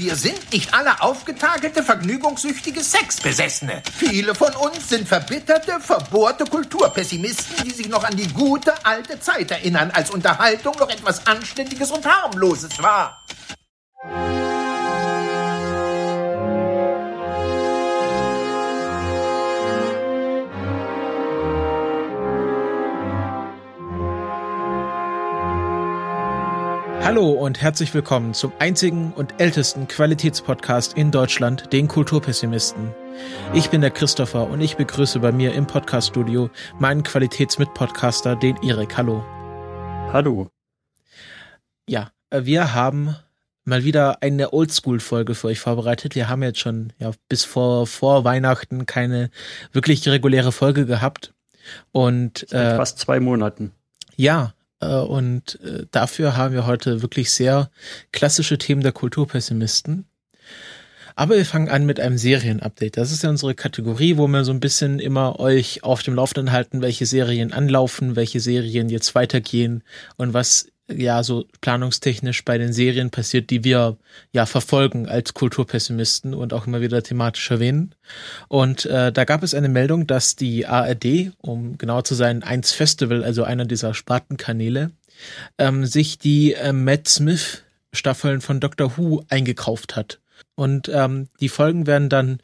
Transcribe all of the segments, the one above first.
Wir sind nicht alle aufgetakelte, vergnügungssüchtige Sexbesessene. Viele von uns sind verbitterte, verbohrte Kulturpessimisten, die sich noch an die gute alte Zeit erinnern, als Unterhaltung noch etwas Anständiges und Harmloses war. Hallo und herzlich willkommen zum einzigen und ältesten Qualitätspodcast in Deutschland, den Kulturpessimisten. Ich bin der Christopher und ich begrüße bei mir im Podcaststudio meinen Qualitätsmitpodcaster, den Erik. Hallo. Hallo. Ja, äh, wir haben mal wieder eine Oldschool-Folge für euch vorbereitet. Wir haben jetzt schon ja, bis vor, vor Weihnachten keine wirklich reguläre Folge gehabt. Und äh, fast zwei Monaten. Ja, und äh, dafür haben wir heute wirklich sehr klassische Themen der Kulturpessimisten. Aber wir fangen an mit einem Serienupdate. Das ist ja unsere Kategorie, wo wir so ein bisschen immer euch auf dem Laufenden halten, welche Serien anlaufen, welche Serien jetzt weitergehen und was ja so planungstechnisch bei den Serien passiert, die wir ja verfolgen als Kulturpessimisten und auch immer wieder thematisch erwähnen. Und äh, da gab es eine Meldung, dass die ARD, um genau zu sein, 1 Festival, also einer dieser Spartenkanäle, ähm, sich die äh, Matt Smith Staffeln von Doctor Who eingekauft hat. Und ähm, die Folgen werden dann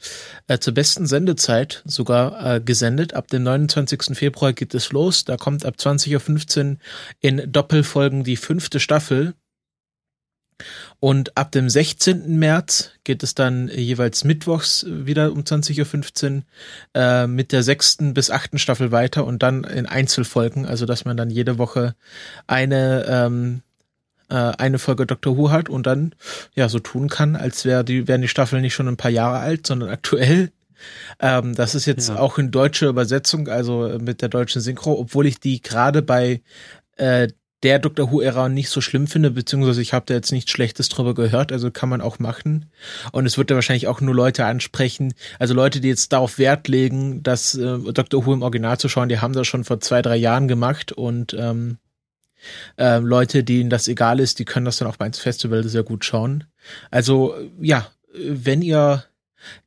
äh, zur besten Sendezeit sogar äh, gesendet. Ab dem 29. Februar geht es los. Da kommt ab 20.15 Uhr in Doppelfolgen die fünfte Staffel. Und ab dem 16. März geht es dann jeweils mittwochs wieder um 20.15 Uhr äh, mit der sechsten bis achten Staffel weiter und dann in Einzelfolgen, also dass man dann jede Woche eine ähm, äh, eine Folge Doctor Who hat und dann ja so tun kann, als wäre die, wären die Staffeln nicht schon ein paar Jahre alt, sondern aktuell. Ähm, das ist jetzt ja. auch in deutscher Übersetzung, also mit der deutschen Synchro, obwohl ich die gerade bei äh, der Doctor Who-Ära nicht so schlimm finde, beziehungsweise ich habe da jetzt nichts Schlechtes drüber gehört, also kann man auch machen. Und es wird da wahrscheinlich auch nur Leute ansprechen, also Leute, die jetzt darauf Wert legen, dass äh, Doctor Who im Original zu schauen, die haben das schon vor zwei, drei Jahren gemacht und ähm, äh, Leute, denen das egal ist, die können das dann auch beim Festival sehr gut schauen. Also ja, wenn ihr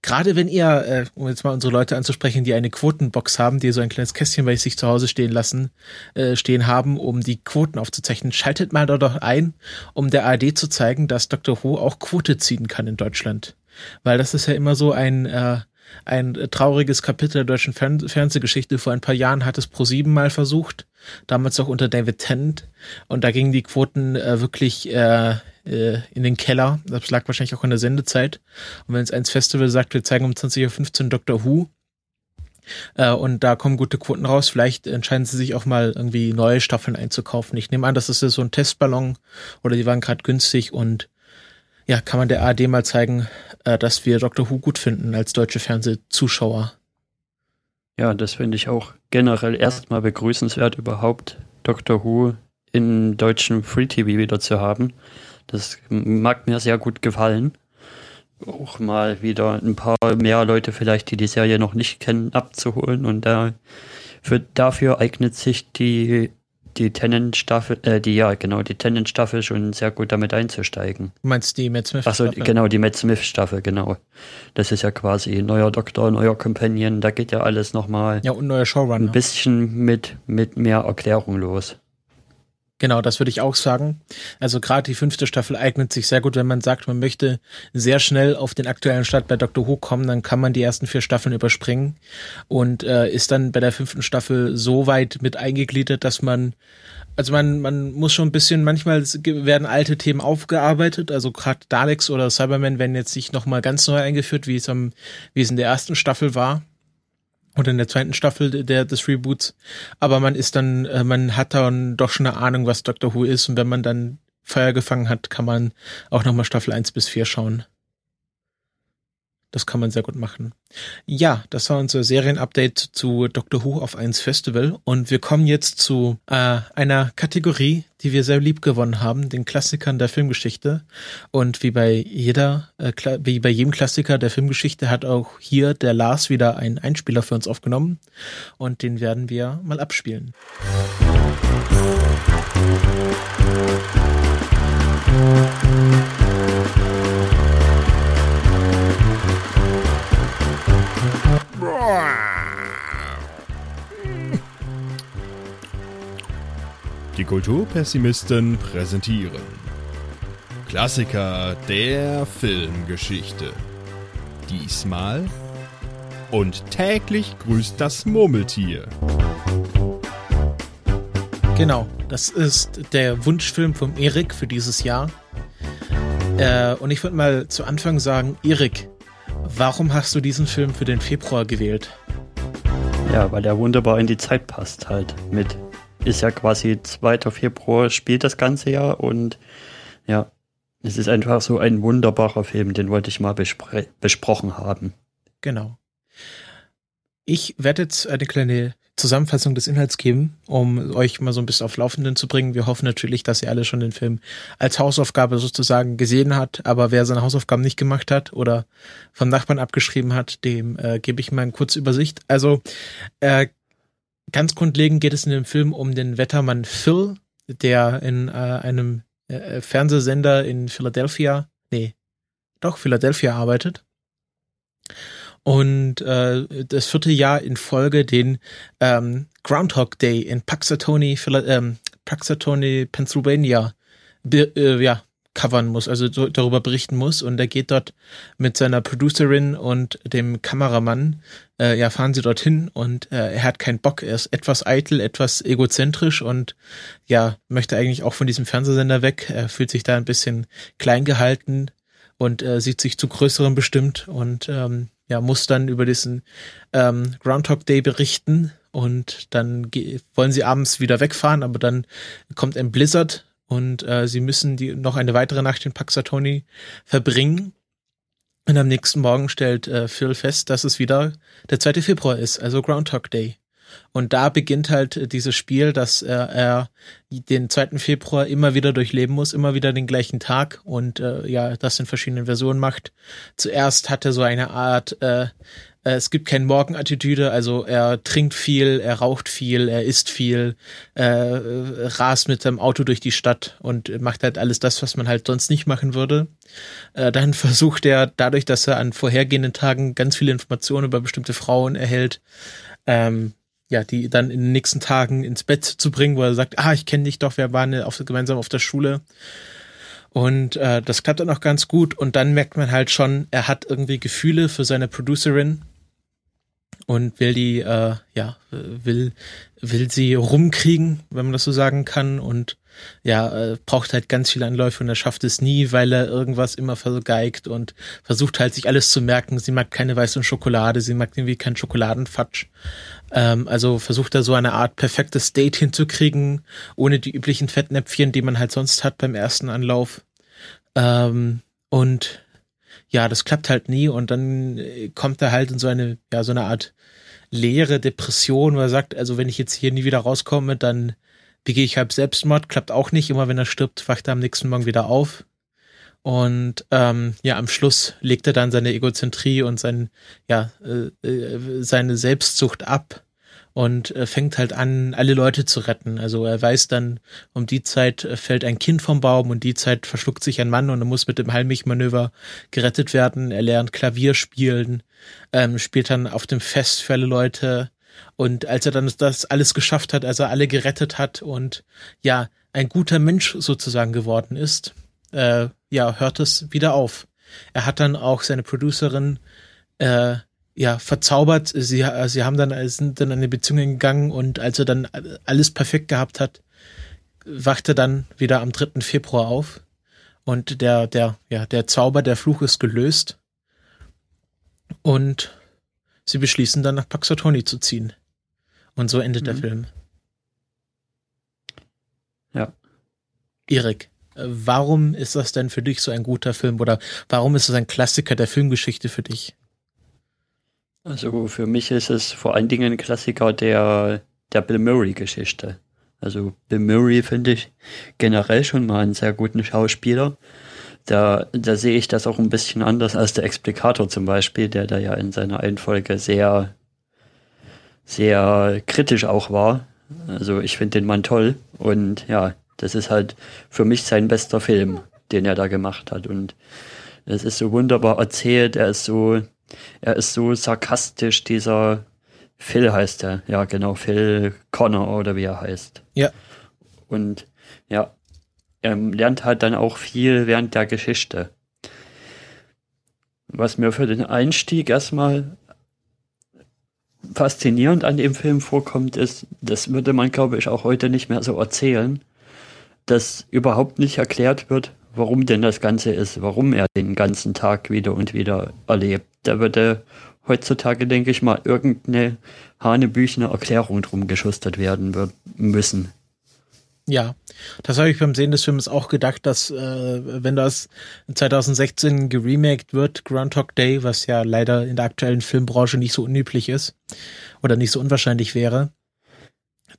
Gerade wenn ihr, äh, um jetzt mal unsere Leute anzusprechen, die eine Quotenbox haben, die so ein kleines Kästchen bei sich zu Hause stehen lassen, äh, stehen haben, um die Quoten aufzuzeichnen, schaltet mal da doch ein, um der ARD zu zeigen, dass Dr. Who auch Quote ziehen kann in Deutschland. Weil das ist ja immer so ein, äh, ein trauriges Kapitel der deutschen Fern Fernsehgeschichte. Vor ein paar Jahren hat es ProSieben mal versucht damals auch unter David Tennant. Und da gingen die Quoten äh, wirklich äh, äh, in den Keller. Das lag wahrscheinlich auch in der Sendezeit. Und wenn es eins Festival sagt, wir zeigen um 20.15 Uhr Doctor Who, äh, und da kommen gute Quoten raus. Vielleicht entscheiden sie sich auch mal irgendwie neue Staffeln einzukaufen. Ich nehme an, das ist so ein Testballon oder die waren gerade günstig und ja, kann man der ARD mal zeigen, äh, dass wir Doctor Who gut finden als deutsche Fernsehzuschauer. Ja, das finde ich auch generell erstmal begrüßenswert, überhaupt Doctor Who in deutschen Free TV wieder zu haben. Das mag mir sehr gut gefallen. Auch mal wieder ein paar mehr Leute vielleicht, die die Serie noch nicht kennen, abzuholen. Und da, für, dafür eignet sich die die Tennant-Staffel, äh, die, ja, genau, die Tennant-Staffel schon sehr gut damit einzusteigen. Du meinst die Matt Smith-Staffel? Achso, genau, die Matt Smith-Staffel, genau. Das ist ja quasi neuer Doktor, neuer Companion, da geht ja alles nochmal. Ja, und neuer Showrunner. Ein bisschen mit, mit mehr Erklärung los. Genau, das würde ich auch sagen. Also gerade die fünfte Staffel eignet sich sehr gut, wenn man sagt, man möchte sehr schnell auf den aktuellen Start bei Doctor Who kommen, dann kann man die ersten vier Staffeln überspringen und äh, ist dann bei der fünften Staffel so weit mit eingegliedert, dass man also man, man muss schon ein bisschen, manchmal werden alte Themen aufgearbeitet, also gerade Daleks oder Cybermen werden jetzt nicht nochmal ganz neu eingeführt, wie es am, wie es in der ersten Staffel war oder in der zweiten Staffel der, des Reboots. Aber man ist dann, äh, man hat dann doch schon eine Ahnung, was Doctor Who ist. Und wenn man dann Feuer gefangen hat, kann man auch nochmal Staffel 1 bis 4 schauen. Das kann man sehr gut machen. Ja, das war unser Serienupdate zu Doctor Who auf 1 Festival und wir kommen jetzt zu äh, einer Kategorie, die wir sehr lieb gewonnen haben, den Klassikern der Filmgeschichte. Und wie bei jeder, äh, wie bei jedem Klassiker der Filmgeschichte hat auch hier der Lars wieder einen Einspieler für uns aufgenommen und den werden wir mal abspielen. Musik Kulturpessimisten präsentieren. Klassiker der Filmgeschichte. Diesmal und täglich grüßt das Murmeltier. Genau, das ist der Wunschfilm vom Erik für dieses Jahr. Äh, und ich würde mal zu Anfang sagen, Erik, warum hast du diesen Film für den Februar gewählt? Ja, weil der wunderbar in die Zeit passt halt mit. Ist ja quasi 2. Februar spielt das ganze Jahr und ja, es ist einfach so ein wunderbarer Film, den wollte ich mal bespre besprochen haben. Genau. Ich werde jetzt eine kleine Zusammenfassung des Inhalts geben, um euch mal so ein bisschen auf Laufenden zu bringen. Wir hoffen natürlich, dass ihr alle schon den Film als Hausaufgabe sozusagen gesehen hat, aber wer seine Hausaufgaben nicht gemacht hat oder vom Nachbarn abgeschrieben hat, dem äh, gebe ich mal eine kurze Übersicht. Also äh, ganz grundlegend geht es in dem Film um den Wettermann Phil, der in äh, einem äh, Fernsehsender in Philadelphia, nee, doch Philadelphia arbeitet. Und äh, das vierte Jahr in Folge den ähm, Groundhog Day in Paxatoni, ähm, Paxatoni, Pennsylvania, äh, ja, covern muss, also so, darüber berichten muss. Und er geht dort mit seiner Producerin und dem Kameramann, äh, ja, fahren sie dorthin und äh, er hat keinen Bock. Er ist etwas eitel, etwas egozentrisch und ja, möchte eigentlich auch von diesem Fernsehsender weg. Er fühlt sich da ein bisschen klein gehalten und äh, sieht sich zu größerem bestimmt und ähm, ja, muss dann über diesen ähm, Groundhog Day berichten und dann wollen sie abends wieder wegfahren, aber dann kommt ein Blizzard und äh, sie müssen die noch eine weitere Nacht in Paxatoni verbringen. Und am nächsten Morgen stellt äh, Phil fest, dass es wieder der 2. Februar ist, also Groundhog Day. Und da beginnt halt dieses Spiel, dass er, er den 2. Februar immer wieder durchleben muss, immer wieder den gleichen Tag und äh, ja, das in verschiedenen Versionen macht. Zuerst hat er so eine Art, äh, äh, es gibt kein Morgenattitüde, also er trinkt viel, er raucht viel, er isst viel, äh, rast mit seinem Auto durch die Stadt und macht halt alles das, was man halt sonst nicht machen würde. Äh, dann versucht er, dadurch, dass er an vorhergehenden Tagen ganz viele Informationen über bestimmte Frauen erhält, ähm, ja, die dann in den nächsten Tagen ins Bett zu bringen, wo er sagt, ah, ich kenne dich doch, wir waren auf, gemeinsam auf der Schule. Und äh, das klappt dann auch ganz gut. Und dann merkt man halt schon, er hat irgendwie Gefühle für seine Producerin und will die, äh, ja, will, will sie rumkriegen, wenn man das so sagen kann. Und ja, äh, braucht halt ganz viele Anläufe und er schafft es nie, weil er irgendwas immer vergeigt und versucht halt sich alles zu merken. Sie mag keine weiße Schokolade, sie mag irgendwie keinen Schokoladenfatsch. Ähm, also versucht er so eine Art perfektes Date hinzukriegen, ohne die üblichen Fettnäpfchen, die man halt sonst hat beim ersten Anlauf. Ähm, und ja, das klappt halt nie und dann äh, kommt er halt in so eine, ja, so eine Art leere Depression, wo er sagt, also wenn ich jetzt hier nie wieder rauskomme, dann begehe ich halt Selbstmord, klappt auch nicht. Immer wenn er stirbt, wacht er am nächsten Morgen wieder auf. Und ähm, ja, am Schluss legt er dann seine Egozentrie und sein, ja, äh, äh, seine Selbstsucht ab und äh, fängt halt an, alle Leute zu retten. Also er weiß dann, um die Zeit äh, fällt ein Kind vom Baum und die Zeit verschluckt sich ein Mann und er muss mit dem Heimlich-Manöver gerettet werden. Er lernt Klavier spielen, ähm, spielt dann auf dem Fest für alle Leute. Und als er dann das alles geschafft hat, als er alle gerettet hat und ja, ein guter Mensch sozusagen geworden ist, äh, ja, hört es wieder auf. Er hat dann auch seine Producerin äh, ja verzaubert. Sie, sie haben dann sind dann eine Beziehung gegangen und als er dann alles perfekt gehabt hat, wachte dann wieder am 3. Februar auf und der der ja der Zauber der Fluch ist gelöst und sie beschließen dann nach Paxatoni zu ziehen und so endet mhm. der Film. Ja. Erik, Warum ist das denn für dich so ein guter Film oder warum ist es ein Klassiker der Filmgeschichte für dich? Also für mich ist es vor allen Dingen ein Klassiker der, der Bill Murray-Geschichte. Also Bill Murray finde ich generell schon mal einen sehr guten Schauspieler. Da, da sehe ich das auch ein bisschen anders als der Explikator zum Beispiel, der da ja in seiner Einfolge sehr, sehr kritisch auch war. Also ich finde den Mann toll und ja, das ist halt für mich sein bester Film, den er da gemacht hat. Und es ist so wunderbar erzählt, er ist so, er ist so sarkastisch, dieser Phil heißt er, ja genau, Phil Connor oder wie er heißt. Ja. Und ja, er lernt halt dann auch viel während der Geschichte. Was mir für den Einstieg erstmal faszinierend an dem Film vorkommt, ist, das würde man, glaube ich, auch heute nicht mehr so erzählen, dass überhaupt nicht erklärt wird, warum denn das Ganze ist, warum er den ganzen Tag wieder und wieder erlebt. Da würde heutzutage, denke ich mal, irgendeine hanebüchene Erklärung drum geschustert werden wird, müssen. Ja, das habe ich beim Sehen des Films auch gedacht, dass äh, wenn das 2016 geremaked wird, Groundhog Day, was ja leider in der aktuellen Filmbranche nicht so unüblich ist oder nicht so unwahrscheinlich wäre,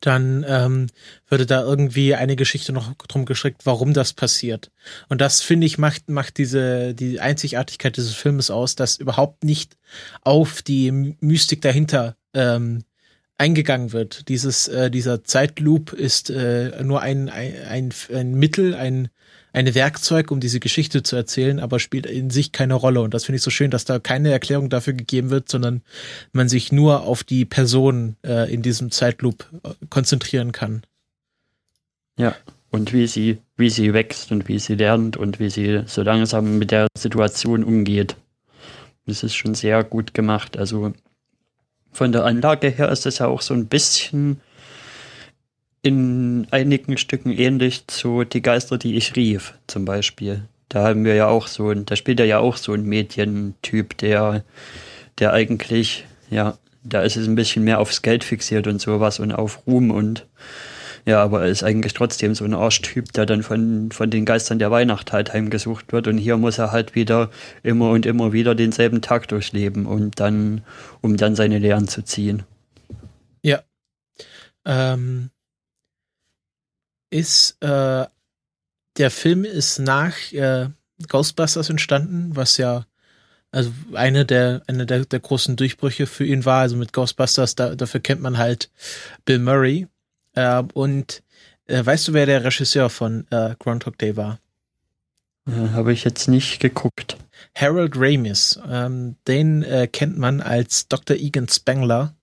dann ähm, würde da irgendwie eine Geschichte noch drum geschickt, warum das passiert. Und das finde ich macht macht diese die Einzigartigkeit dieses Filmes aus, dass überhaupt nicht auf die Mystik dahinter ähm, eingegangen wird. Dieses, äh, dieser Zeitloop ist äh, nur ein, ein, ein, ein Mittel, ein, ein Werkzeug, um diese Geschichte zu erzählen, aber spielt in sich keine Rolle. Und das finde ich so schön, dass da keine Erklärung dafür gegeben wird, sondern man sich nur auf die Person äh, in diesem Zeitloop äh, konzentrieren kann. Ja, und wie sie, wie sie wächst und wie sie lernt und wie sie so langsam mit der Situation umgeht. Das ist schon sehr gut gemacht. Also von der Anlage her ist es ja auch so ein bisschen in einigen Stücken ähnlich zu Die Geister, die ich rief, zum Beispiel. Da haben wir ja auch so ein, da spielt er ja auch so ein Medientyp, der, der eigentlich, ja, da ist es ein bisschen mehr aufs Geld fixiert und sowas und auf Ruhm und ja, aber er ist eigentlich trotzdem so ein Arschtyp, der dann von, von den Geistern der Weihnacht halt heimgesucht wird. Und hier muss er halt wieder immer und immer wieder denselben Tag durchleben und dann, um dann seine Lehren zu ziehen. Ja. Ähm, ist, äh, der Film ist nach äh, Ghostbusters entstanden, was ja also eine der eine der, der großen Durchbrüche für ihn war. Also mit Ghostbusters, da, dafür kennt man halt Bill Murray, äh, und weißt du, wer der Regisseur von äh, Groundhog Day war? Äh, Habe ich jetzt nicht geguckt. Harold Ramis. Ähm, den äh, kennt man als Dr. Egan Spengler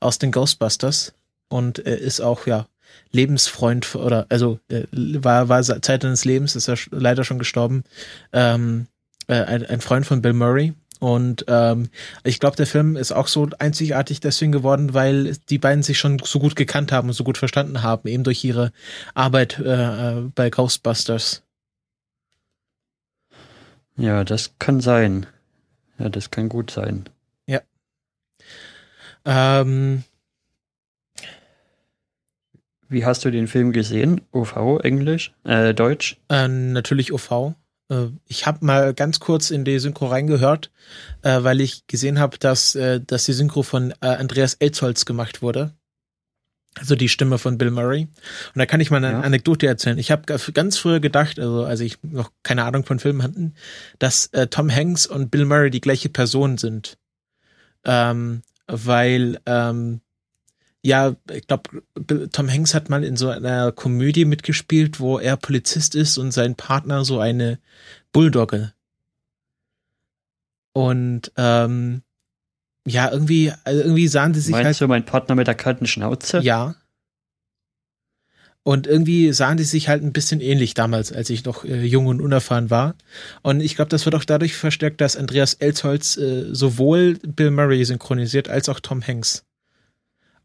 aus den Ghostbusters und ist auch ja Lebensfreund oder also äh, war war Zeit seines Lebens ist er leider schon gestorben ähm, äh, ein, ein Freund von Bill Murray und ähm, ich glaube, der Film ist auch so einzigartig deswegen geworden, weil die beiden sich schon so gut gekannt haben und so gut verstanden haben, eben durch ihre Arbeit äh, bei Ghostbusters. Ja, das kann sein. Ja, das kann gut sein. Ja. Ähm, Wie hast du den Film gesehen? OV, Englisch, äh, Deutsch? Äh, natürlich OV. Äh, ich habe mal ganz kurz in die Synchro reingehört, äh, weil ich gesehen habe, dass, äh, dass die Synchro von äh, Andreas Elzholz gemacht wurde. Also die Stimme von Bill Murray. Und da kann ich mal eine ja. Anekdote erzählen. Ich habe ganz früher gedacht, also als ich noch keine Ahnung von Filmen hatten, dass äh, Tom Hanks und Bill Murray die gleiche Person sind. Ähm, weil ähm, ja, ich glaube, Tom Hanks hat mal in so einer Komödie mitgespielt, wo er Polizist ist und sein Partner so eine Bulldogge. Und ähm, ja, irgendwie, also irgendwie sahen sie sich Meinst halt. du mein Partner mit der kalten Schnauze? Ja. Und irgendwie sahen die sich halt ein bisschen ähnlich damals, als ich noch äh, jung und unerfahren war. Und ich glaube, das wird auch dadurch verstärkt, dass Andreas Elsholz äh, sowohl Bill Murray synchronisiert als auch Tom Hanks.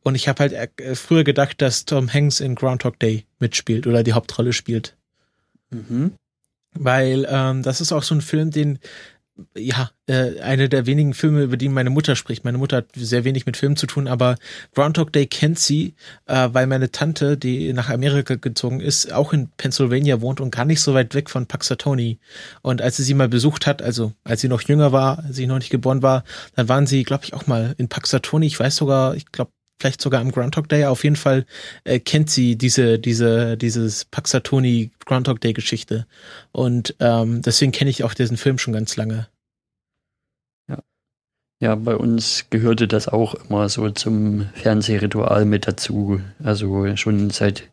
Und ich habe halt äh, früher gedacht, dass Tom Hanks in Groundhog Day mitspielt oder die Hauptrolle spielt. Mhm. Weil ähm, das ist auch so ein Film, den ja, äh, eine der wenigen Filme, über die meine Mutter spricht. Meine Mutter hat sehr wenig mit Filmen zu tun, aber Groundhog Day kennt sie, äh, weil meine Tante, die nach Amerika gezogen ist, auch in Pennsylvania wohnt und gar nicht so weit weg von Paxatoni. Und als sie sie mal besucht hat, also als sie noch jünger war, als sie noch nicht geboren war, dann waren sie, glaube ich, auch mal in Paxatoni. Ich weiß sogar, ich glaube, vielleicht sogar am Groundhog Day. Auf jeden Fall äh, kennt sie diese, diese, dieses Paxatoni Groundhog Day Geschichte. Und ähm, deswegen kenne ich auch diesen Film schon ganz lange. Ja. Ja, bei uns gehörte das auch immer so zum Fernsehritual mit dazu. Also schon seit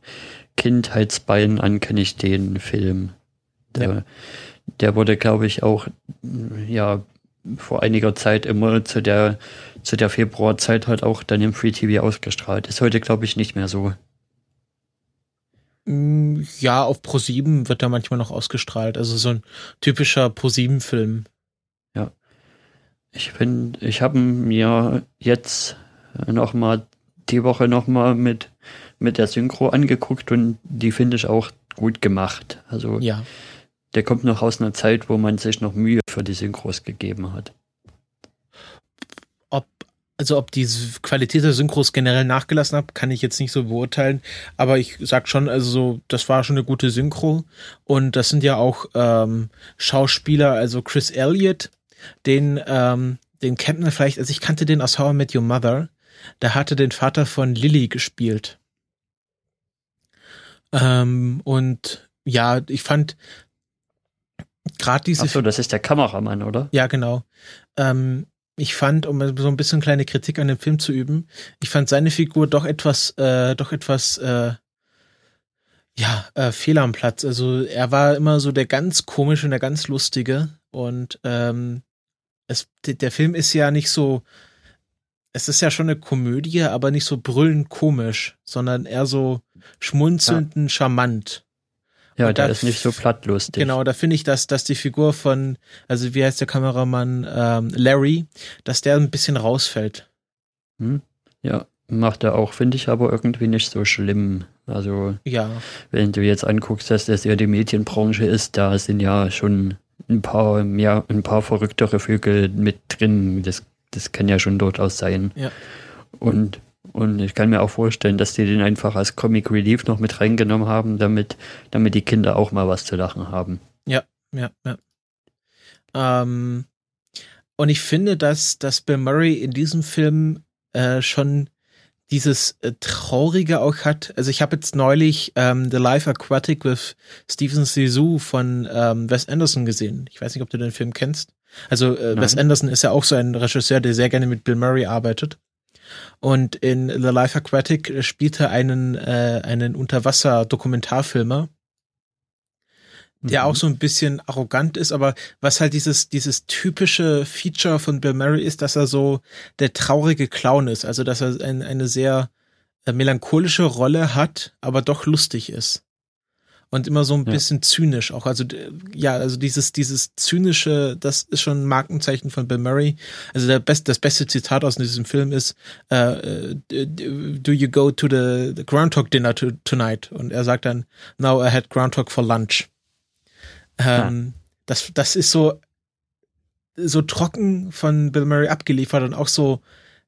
Kindheitsbeinen an kenne ich den Film. Der, ja. der wurde, glaube ich, auch ja vor einiger Zeit immer zu der zu der Februarzeit halt auch dann im Free TV ausgestrahlt. Ist heute, glaube ich, nicht mehr so. Mm, Ja, auf Pro7 wird er manchmal noch ausgestrahlt. Also so ein typischer Pro7-Film. Ich finde, ich habe mir jetzt noch mal die Woche noch mal mit mit der Synchro angeguckt und die finde ich auch gut gemacht. Also Ja. der kommt noch aus einer Zeit, wo man sich noch Mühe für die Synchros gegeben hat. Ob, also ob die Qualität der Synchros generell nachgelassen hat, kann ich jetzt nicht so beurteilen. Aber ich sag schon, also so, das war schon eine gute Synchro. Und das sind ja auch ähm, Schauspieler, also Chris Elliott, den, ähm, den kennt man vielleicht, also ich kannte den aus How I Met Your Mother. Der hatte den Vater von Lily gespielt. Ähm, und ja, ich fand gerade diese Achso, das ist der Kameramann, oder? ja, genau. Ähm, ich fand, um so ein bisschen kleine Kritik an dem Film zu üben, ich fand seine Figur doch etwas, äh, doch etwas, äh, ja, äh, fehl am Platz. Also er war immer so der ganz komische und der ganz lustige. Und ähm, es, der Film ist ja nicht so, es ist ja schon eine Komödie, aber nicht so brüllend komisch, sondern eher so schmunzelnd, charmant. Ja, Und der da ist nicht so plattlustig. Genau, da finde ich, dass, dass die Figur von, also wie heißt der Kameramann, ähm, Larry, dass der ein bisschen rausfällt. Hm? Ja, macht er auch, finde ich aber irgendwie nicht so schlimm. Also, Ja, wenn du jetzt anguckst, dass das ja die Medienbranche ist, da sind ja schon ein paar mehr, ein paar verrücktere Vögel mit drin. Das, das kann ja schon durchaus sein. Ja. Und, und ich kann mir auch vorstellen, dass die den einfach als Comic Relief noch mit reingenommen haben, damit, damit die Kinder auch mal was zu lachen haben. ja, ja. Ähm, und ich finde, dass, dass Bill Murray in diesem Film äh, schon dieses äh, Traurige auch hat. Also ich habe jetzt neulich ähm, The Life Aquatic with Stephen Sisu von ähm, Wes Anderson gesehen. Ich weiß nicht, ob du den Film kennst. Also äh, Wes. Anderson ist ja auch so ein Regisseur, der sehr gerne mit Bill Murray arbeitet. Und in The Life Aquatic spielt er einen, äh, einen Unterwasser-Dokumentarfilmer, der Mhm. auch so ein bisschen arrogant ist, aber was halt dieses, dieses typische Feature von Bill Murray ist, dass er so der traurige Clown ist, also dass er ein, eine sehr äh, melancholische Rolle hat, aber doch lustig ist. Und immer so ein Ja. bisschen zynisch auch. Also, ja, also dieses, dieses zynische, das ist schon ein Markenzeichen von Bill Murray. Also der best, das beste Zitat aus diesem Film ist, äh, do you go to the, the Groundhog Dinner to, tonight? Und er sagt dann, no, I had Groundhog for lunch. Ähm, das, das ist so, so trocken von Bill Murray abgeliefert und auch so,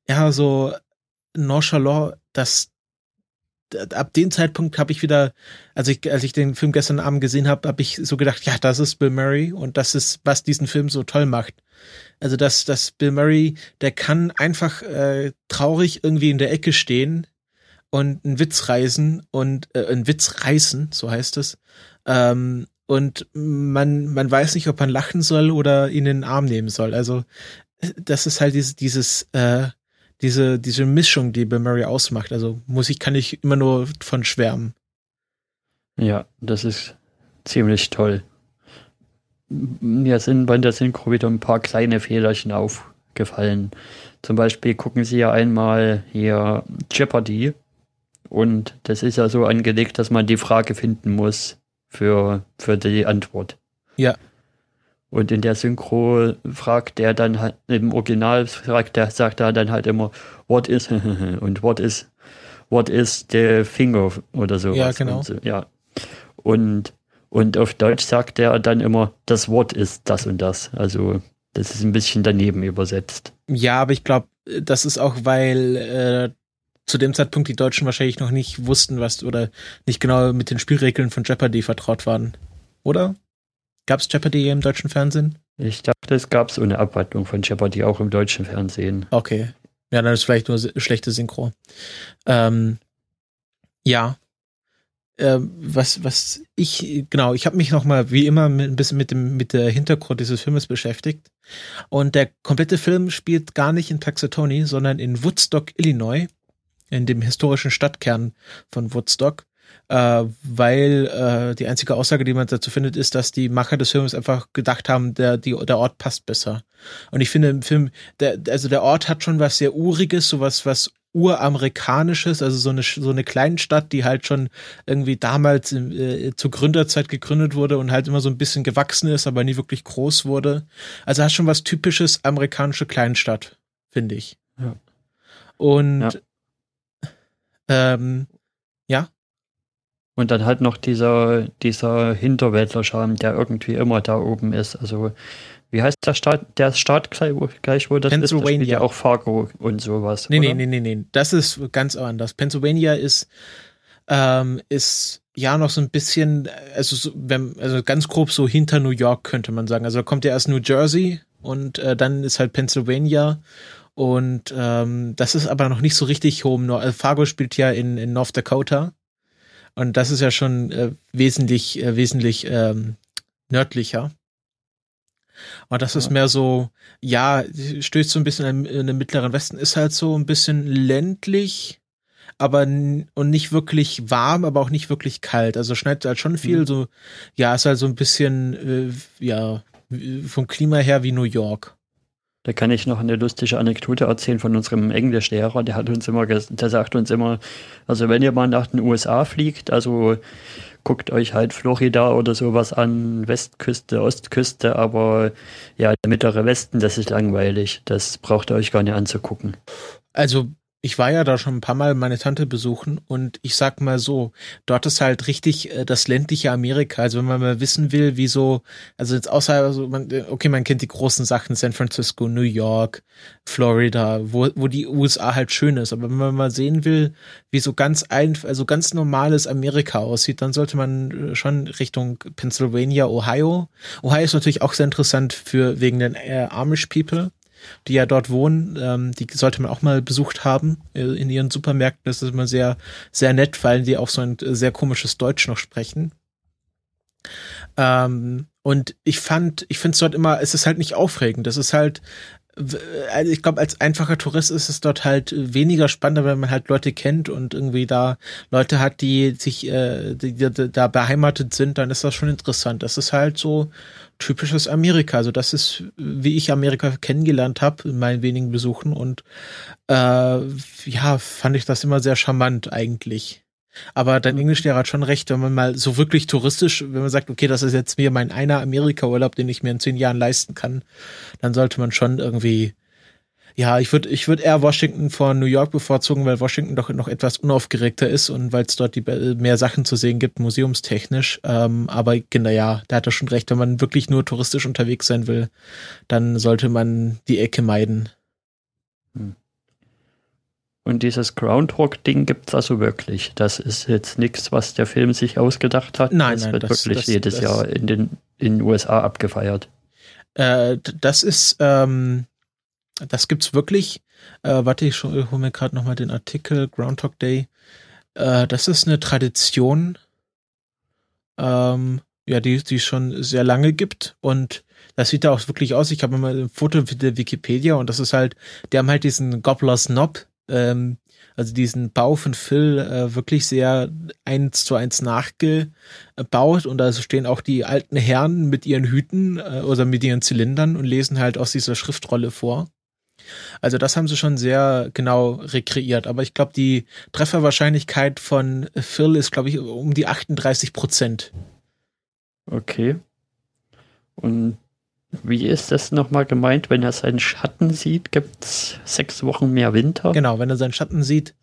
ja, so nonchalant, dass ab dem Zeitpunkt habe ich wieder, als ich, als ich den Film gestern Abend gesehen habe, habe ich so gedacht, ja, das ist Bill Murray und das ist, was diesen Film so toll macht. Also, dass, dass Bill Murray, der kann einfach äh, traurig irgendwie in der Ecke stehen und einen Witz reißen und äh, einen Witz reißen, so heißt es. Ähm, und man, man weiß nicht, ob man lachen soll oder ihn in den Arm nehmen soll. Also, das ist halt dieses, dieses, äh, diese, diese Mischung, die Bill Murray ausmacht. Also Musik kann ich immer nur von schwärmen. Ja, das ist ziemlich toll. Mir sind bei der Synchro wieder ein paar kleine Fehlerchen aufgefallen. Zum Beispiel gucken Sie ja einmal hier Jeopardy und das ist ja so angelegt, dass man die Frage finden muss für, für die Antwort. Ja. Und in der Synchro fragt der dann halt, im Original fragt der, sagt er dann halt immer, what is, und what is, what is the finger oder sowas. Ja, genau. Und so, ja. Und, und auf Deutsch sagt er dann immer, das Wort ist das und das. Also, das ist ein bisschen daneben übersetzt. Ja, aber ich glaube, das ist auch, weil äh, zu dem Zeitpunkt die Deutschen wahrscheinlich noch nicht wussten, was oder nicht genau mit den Spielregeln von Jeopardy vertraut waren. Oder? Gab's Jeopardy im deutschen Fernsehen? Ich dachte, es gab so eine Abwandlung von Jeopardy auch im deutschen Fernsehen. Okay. Ja, dann ist vielleicht nur schlechte Synchro. Ähm, ja. Ähm, was, was ich, genau, ich habe mich nochmal wie immer mit, ein bisschen mit dem, mit der Hintergrund dieses Filmes beschäftigt. Und der komplette Film spielt gar nicht in Taxatoni, sondern in Woodstock, Illinois, in dem historischen Stadtkern von Woodstock. Äh, weil äh, die einzige Aussage, die man dazu findet, ist, dass die Macher des Films einfach gedacht haben, der, die, der Ort passt besser. Und ich finde im Film, der, also der Ort hat schon was sehr Uriges, sowas, was uramerikanisches, also so eine so eine Kleinstadt, die halt schon irgendwie damals äh, zur Gründerzeit gegründet wurde und halt immer so ein bisschen gewachsen ist, aber nie wirklich groß wurde. Also hat schon was typisches amerikanische Kleinstadt, finde ich. Ja. Und ja. Ähm, ja. Und dann halt noch dieser, dieser Hinterwäldler-Charme, der irgendwie immer da oben ist. Also, wie heißt der Staat, der Staat gleich, wo das Pennsylvania. ist? Das ja auch Fargo und sowas. Nee, oder? nee, nee, nee, nee. Das ist ganz anders. Pennsylvania ist, ähm, ist ja noch so ein bisschen, also, so, wenn, also ganz grob so hinter New York könnte man sagen. Also da kommt ja erst New Jersey und äh, dann ist halt Pennsylvania und ähm, das ist aber noch nicht so richtig home. Also Fargo spielt ja in, in North Dakota. Und das ist ja schon äh, wesentlich, äh, wesentlich ähm, nördlicher. Und das ist mehr so, ja, stößt so ein bisschen in den mittleren Westen, ist halt so ein bisschen ländlich, aber und nicht wirklich warm, aber auch nicht wirklich kalt. Also schneidet halt schon viel mhm. so, ja, ist halt so ein bisschen, äh, ja, vom Klima her wie New York. Da kann ich noch eine lustige Anekdote erzählen von unserem Englischlehrer. Der hat uns immer, der sagt uns immer, also wenn ihr mal nach den USA fliegt, also guckt euch halt Florida oder sowas an, Westküste, Ostküste, aber ja, der mittlere Westen, das ist langweilig. Das braucht ihr euch gar nicht anzugucken. Also ich war ja da schon ein paar Mal meine Tante besuchen und ich sag mal so, dort ist halt richtig äh, das ländliche Amerika. Also wenn man mal wissen will, wieso, also jetzt außer, also man, okay, man kennt die großen Sachen, San Francisco, New York, Florida, wo, wo die USA halt schön ist. Aber wenn man mal sehen will, wie so ganz ein, also ganz normales Amerika aussieht, dann sollte man äh, schon Richtung Pennsylvania, Ohio. Ohio ist natürlich auch sehr interessant für wegen den äh, Amish People die ja dort wohnen. Ähm, die sollte man auch mal besucht haben äh, in ihren Supermärkten. Das ist immer sehr, sehr nett, weil die auch so ein sehr komisches Deutsch noch sprechen. Ähm, und ich fand, ich finde es dort immer, es ist halt nicht aufregend. Das ist halt also ich glaube, als einfacher Tourist ist es dort halt weniger spannender, wenn man halt Leute kennt und irgendwie da Leute hat, die sich äh, die, die, da beheimatet sind, dann ist das schon interessant. Das ist halt so typisches Amerika. Also das ist, wie ich Amerika kennengelernt habe in meinen wenigen Besuchen und äh, ja, fand ich das immer sehr charmant eigentlich. Aber dein Englischlehrer hat schon recht, wenn man mal so wirklich touristisch, wenn man sagt, okay, das ist jetzt mir mein einer Amerika-Urlaub, den ich mir in zehn Jahren leisten kann, dann sollte man schon irgendwie, ja, ich würde ich würde eher Washington vor New York bevorzugen, weil Washington doch noch etwas unaufgeregter ist und weil es dort die, mehr Sachen zu sehen gibt, museumstechnisch. Ähm, aber genau, ja, da hat er schon recht, wenn man wirklich nur touristisch unterwegs sein will, dann sollte man die Ecke meiden. Hm. Und dieses Groundhog-Ding gibt es also wirklich. Das ist jetzt nichts, was der Film sich ausgedacht hat. Nein, das nein, wird das, wirklich das, jedes das, Jahr in den in USA abgefeiert. Äh, das ist, ähm, das gibt's wirklich. Äh, warte, ich hole mir gerade nochmal den Artikel Groundhog Day. Äh, das ist eine Tradition, ähm, ja, die die schon sehr lange gibt und das sieht da auch wirklich aus. Ich habe mal ein Foto der Wikipedia und das ist halt, die haben halt diesen Gobbler's Knob ähm, also diesen Bau von Phil äh, wirklich sehr eins zu eins nachgebaut und da stehen auch die alten Herren mit ihren Hüten äh, oder mit ihren Zylindern und lesen halt aus dieser Schriftrolle vor. Also das haben sie schon sehr genau rekreiert, aber ich glaube, die Trefferwahrscheinlichkeit von Phil ist, glaube ich, um die 38 Prozent. Okay. Und wie ist das nochmal gemeint? Wenn er seinen Schatten sieht, gibt es sechs Wochen mehr Winter? Genau, wenn er seinen Schatten sieht,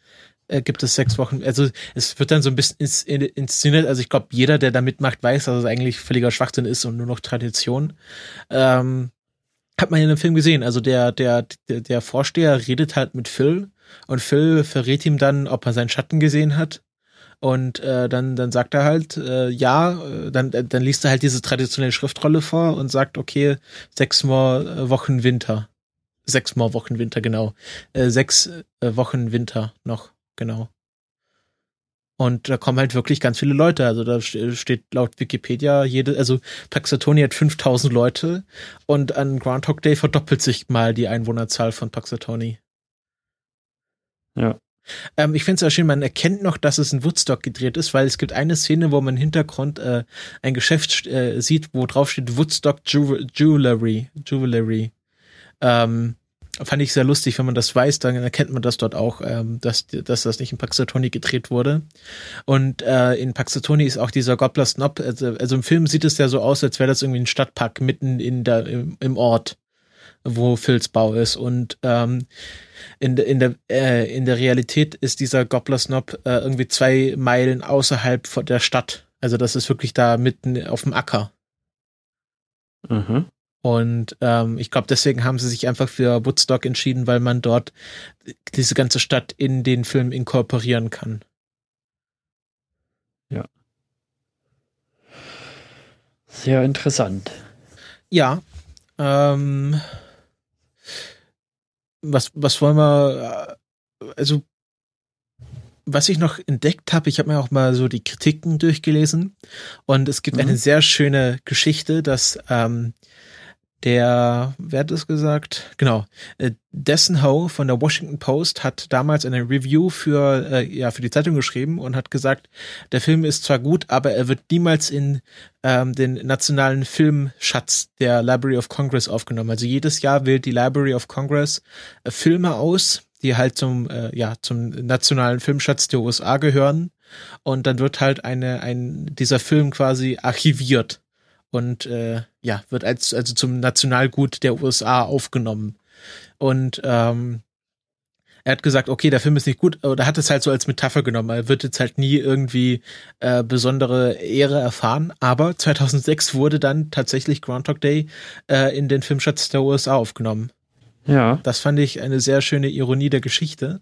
äh, gibt es sechs Wochen. Also es wird dann so ein bisschen ins, inszeniert. Also ich glaube, jeder, der da mitmacht, weiß, dass es eigentlich völliger Schwachsinn ist und nur noch Tradition. Ähm, hat man in dem Film gesehen. Also der, der, der Vorsteher redet halt mit Phil und Phil verrät ihm dann, ob er seinen Schatten gesehen hat. Und äh, dann, dann sagt er halt, äh, ja, äh, dann, äh, dann liest er halt diese traditionelle Schriftrolle vor und sagt, okay, sechs Mal äh, Wochen Winter. Sechs Mal Wochen Winter, genau. Äh, sechs äh, Wochen Winter noch, genau. Und da kommen halt wirklich ganz viele Leute. Also da steht laut Wikipedia jede, also Paxatoni hat 5000 Leute und an Groundhog Day verdoppelt sich mal die Einwohnerzahl von Paxatoni. Ja. Ähm, ich finde es sehr schön, man erkennt noch, dass es in Woodstock gedreht ist, weil es gibt eine Szene, wo man im Hintergrund äh, ein Geschäft äh, sieht, wo drauf steht Woodstock Jewelry. Jewelry. Ähm, fand ich sehr lustig, wenn man das weiß, dann erkennt man das dort auch, ähm, dass, dass das nicht in Paxatoni gedreht wurde. Und äh, in Paxatoni ist auch dieser Gobbler Snob, also, also im Film sieht es ja so aus, als wäre das irgendwie ein Stadtpark mitten in der, im, im Ort, wo Phils Bau ist. Und ähm, in, in, der, äh, in der Realität ist dieser Gobbler Snob äh, irgendwie zwei Meilen außerhalb von der Stadt. Also das ist wirklich da mitten auf dem Acker. Mhm. Und ähm, ich glaube, deswegen haben sie sich einfach für Woodstock entschieden, weil man dort diese ganze Stadt in den Film inkorporieren kann. Ja. Sehr interessant. Ja. Ähm, was, was wollen wir, äh, also was ich noch entdeckt habe, ich habe mir auch mal so die Kritiken durchgelesen und es gibt mhm. eine sehr schöne Geschichte, dass ähm, der, wer hat das gesagt? Genau. Äh, Dessen Ho von der Washington Post hat damals eine Review für, äh, ja, für die Zeitung geschrieben und hat gesagt, der Film ist zwar gut, aber er wird niemals in ähm, den nationalen Filmschatz der Library of Congress aufgenommen. Also jedes Jahr wählt die Library of Congress äh, Filme aus, die halt zum, äh, ja, zum nationalen Filmschatz der USA gehören. Und dann wird halt eine, ein, dieser Film quasi archiviert und äh, ja, wird als also zum Nationalgut der USA aufgenommen. Und ähm, er hat gesagt, okay, der Film ist nicht gut, oder hat es halt so als Metapher genommen. Er wird jetzt halt nie irgendwie äh, besondere Ehre erfahren. Aber 2006 wurde dann tatsächlich Groundhog Day äh, in den Filmschatz der USA aufgenommen. Ja. Das fand ich eine sehr schöne Ironie der Geschichte.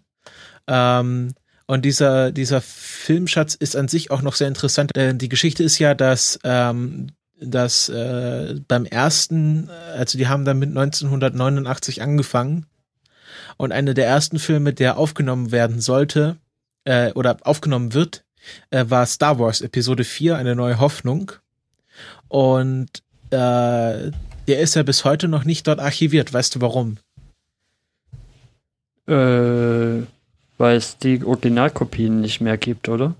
Ähm, und dieser, dieser Filmschatz ist an sich auch noch sehr interessant. Denn die Geschichte ist ja, dass ähm, dass äh, beim ersten, also die haben dann mit 1989 angefangen und einer der ersten Filme, der aufgenommen werden sollte äh, oder aufgenommen wird, äh, war Star Wars Episode 4, eine neue Hoffnung. Und äh, der ist ja bis heute noch nicht dort archiviert. Weißt du warum? Äh, weil es die Originalkopien nicht mehr gibt, oder?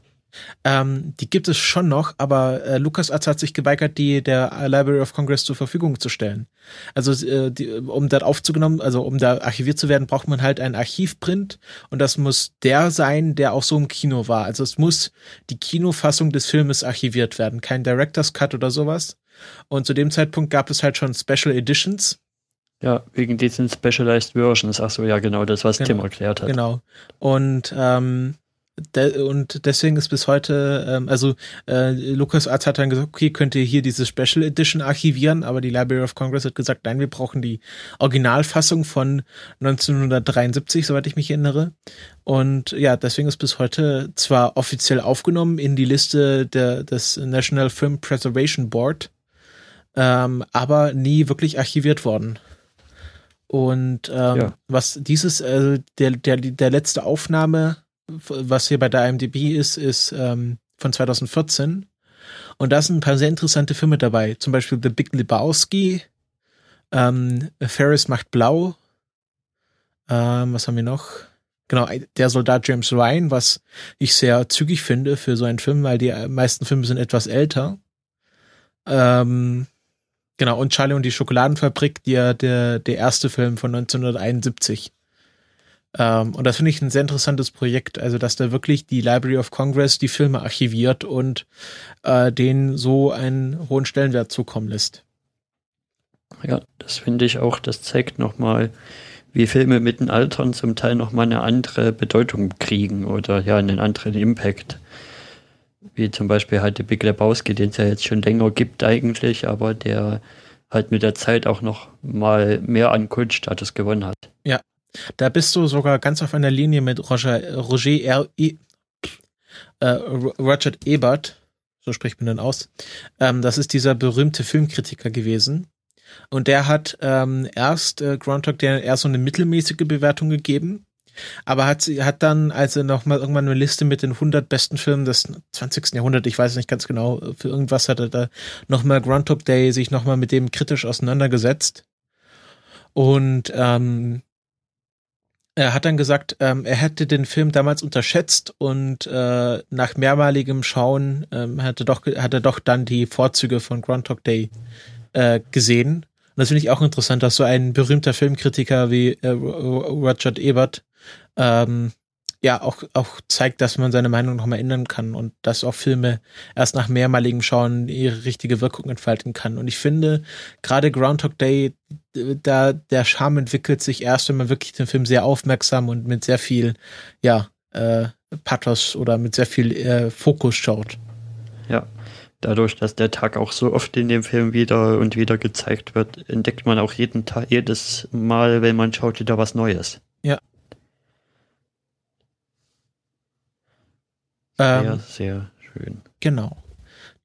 Ähm, die gibt es schon noch, aber äh, LucasArts hat sich geweigert, die der Library of Congress zur Verfügung zu stellen. Also äh, die, um da aufzugenommen, also um da archiviert zu werden, braucht man halt einen Archivprint und das muss der sein, der auch so im Kino war. Also es muss die Kinofassung des Filmes archiviert werden, kein Director's Cut oder sowas. Und zu dem Zeitpunkt gab es halt schon Special Editions. Ja, wegen diesen Specialized Versions. Ach so, ja, genau, das, was genau, Tim erklärt hat. Genau. Und ähm, De und deswegen ist bis heute, ähm, also äh, LucasArts hat dann gesagt, okay, könnt ihr hier diese Special Edition archivieren, aber die Library of Congress hat gesagt, nein, wir brauchen die Originalfassung von 1973, soweit ich mich erinnere. Und ja, deswegen ist bis heute zwar offiziell aufgenommen in die Liste der, des National Film Preservation Board, ähm, aber nie wirklich archiviert worden. Und ähm, ja. was dieses, äh, der, der, der letzte Aufnahme was hier bei der IMDb ist, ist ähm, von 2014. Und da sind ein paar sehr interessante Filme dabei. Zum Beispiel The Big Lebowski, ähm, Ferris macht blau. Ähm, was haben wir noch? Genau, der Soldat James Ryan, was ich sehr zügig finde für so einen Film, weil die meisten Filme sind etwas älter. Ähm, genau, und Charlie und die Schokoladenfabrik, der, der, der erste Film von 1971. Ähm, und das finde ich ein sehr interessantes Projekt, also dass da wirklich die Library of Congress die Filme archiviert und äh, denen so einen hohen Stellenwert zukommen lässt. Ja, das finde ich auch, das zeigt nochmal, wie Filme mit den Altern zum Teil nochmal eine andere Bedeutung kriegen oder ja, einen anderen Impact. Wie zum Beispiel halt der Big Lebowski, den es ja jetzt schon länger gibt eigentlich, aber der halt mit der Zeit auch noch mal mehr an Kultstatus gewonnen hat. Ja, da bist du sogar ganz auf einer Linie mit Roger, Roger R. E, äh, Roger Ebert, so spricht man dann aus. Ähm, das ist dieser berühmte Filmkritiker gewesen. Und der hat ähm, erst äh, Groundhog Day eher so eine mittelmäßige Bewertung gegeben, aber hat sie hat dann, als er noch mal irgendwann eine Liste mit den 100 besten Filmen des 20. Jahrhunderts, ich weiß nicht ganz genau, für irgendwas hat er da noch mal Groundhog Day sich noch mal mit dem kritisch auseinandergesetzt. Und ähm, er hat dann gesagt, ähm, er hätte den Film damals unterschätzt und äh, nach mehrmaligem Schauen ähm, hatte doch, hat er doch dann die Vorzüge von Groundhog Day äh, gesehen. Das finde ich auch interessant, dass so ein berühmter Filmkritiker wie äh, Roger Ebert ähm, ja auch, auch zeigt, dass man seine Meinung nochmal ändern kann und dass auch Filme erst nach mehrmaligem Schauen ihre richtige Wirkung entfalten kann. Und ich finde, gerade Groundhog Day, da der Charme entwickelt sich erst, wenn man wirklich den Film sehr aufmerksam und mit sehr viel, ja, äh, Pathos oder mit sehr viel äh, Fokus schaut. Ja, dadurch, dass der Tag auch so oft in dem Film wieder und wieder gezeigt wird, entdeckt man auch jeden Tag, jedes Mal, wenn man schaut, wieder was Neues. Ja. Ähm, sehr schön. Genau.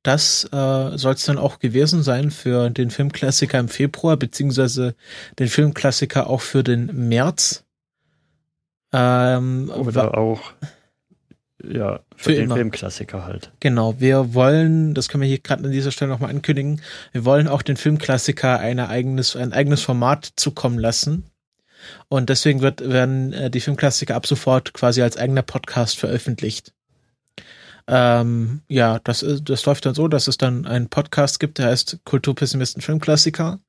Das äh, soll es dann auch gewesen sein für den Filmklassiker im Februar, beziehungsweise den Filmklassiker auch für den März. Ähm, Oder auch, ja, für, Für den immer. Filmklassiker halt. Genau, wir wollen, das können wir hier gerade an dieser Stelle nochmal ankündigen, wir wollen auch den Filmklassiker eine eigenes, ein eigenes Format zukommen lassen. Und deswegen wird, werden äh, die Filmklassiker ab sofort quasi als eigener Podcast veröffentlicht. Ähm, ja, das, ist, das läuft dann so, dass es dann einen Podcast gibt, der heißt Kulturpessimisten Filmklassiker.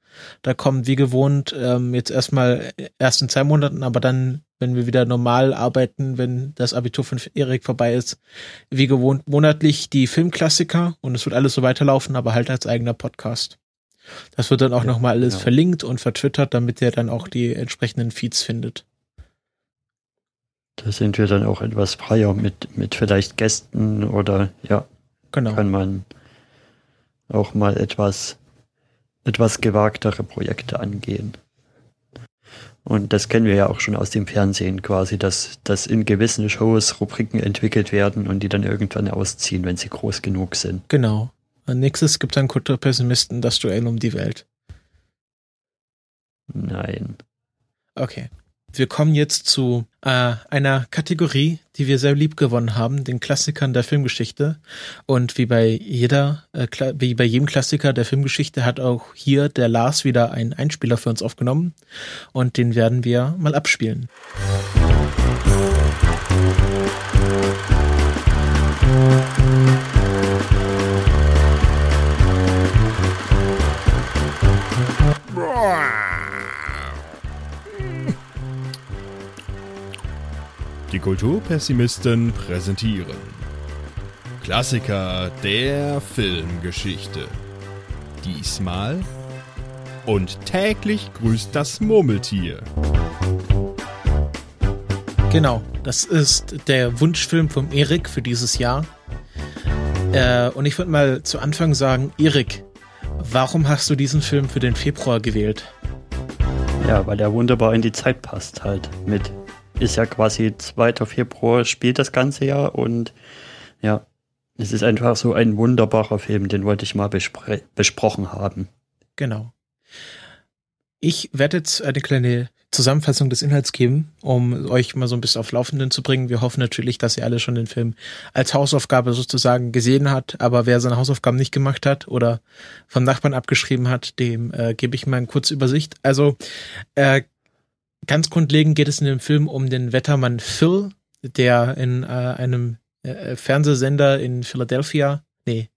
Da kommen wie gewohnt ähm, jetzt erstmal erst in zwei Monaten, aber dann, wenn wir wieder normal arbeiten, wenn das Abitur von Erik vorbei ist, wie gewohnt monatlich die Filmklassiker und es wird alles so weiterlaufen, aber halt als eigener Podcast. Das wird dann auch Ja, nochmal alles genau. verlinkt und vertwittert, damit ihr dann auch die entsprechenden Feeds findet. Da sind wir dann auch etwas freier mit, mit vielleicht Gästen oder ja, Genau. kann man auch mal etwas, etwas gewagtere Projekte angehen. Und das kennen wir ja auch schon aus dem Fernsehen quasi, dass, dass in gewissen Shows Rubriken entwickelt werden und die dann irgendwann ausziehen, wenn sie groß genug sind. Genau. Und nächstes gibt dann Kulturpessimisten das Duell um die Welt. Nein. Okay. Wir kommen jetzt zu äh, einer Kategorie, die wir sehr lieb gewonnen haben, den Klassikern der Filmgeschichte. Und wie bei jeder, äh, wie bei jedem Klassiker der Filmgeschichte hat auch hier der Lars wieder einen Einspieler für uns aufgenommen. Und den werden wir mal abspielen. Die Kulturpessimisten präsentieren Klassiker der Filmgeschichte. Diesmal und täglich grüßt das Murmeltier. Genau, das ist der Wunschfilm vom Erik für dieses Jahr. Äh, und ich würde mal zu Anfang sagen, Erik, warum hast du diesen Film für den Februar gewählt? Ja, weil der wunderbar in die Zeit passt halt mit. Ist ja quasi 2. Februar, spielt das ganze Jahr und ja, es ist einfach so ein wunderbarer Film, den wollte ich mal bespre besprochen haben. Genau. Ich werde jetzt eine kleine Zusammenfassung des Inhalts geben, um euch mal so ein bisschen auf Laufenden zu bringen. Wir hoffen natürlich, dass ihr alle schon den Film als Hausaufgabe sozusagen gesehen habt, aber wer seine Hausaufgaben nicht gemacht hat oder vom Nachbarn abgeschrieben hat, dem äh, gebe ich mal eine kurze Übersicht. Also äh, ganz grundlegend geht es in dem Film um den Wettermann Phil, der in äh, einem äh, Fernsehsender in Philadelphia, nee,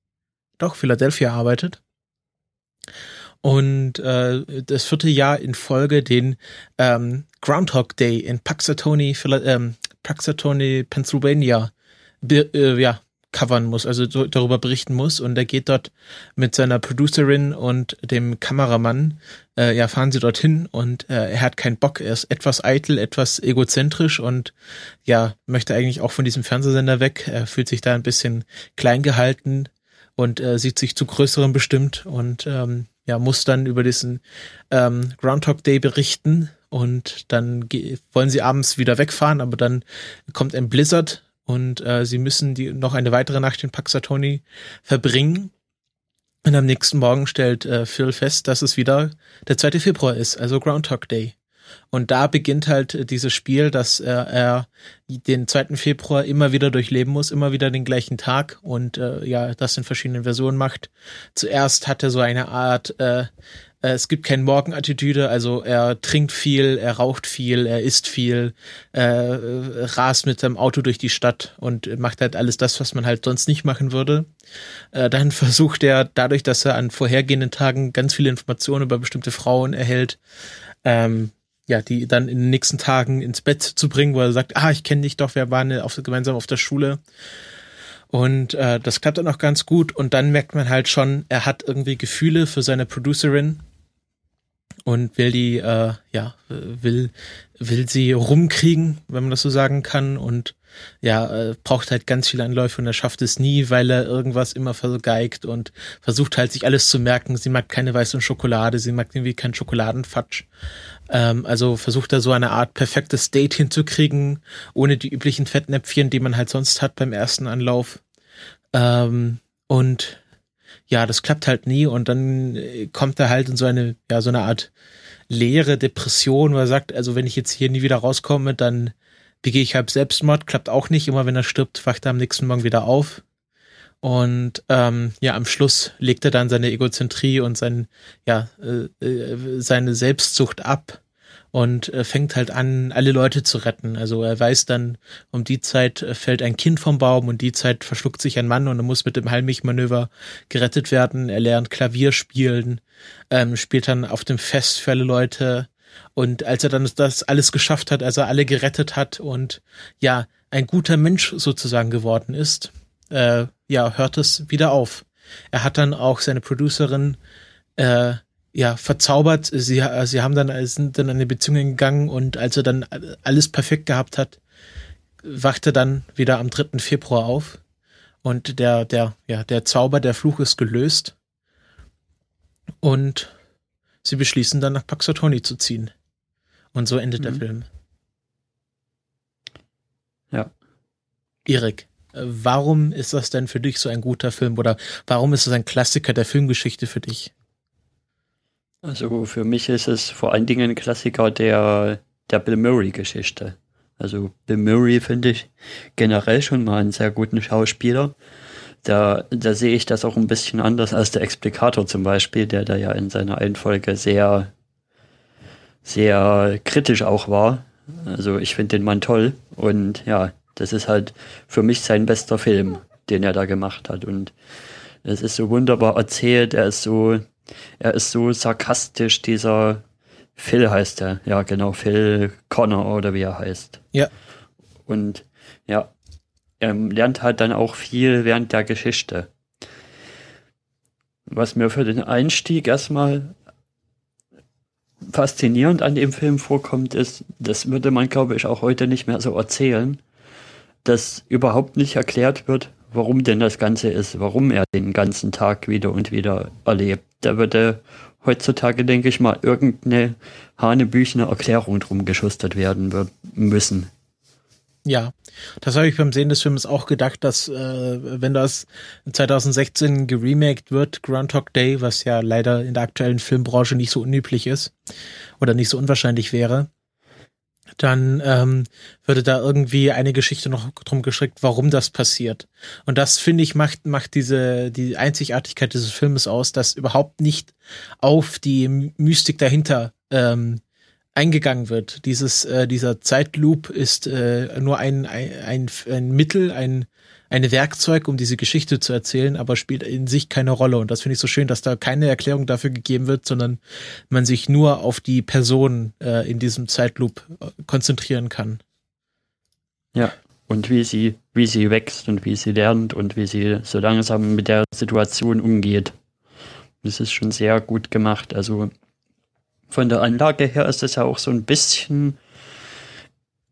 doch Philadelphia arbeitet. Und äh, das vierte Jahr in Folge den ähm, Groundhog Day in Paxatoni, ähm, Paxatoni, Pennsylvania, be- äh, ja, covern muss, also so, darüber berichten muss. Und er geht dort mit seiner Producerin und dem Kameramann, äh, ja, fahren sie dorthin und äh, er hat keinen Bock. Er ist etwas eitel, etwas egozentrisch und ja, möchte eigentlich auch von diesem Fernsehsender weg. Er fühlt sich da ein bisschen klein gehalten und äh, sieht sich zu größerem bestimmt und ähm, ja, muss dann über diesen ähm, Groundhog Day berichten und dann wollen sie abends wieder wegfahren, aber dann kommt ein Blizzard und äh, sie müssen die noch eine weitere Nacht in Paxatoni verbringen. Und am nächsten Morgen stellt äh, Phil fest, dass es wieder der 2. Februar ist, also Groundhog Day. Und da beginnt halt äh, dieses Spiel, dass äh, er den 2. Februar immer wieder durchleben muss, immer wieder den gleichen Tag und äh, ja, das in verschiedenen Versionen macht. Zuerst hat er so eine Art Äh, es gibt kein Morgenattitüde, also er trinkt viel, er raucht viel, er isst viel, äh, rast mit seinem Auto durch die Stadt und macht halt alles das, was man halt sonst nicht machen würde. Äh, dann versucht er, dadurch, dass er an vorhergehenden Tagen ganz viele Informationen über bestimmte Frauen erhält, ähm, ja, die dann in den nächsten Tagen ins Bett zu bringen, wo er sagt, ah, ich kenne dich doch, wir waren auf, gemeinsam auf der Schule. Und äh, das klappt dann auch ganz gut. Und dann merkt man halt schon, er hat irgendwie Gefühle für seine Producerin und will die, äh, ja, will, will sie rumkriegen, wenn man das so sagen kann. Und ja, äh, braucht halt ganz viele Anläufe und er schafft es nie, weil er irgendwas immer vergeigt und versucht halt sich alles zu merken. Sie mag keine weiße Schokolade, sie mag irgendwie keinen Schokoladenfatsch. Ähm, also versucht er so eine Art perfektes Date hinzukriegen, ohne die üblichen Fettnäpfchen, die man halt sonst hat beim ersten Anlauf. Ähm, und ja, das klappt halt nie und dann äh, kommt er halt in so eine, ja, so eine Art leere Depression, wo er sagt, also wenn ich jetzt hier nie wieder rauskomme, dann begehe ich halt Selbstmord, klappt auch nicht. Immer wenn er stirbt, wacht er am nächsten Morgen wieder auf. Und ähm, ja, am Schluss legt er dann seine Egozentrie und sein, ja, äh, äh, seine Selbstsucht ab und äh, fängt halt an, alle Leute zu retten. Also er weiß dann, um die Zeit äh, fällt ein Kind vom Baum und die Zeit verschluckt sich ein Mann und er muss mit dem Heimlich-Manöver gerettet werden. Er lernt Klavier spielen, ähm, spielt dann auf dem Fest für alle Leute. Und als er dann das alles geschafft hat, als er alle gerettet hat und ja, ein guter Mensch sozusagen geworden ist, äh, ja, hört es wieder auf. Er hat dann auch seine Producerin äh, ja, verzaubert. Sie, sie haben dann, sind dann eine Beziehung gegangen und als er dann alles perfekt gehabt hat, wachte dann wieder am 3. Februar auf und der, der, ja, der Zauber, der Fluch ist gelöst und sie beschließen dann nach Paxotoni zu ziehen. Und so endet mhm. der Film. Ja. Erik, warum ist das denn für dich so ein guter Film oder warum ist es ein Klassiker der Filmgeschichte für dich? Also für mich ist es vor allen Dingen ein Klassiker der, der Bill Murray-Geschichte. Also Bill Murray finde ich generell schon mal einen sehr guten Schauspieler. Da, da sehe ich das auch ein bisschen anders als der Explikator zum Beispiel, der da ja in seiner Einfolge sehr, sehr kritisch auch war. Also ich finde den Mann toll und ja, das ist halt für mich sein bester Film, den er da gemacht hat. Und es ist so wunderbar erzählt, er ist so, er ist so sarkastisch, dieser Phil heißt er. Ja, genau, Phil Connor oder wie er heißt. Ja. Und ja, er lernt halt dann auch viel während der Geschichte. Was mir für den Einstieg erstmal faszinierend an dem Film vorkommt, ist, das würde man, glaube ich, auch heute nicht mehr so erzählen, dass überhaupt nicht erklärt wird, warum denn das Ganze ist, warum er den ganzen Tag wieder und wieder erlebt. Da würde heutzutage, denke ich mal, irgendeine hanebüchene Erklärung drum geschustert werden müssen. Ja, das habe ich beim Sehen des Films auch gedacht, dass äh, wenn das 2016 geremaked wird, Groundhog Day, was ja leider in der aktuellen Filmbranche nicht so unüblich ist oder nicht so unwahrscheinlich wäre, dann ähm, würde da irgendwie eine Geschichte noch drum geschickt, warum das passiert. Und das finde ich macht macht diese die Einzigartigkeit dieses Filmes aus, dass überhaupt nicht auf die Mystik dahinter ähm, eingegangen wird. Dieses äh, dieser Zeitloop ist äh, nur ein, ein ein ein Mittel, ein ein Werkzeug, um diese Geschichte zu erzählen, aber spielt in sich keine Rolle. Und das finde ich so schön, dass da keine Erklärung dafür gegeben wird, sondern man sich nur auf die Person äh, in diesem Zeitloop äh, konzentrieren kann. Ja, und wie sie, wie sie wächst und wie sie lernt und wie sie so langsam mit der Situation umgeht. Das ist schon sehr gut gemacht. Also von der Anlage her ist es ja auch so ein bisschen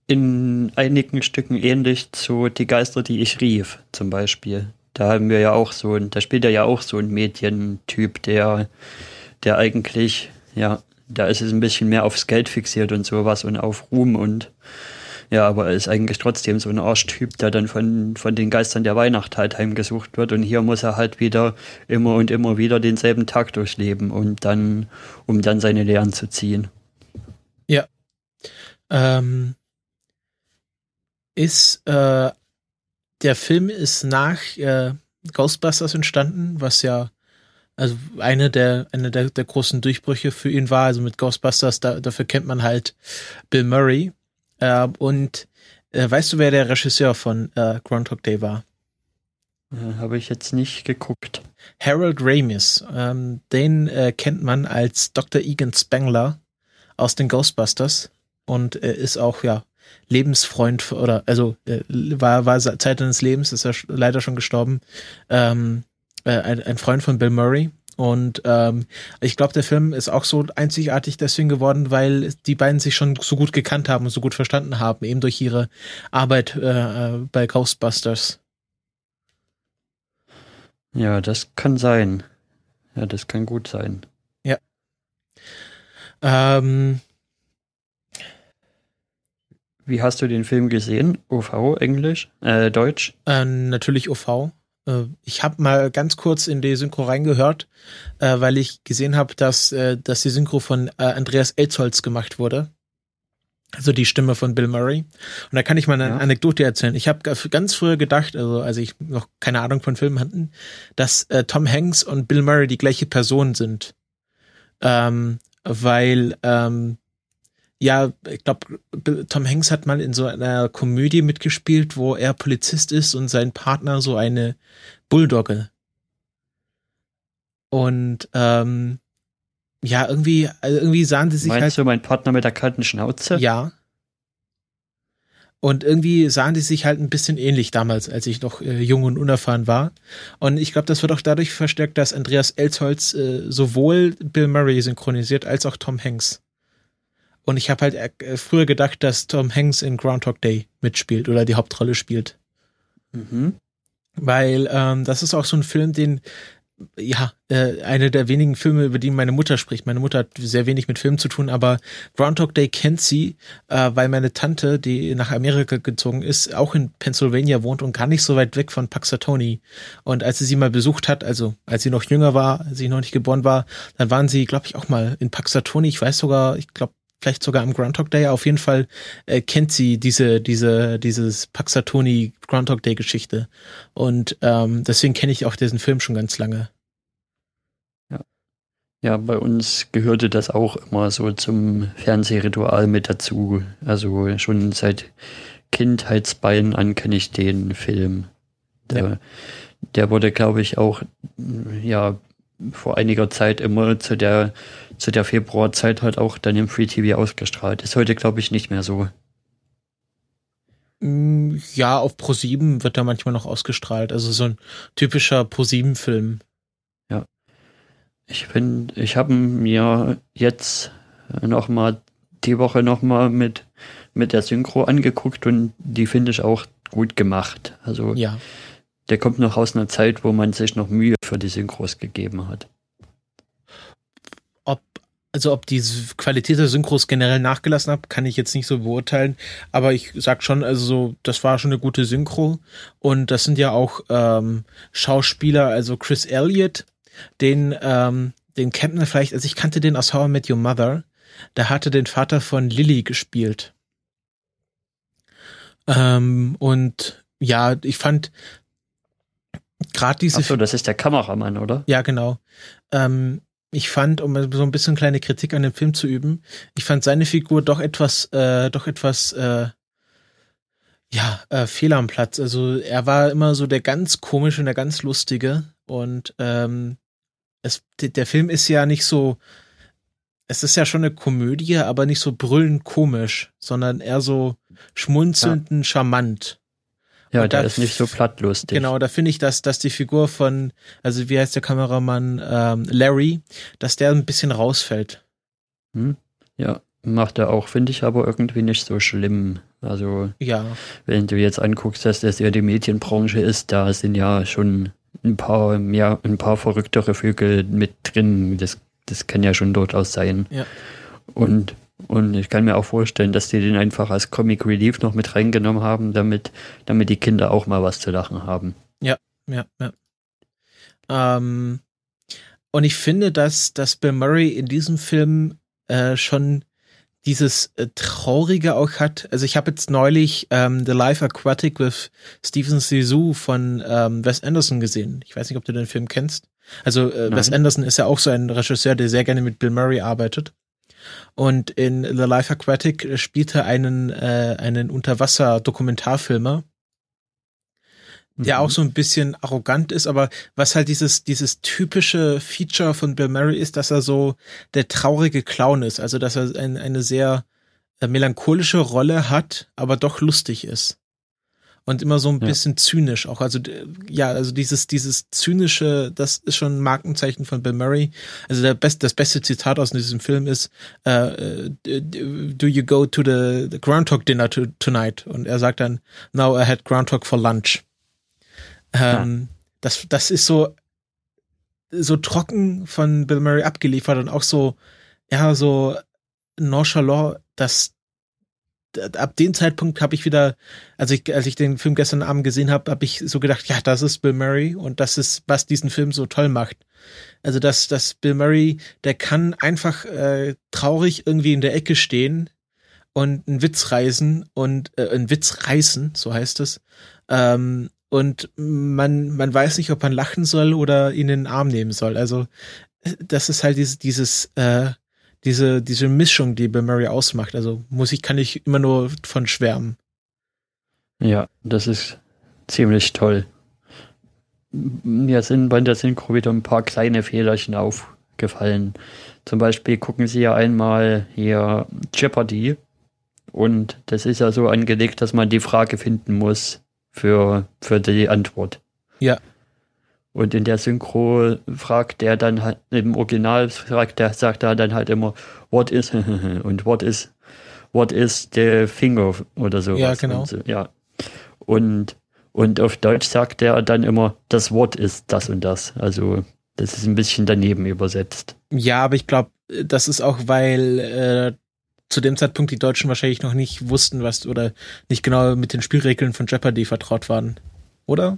in einigen Stücken ähnlich zu Die Geister, die ich rief, zum Beispiel. Da haben wir ja auch so ein, da spielt er ja auch so ein Medientyp, der, der eigentlich, ja, da ist es ein bisschen mehr aufs Geld fixiert und sowas und auf Ruhm und ja, aber er ist eigentlich trotzdem so ein Arschtyp, der dann von, von den Geistern der Weihnacht halt heimgesucht wird und hier muss er halt wieder immer und immer wieder denselben Tag durchleben und dann, um dann seine Lehren zu ziehen. Ja. Ähm, ist, äh, der Film ist nach äh, Ghostbusters entstanden, was ja Also eine der, eine der, der großen Durchbrüche für ihn war, also mit Ghostbusters, da, dafür kennt man halt Bill Murray. Äh, und weißt du, wer der Regisseur von äh, Groundhog Day war? Äh, Habe ich jetzt nicht geguckt. Harold Ramis. Ähm, den äh, kennt man als Dr. Egan Spengler aus den Ghostbusters und ist auch ja Lebensfreund oder also äh, war war Zeit seines Lebens ist er leider schon gestorben ähm, äh, ein, ein Freund von Bill Murray und ähm, ich glaube, der Film ist auch so einzigartig deswegen geworden, weil die beiden sich schon so gut gekannt haben und so gut verstanden haben, eben durch ihre Arbeit äh, bei Ghostbusters. Ja, das kann sein. Ja, das kann gut sein. Ja. Ähm, Wie hast du den Film gesehen? OV, Englisch, äh, Deutsch? äh, natürlich OV. Äh, ich habe mal ganz kurz in die Synchro reingehört, äh, weil ich gesehen habe, dass, äh, dass die Synchro von äh, Andreas Elzholz gemacht wurde. Also die Stimme von Bill Murray. Und da kann ich mal eine Ja. Anekdote erzählen. Ich habe ganz früher gedacht, also als ich noch keine Ahnung von Filmen hatten, dass äh, Tom Hanks und Bill Murray die gleiche Person sind. Ähm, weil, ähm, ja, ich glaube, Tom Hanks hat mal in so einer Komödie mitgespielt, wo er Polizist ist und sein Partner so eine Bulldogge. Und ähm, ja, irgendwie, also irgendwie sahen sie sich Meinst halt du mein Partner mit der kalten Schnauze? ja. Und irgendwie sahen die sich halt ein bisschen ähnlich damals, als ich noch äh, jung und unerfahren war. Und ich glaube, das wird auch dadurch verstärkt, dass Andreas Elsholz äh, sowohl Bill Murray synchronisiert als auch Tom Hanks. Und ich habe halt äh, früher gedacht, dass Tom Hanks in Groundhog Day mitspielt oder die Hauptrolle spielt. Mhm. Weil ähm, das ist auch so ein Film, den, ja, äh, eine der wenigen Filme, über die meine Mutter spricht. Meine Mutter hat sehr wenig mit Filmen zu tun, aber Groundhog Day kennt sie, äh, weil meine Tante, die nach Amerika gezogen ist, auch in Pennsylvania wohnt und gar nicht so weit weg von Paxatoni. Und als sie sie mal besucht hat, also als sie noch jünger war, als sie noch nicht geboren war, dann waren sie, glaube ich, auch mal in Paxatoni. Ich weiß sogar, ich glaube, vielleicht sogar am Groundhog Day. Auf jeden Fall äh, kennt sie diese, diese, dieses Paxatoni Groundhog Day Geschichte. Und ähm, deswegen kenne ich auch diesen Film schon ganz lange. Ja, bei uns gehörte das auch immer so zum Fernsehritual mit dazu. Also schon seit Kindheitsbeinen an kenne ich den Film. Der, der wurde, glaube ich, auch ja vor einiger Zeit immer zu der zu der Februarzeit halt auch dann im Free TV ausgestrahlt. Ist heute, glaube ich, nicht mehr so. Mm, Ja, auf Pro7 wird da manchmal noch ausgestrahlt. Also so ein typischer Pro7-Film. Ich finde, ich habe mir jetzt noch mal die Woche noch mal mit mit der Synchro angeguckt und die finde ich auch gut gemacht. Also Ja. der kommt noch aus einer Zeit, wo man sich noch Mühe für die Synchros gegeben hat. Also ob die Qualität der Synchros generell nachgelassen hat, kann ich jetzt nicht so beurteilen. Aber ich sag schon, also so, das war schon eine gute Synchro. Und das sind ja auch ähm, Schauspieler, also Chris Elliott, den, ähm, den kennt man vielleicht, also ich kannte den aus How I Met Your Mother. Der hatte den Vater von Lily gespielt. Ähm, und ja, ich fand gerade diese Achso, das ist der Kameramann, oder? ja, genau. Ähm, ich fand, um so ein bisschen kleine Kritik an dem Film zu üben, ich fand seine Figur doch etwas, äh, doch etwas, äh, ja, äh, fehl am Platz. Also er war immer so der ganz komische und der ganz lustige. Und ähm, es, der Film ist ja nicht so, es ist ja schon eine Komödie, aber nicht so brüllend komisch, sondern eher so schmunzelnd, charmant. Ja, Und der da ist nicht so plattlustig. Genau, da finde ich, dass, dass die Figur von, also wie heißt der Kameramann, ähm, Larry, dass der ein bisschen rausfällt. Hm? Ja, macht er auch, finde ich aber irgendwie nicht so schlimm. Also, Ja, wenn du jetzt anguckst, dass das ja die Medienbranche ist, da sind ja schon ein paar mehr, ein paar verrücktere Vögel mit drin. Das, das kann ja schon durchaus sein. Ja. Und, und ich kann mir auch vorstellen, dass die den einfach als Comic Relief noch mit reingenommen haben, damit, damit die Kinder auch mal was zu lachen haben. ja, ja. Ähm, und ich finde, dass, dass Bill Murray in diesem Film äh, schon dieses äh, Traurige auch hat. Also ich habe jetzt neulich ähm, The Life Aquatic with Stephen Sisu von ähm, Wes Anderson gesehen. Ich weiß nicht, ob du den Film kennst. Also äh, Wes Anderson ist ja auch so ein Regisseur, der sehr gerne mit Bill Murray arbeitet. Und in The Life Aquatic spielt er einen, äh, einen Unterwasser-Dokumentarfilmer, der mhm. auch so ein bisschen arrogant ist, aber was halt dieses, dieses typische Feature von Bill Murray ist, dass er so der traurige Clown ist, also dass er ein, eine sehr äh, melancholische Rolle hat, aber doch lustig ist. Und immer so ein ja. bisschen zynisch auch. Also, ja, also dieses, dieses zynische, das ist schon ein Markenzeichen von Bill Murray. Also der best, das beste Zitat aus diesem Film ist, uh, do you go to the, the Groundhog Dinner to, tonight? Und er sagt dann, no, I had Groundhog for lunch. Ähm, ja. das, das ist so, so trocken von Bill Murray abgeliefert und auch so, ja, so nonchalant, dass ab dem Zeitpunkt habe ich wieder, als ich, als ich den Film gestern Abend gesehen habe, habe ich so gedacht, ja, das ist Bill Murray und das ist, was diesen Film so toll macht. Also dass, dass Bill Murray, der kann einfach äh, traurig irgendwie in der Ecke stehen und einen Witz reißen und äh, einen Witz reißen, so heißt es. Ähm, und man, man weiß nicht, ob man lachen soll oder ihn in den Arm nehmen soll. Also das ist halt dieses, dieses, äh, diese, diese Mischung, die Bill Murray ausmacht. Also muss ich, kann ich immer nur von schwärmen. Ja, das ist ziemlich toll. Mir sind bei der Synchro wieder ein paar kleine Fehlerchen aufgefallen. Zum Beispiel gucken Sie ja einmal hier Jeopardy und das ist ja so angelegt, dass man die Frage finden muss, für, für die Antwort. Ja. Und in der Synchro fragt der dann halt, im Original fragt der, sagt er dann halt immer, what is, und what is, what is the finger oder so. Ja, genau. Und so, ja. Und, und auf Deutsch sagt er dann immer, das Wort ist das und das. Also, das ist ein bisschen daneben übersetzt. Ja, aber ich glaube, das ist auch, weil äh, zu dem Zeitpunkt die Deutschen wahrscheinlich noch nicht wussten, was oder nicht genau mit den Spielregeln von Jeopardy vertraut waren. Oder?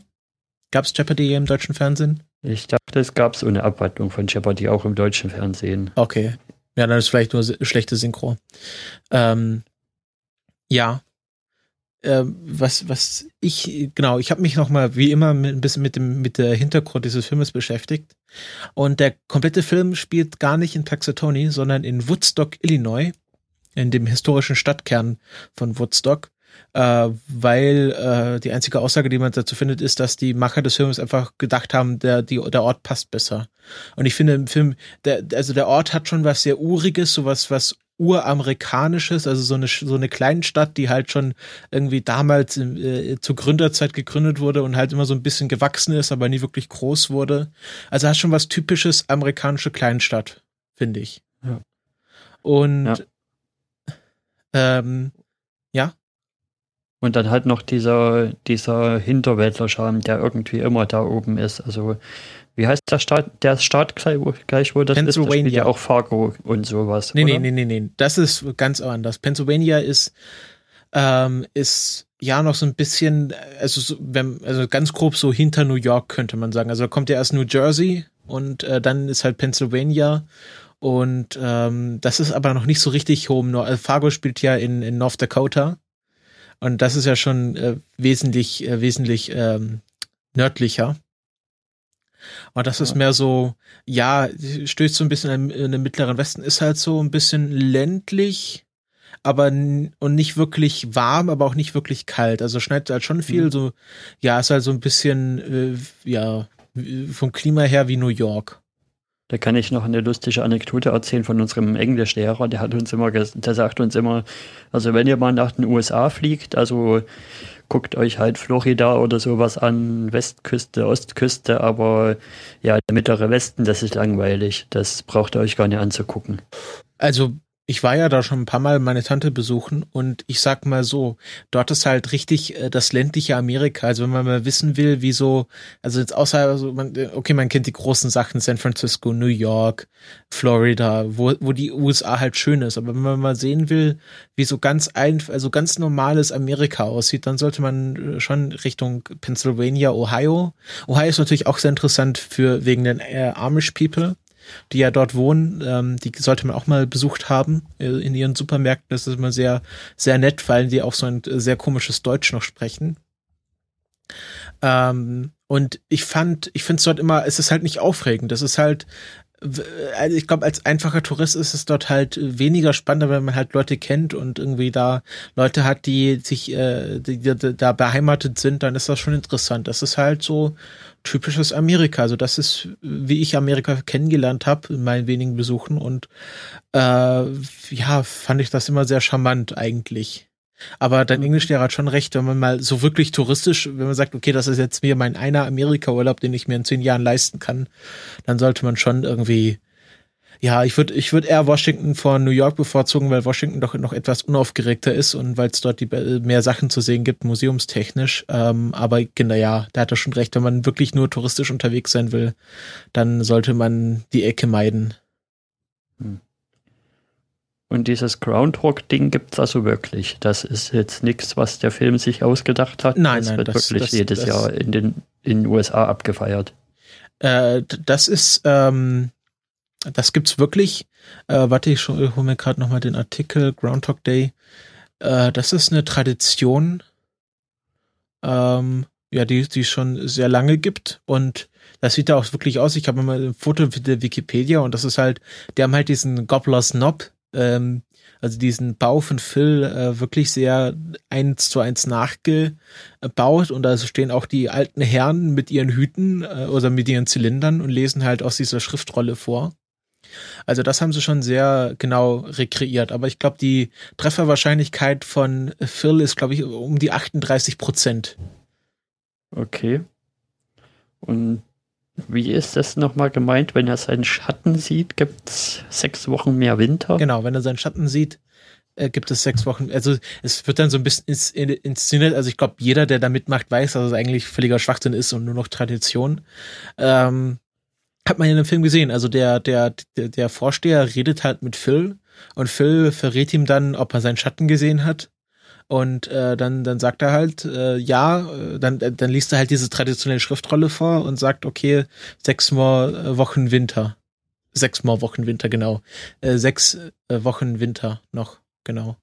Gab es Jeopardy im deutschen Fernsehen? Ich dachte, es gab so eine Abwandlung von Jeopardy auch im deutschen Fernsehen. Okay. Ja, dann ist vielleicht nur schlechte Synchro. Ähm, ja. Äh, was, was ich, genau, ich habe mich nochmal wie immer mit, ein bisschen mit dem, mit der Hintergrund dieses Filmes beschäftigt. Und der komplette Film spielt gar nicht in Taxatoni, sondern in Woodstock, Illinois in dem historischen Stadtkern von Woodstock, äh, weil äh, die einzige Aussage, die man dazu findet, ist, dass die Macher des Films einfach gedacht haben, der, die, der Ort passt besser. Und ich finde im Film, der, also der Ort hat schon was sehr Uriges, sowas, was uramerikanisches, also so eine so eine Kleinstadt, die halt schon irgendwie damals äh, zur Gründerzeit gegründet wurde und halt immer so ein bisschen gewachsen ist, aber nie wirklich groß wurde. Also hat schon was typisches amerikanische Kleinstadt, finde ich. Ja. Und ja. Ähm. Und dann halt noch dieser, dieser Hinterwäldler-Charme, der irgendwie immer da oben ist. Also, wie heißt der Staat, der Staat gleich, gleich wo das Pennsylvania. ist? Das ja auch Fargo und sowas. Nee, oder? nee, nee, nee, nee. Das ist ganz anders. Pennsylvania ist, ähm, ist ja noch so ein bisschen, also, so, wenn, also ganz grob so hinter New York könnte man sagen. Also da kommt ja erst New Jersey und äh, dann ist halt Pennsylvania und ähm, das ist aber noch nicht so richtig home. Also Fargo spielt ja in, in North Dakota. Und das ist ja schon äh, wesentlich, äh, wesentlich ähm, nördlicher. Und das ist mehr so, ja, stößt so ein bisschen in den mittleren Westen, ist halt so ein bisschen ländlich, aber und nicht wirklich warm, aber auch nicht wirklich kalt. Also schneidet halt schon viel, mhm. so, ja, ist halt so ein bisschen, äh, ja, vom Klima her wie New York. Da kann ich noch eine lustige Anekdote erzählen von unserem Englischlehrer. Der hat uns immer, der sagt uns immer, also wenn ihr mal nach den USA fliegt, also guckt euch halt Florida oder sowas an, Westküste, Ostküste, aber ja, der mittlere Westen, das ist langweilig. Das braucht ihr euch gar nicht anzugucken. Also ich war ja da schon ein paar Mal meine Tante besuchen und ich sag mal so, dort ist halt richtig äh, das ländliche Amerika. Also wenn man mal wissen will, wieso, also jetzt außer, also man, okay, man kennt die großen Sachen, San Francisco, New York, Florida, wo, wo die USA halt schön ist. Aber wenn man mal sehen will, wie so ganz ein, also ganz normales Amerika aussieht, dann sollte man äh, schon Richtung Pennsylvania, Ohio. Ohio ist natürlich auch sehr interessant für wegen den äh, Amish People die ja dort wohnen. Ähm, die sollte man auch mal besucht haben äh, in ihren Supermärkten. Das ist immer sehr, sehr nett, weil die auch so ein sehr komisches Deutsch noch sprechen. Ähm, und ich fand, ich finde es dort immer, es ist halt nicht aufregend. Das ist halt, also ich glaube, als einfacher Tourist ist es dort halt weniger spannender, wenn man halt Leute kennt und irgendwie da Leute hat, die sich äh, die, die, da beheimatet sind, dann ist das schon interessant. Das ist halt so typisches Amerika. Also das ist, wie ich Amerika kennengelernt habe in meinen wenigen Besuchen und äh, ja, fand ich das immer sehr charmant eigentlich. Aber dein Englischlehrer hat schon recht, wenn man mal so wirklich touristisch, wenn man sagt, okay, das ist jetzt mir mein einer Amerika-Urlaub, den ich mir in zehn Jahren leisten kann, dann sollte man schon irgendwie, ja, ich würde ich würde eher Washington vor New York bevorzugen, weil Washington doch noch etwas unaufgeregter ist und weil es dort die, mehr Sachen zu sehen gibt, museumstechnisch. Ähm, aber genau, ja, da hat er schon recht, wenn man wirklich nur touristisch unterwegs sein will, dann sollte man die Ecke meiden. Hm. Und dieses Groundhog-Ding gibt es also wirklich. Das ist jetzt nichts, was der Film sich ausgedacht hat. Nein, das nein, wird das, wirklich das, jedes das, Jahr in den in den USA abgefeiert. Äh, das ist, ähm, das gibt's wirklich. Äh, warte, ich hole mir gerade nochmal den Artikel Groundhog Day. Äh, das ist eine Tradition, ähm, ja, die die schon sehr lange gibt und das sieht da auch wirklich aus. Ich habe mal ein Foto der Wikipedia und das ist halt, die haben halt diesen Gobbler's Knob ähm, also diesen Bau von Phil äh, wirklich sehr eins zu eins nachgebaut und da stehen auch die alten Herren mit ihren Hüten äh, oder mit ihren Zylindern und lesen halt aus dieser Schriftrolle vor. Also das haben sie schon sehr genau rekreiert, aber ich glaube, die Trefferwahrscheinlichkeit von Phil ist, glaube ich, um die 38 Prozent. Okay. Und wie ist das nochmal gemeint? Wenn er seinen Schatten sieht, gibt es sechs Wochen mehr Winter? Genau, wenn er seinen Schatten sieht, äh, gibt es sechs Wochen. Also es wird dann so ein bisschen ins, in, inszeniert. Also ich glaube, jeder, der da mitmacht, weiß, dass es eigentlich völliger Schwachsinn ist und nur noch Tradition. Ähm, hat man ja in dem Film gesehen. Also der, der, der, der Vorsteher redet halt mit Phil und Phil verrät ihm dann, ob er seinen Schatten gesehen hat. Und äh, dann, dann sagt er halt, äh, ja, äh, dann, äh, dann liest er halt diese traditionelle Schriftrolle vor und sagt, okay, sechs Mal äh, Wochen Winter. Sechs Mal Wochen Winter, genau. Äh, sechs Wochen Winter noch, genau.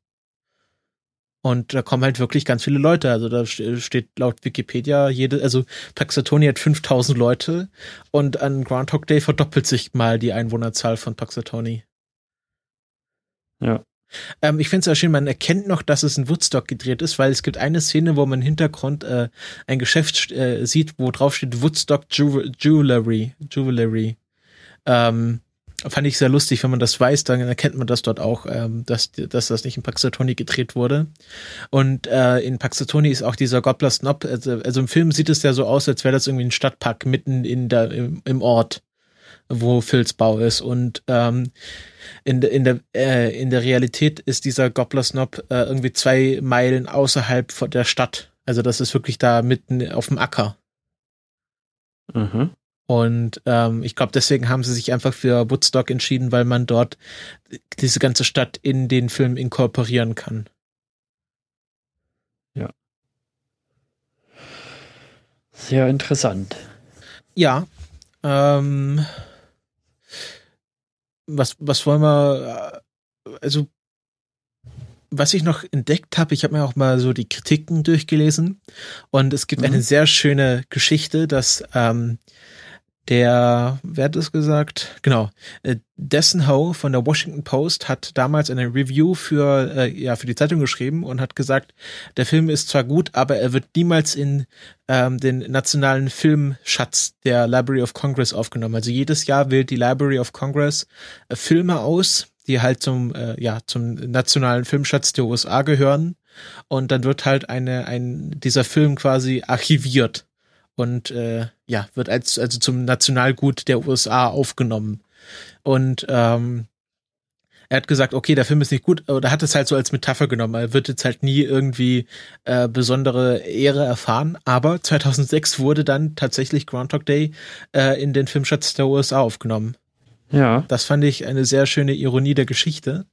Und da kommen halt wirklich ganz viele Leute. Also da steht laut Wikipedia jede, also Paxatoni hat 5000 Leute und an Groundhog Day verdoppelt sich mal die Einwohnerzahl von Paxatoni. Ja. Ähm, ich finde es sehr schön, man erkennt noch, dass es in Woodstock gedreht ist, weil es gibt eine Szene, wo man im Hintergrund äh, ein Geschäft äh, sieht, wo drauf steht Woodstock Jewelry. Jewelry. Ähm, fand ich sehr lustig, wenn man das weiß, dann erkennt man das dort auch, ähm, dass, dass das nicht in Paxatoni gedreht wurde. Und äh, in Paxatoni ist auch dieser Gobbler Snob, also, also im Film sieht es ja so aus, als wäre das irgendwie ein Stadtpark mitten in der, im, im Ort, wo Phils Bau ist. Und ähm, in, in, der, äh, in der Realität ist dieser Gobbler Snob äh, irgendwie zwei Meilen außerhalb von der Stadt. Also das ist wirklich da mitten auf dem Acker. Mhm. Und ähm, ich glaube, deswegen haben sie sich einfach für Woodstock entschieden, weil man dort diese ganze Stadt in den Film inkorporieren kann. Ja. Sehr interessant. Ja. Ähm, was, was wollen wir, äh, also was ich noch entdeckt habe, ich habe mir auch mal so die Kritiken durchgelesen und es gibt mhm. eine sehr schöne Geschichte, dass ähm, der, wer hat das gesagt? Genau. Äh, Dessen Ho von der Washington Post hat damals eine Review für, äh, ja, für die Zeitung geschrieben und hat gesagt, der Film ist zwar gut, aber er wird niemals in ähm, den nationalen Filmschatz der Library of Congress aufgenommen. Also jedes Jahr wählt die Library of Congress äh, Filme aus, die halt zum, äh, ja, zum nationalen Filmschatz der USA gehören. Und dann wird halt eine, ein, dieser Film quasi archiviert und äh, ja, wird als also zum Nationalgut der USA aufgenommen. Und ähm, er hat gesagt, okay, der Film ist nicht gut, oder hat es halt so als Metapher genommen. Er wird jetzt halt nie irgendwie äh, besondere Ehre erfahren. Aber 2006 wurde dann tatsächlich Groundhog Day äh, in den Filmschatz der USA aufgenommen. Ja. Das fand ich eine sehr schöne Ironie der Geschichte.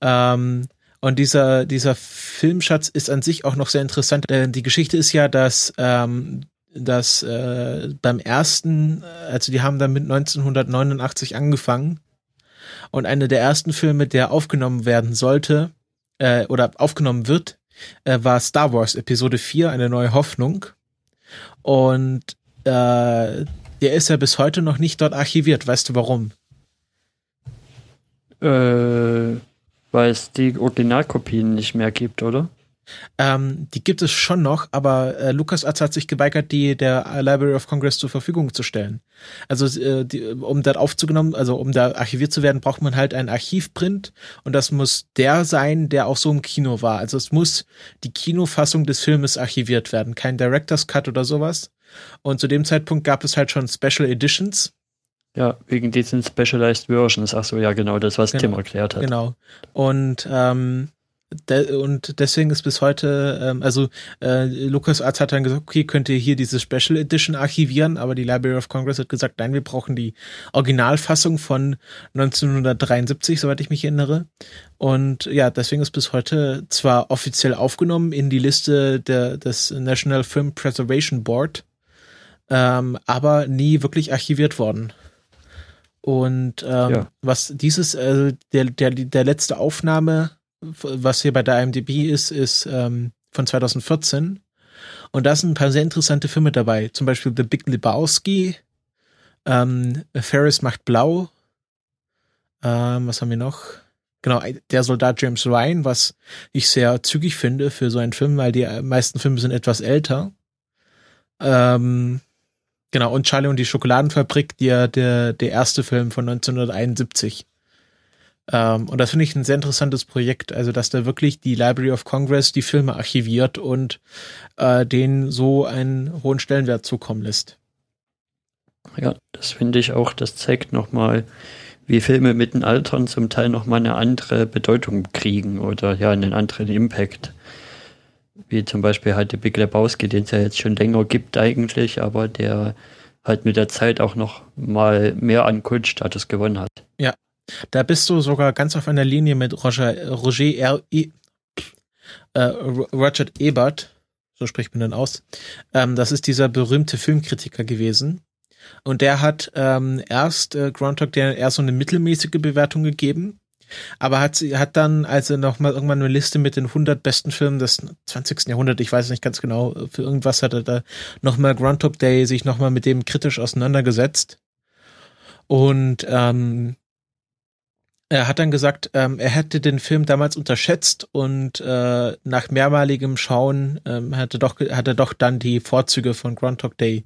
Ähm, und dieser, dieser Filmschatz ist an sich auch noch sehr interessant. Denn die Geschichte ist ja, dass ähm, dass äh, beim ersten, also die haben dann mit 1989 angefangen und einer der ersten Filme, der aufgenommen werden sollte äh, oder aufgenommen wird, äh, war Star Wars Episode 4, eine neue Hoffnung. Und äh, der ist ja bis heute noch nicht dort archiviert. Weißt du warum? Äh, weil es die Originalkopien nicht mehr gibt, oder? Ähm, die gibt es schon noch, aber äh, LucasArts hat sich geweigert, die der Library of Congress zur Verfügung zu stellen. Also äh, die, um da aufzugenommen, also um da archiviert zu werden, braucht man halt einen Archivprint und das muss der sein, der auch so im Kino war. Also es muss die Kinofassung des Filmes archiviert werden, kein Director's Cut oder sowas. Und zu dem Zeitpunkt gab es halt schon Special Editions. Ja, wegen diesen Specialized Versions. Ach so, ja, genau, das, was Genau, Tim erklärt hat. Genau. Und ähm, de und deswegen ist bis heute, ähm, also äh, LucasArts hat dann gesagt, okay, könnt ihr hier diese Special Edition archivieren, aber die Library of Congress hat gesagt, nein, wir brauchen die Originalfassung von 1973, soweit ich mich erinnere. Und ja, deswegen ist bis heute zwar offiziell aufgenommen in die Liste der, des National Film Preservation Board, ähm, aber nie wirklich archiviert worden. Und ähm, Ja. was dieses, äh, der, der, der letzte Aufnahme, was hier bei der IMDb ist, ist ähm, von 2014. Und da sind ein paar sehr interessante Filme dabei. Zum Beispiel The Big Lebowski, ähm, Ferris macht blau. Ähm, was haben wir noch? Genau, der Soldat James Ryan, was ich sehr zügig finde für so einen Film, weil die meisten Filme sind etwas älter. Ähm, genau, und Charlie und die Schokoladenfabrik, der, der, der erste Film von 1971. Ähm, und das finde ich ein sehr interessantes Projekt, also dass da wirklich die Library of Congress die Filme archiviert und äh, denen so einen hohen Stellenwert zukommen lässt. Ja, das finde ich auch, das zeigt nochmal, wie Filme mit den Altern zum Teil nochmal eine andere Bedeutung kriegen oder ja, einen anderen Impact. Wie zum Beispiel halt der Big Lebowski, den es ja jetzt schon länger gibt eigentlich, aber der halt mit der Zeit auch noch mal mehr an Kultstatus gewonnen hat. Da bist du sogar ganz auf einer Linie mit Roger, Roger R. E, äh, Roger Ebert, so spricht man dann aus. Ähm, das ist dieser berühmte Filmkritiker gewesen. Und der hat ähm, erst äh, Groundhog Day eher so eine mittelmäßige Bewertung gegeben, aber hat sie hat dann, als er noch mal irgendwann eine Liste mit den 100 besten Filmen des 20. Jahrhunderts, ich weiß nicht ganz genau, für irgendwas hat er da noch mal Groundhog Day sich noch mal mit dem kritisch auseinandergesetzt. Und ähm, er hat dann gesagt, ähm, er hätte den Film damals unterschätzt und äh, nach mehrmaligem Schauen ähm, hatte doch hat er doch dann die Vorzüge von Groundhog Day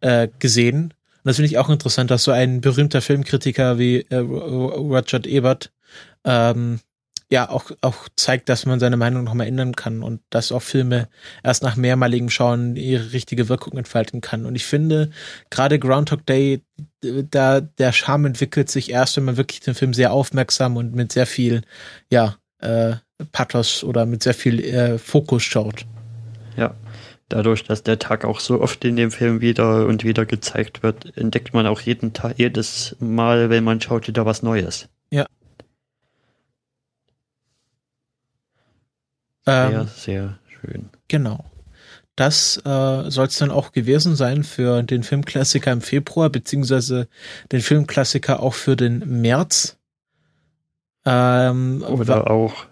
äh, gesehen. Und das finde ich auch interessant, dass so ein berühmter Filmkritiker wie äh, Roger Ebert ähm, ja auch auch zeigt, dass man seine Meinung nochmal ändern kann und dass auch Filme erst nach mehrmaligem Schauen ihre richtige Wirkung entfalten kann. Und ich finde gerade Groundhog Day da der Charme entwickelt sich erst, wenn man wirklich den Film sehr aufmerksam und mit sehr viel, ja, äh, Pathos oder mit sehr viel äh, Fokus schaut. Ja, dadurch, dass der Tag auch so oft in dem Film wieder und wieder gezeigt wird, entdeckt man auch jeden Tag, jedes Mal, wenn man schaut, wieder was Neues. Sehr, Ähm, sehr schön. genau. Das äh, soll es dann auch gewesen sein für den Filmklassiker im Februar, beziehungsweise den Filmklassiker auch für den März. Ähm, Oder auch,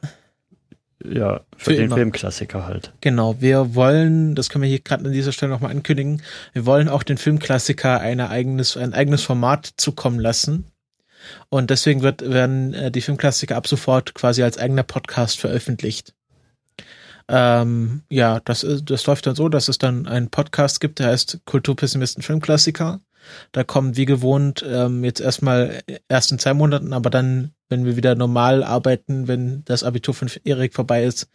ja, für, Für den immer. Filmklassiker halt. Genau, wir wollen, das können wir hier gerade an dieser Stelle nochmal ankündigen, wir wollen auch den Filmklassiker eine eigenes, ein eigenes Format zukommen lassen. Und deswegen wird, werden äh, die Filmklassiker ab sofort quasi als eigener Podcast veröffentlicht. Ähm, ja, das, ist- das läuft dann so, dass es dann einen Podcast gibt, der heißt Kulturpessimisten Filmklassiker. Da kommen wie gewohnt ähm, jetzt erstmal erst in zwei Monaten, aber dann, wenn wir wieder normal arbeiten, wenn das Abitur von Erik vorbei ist,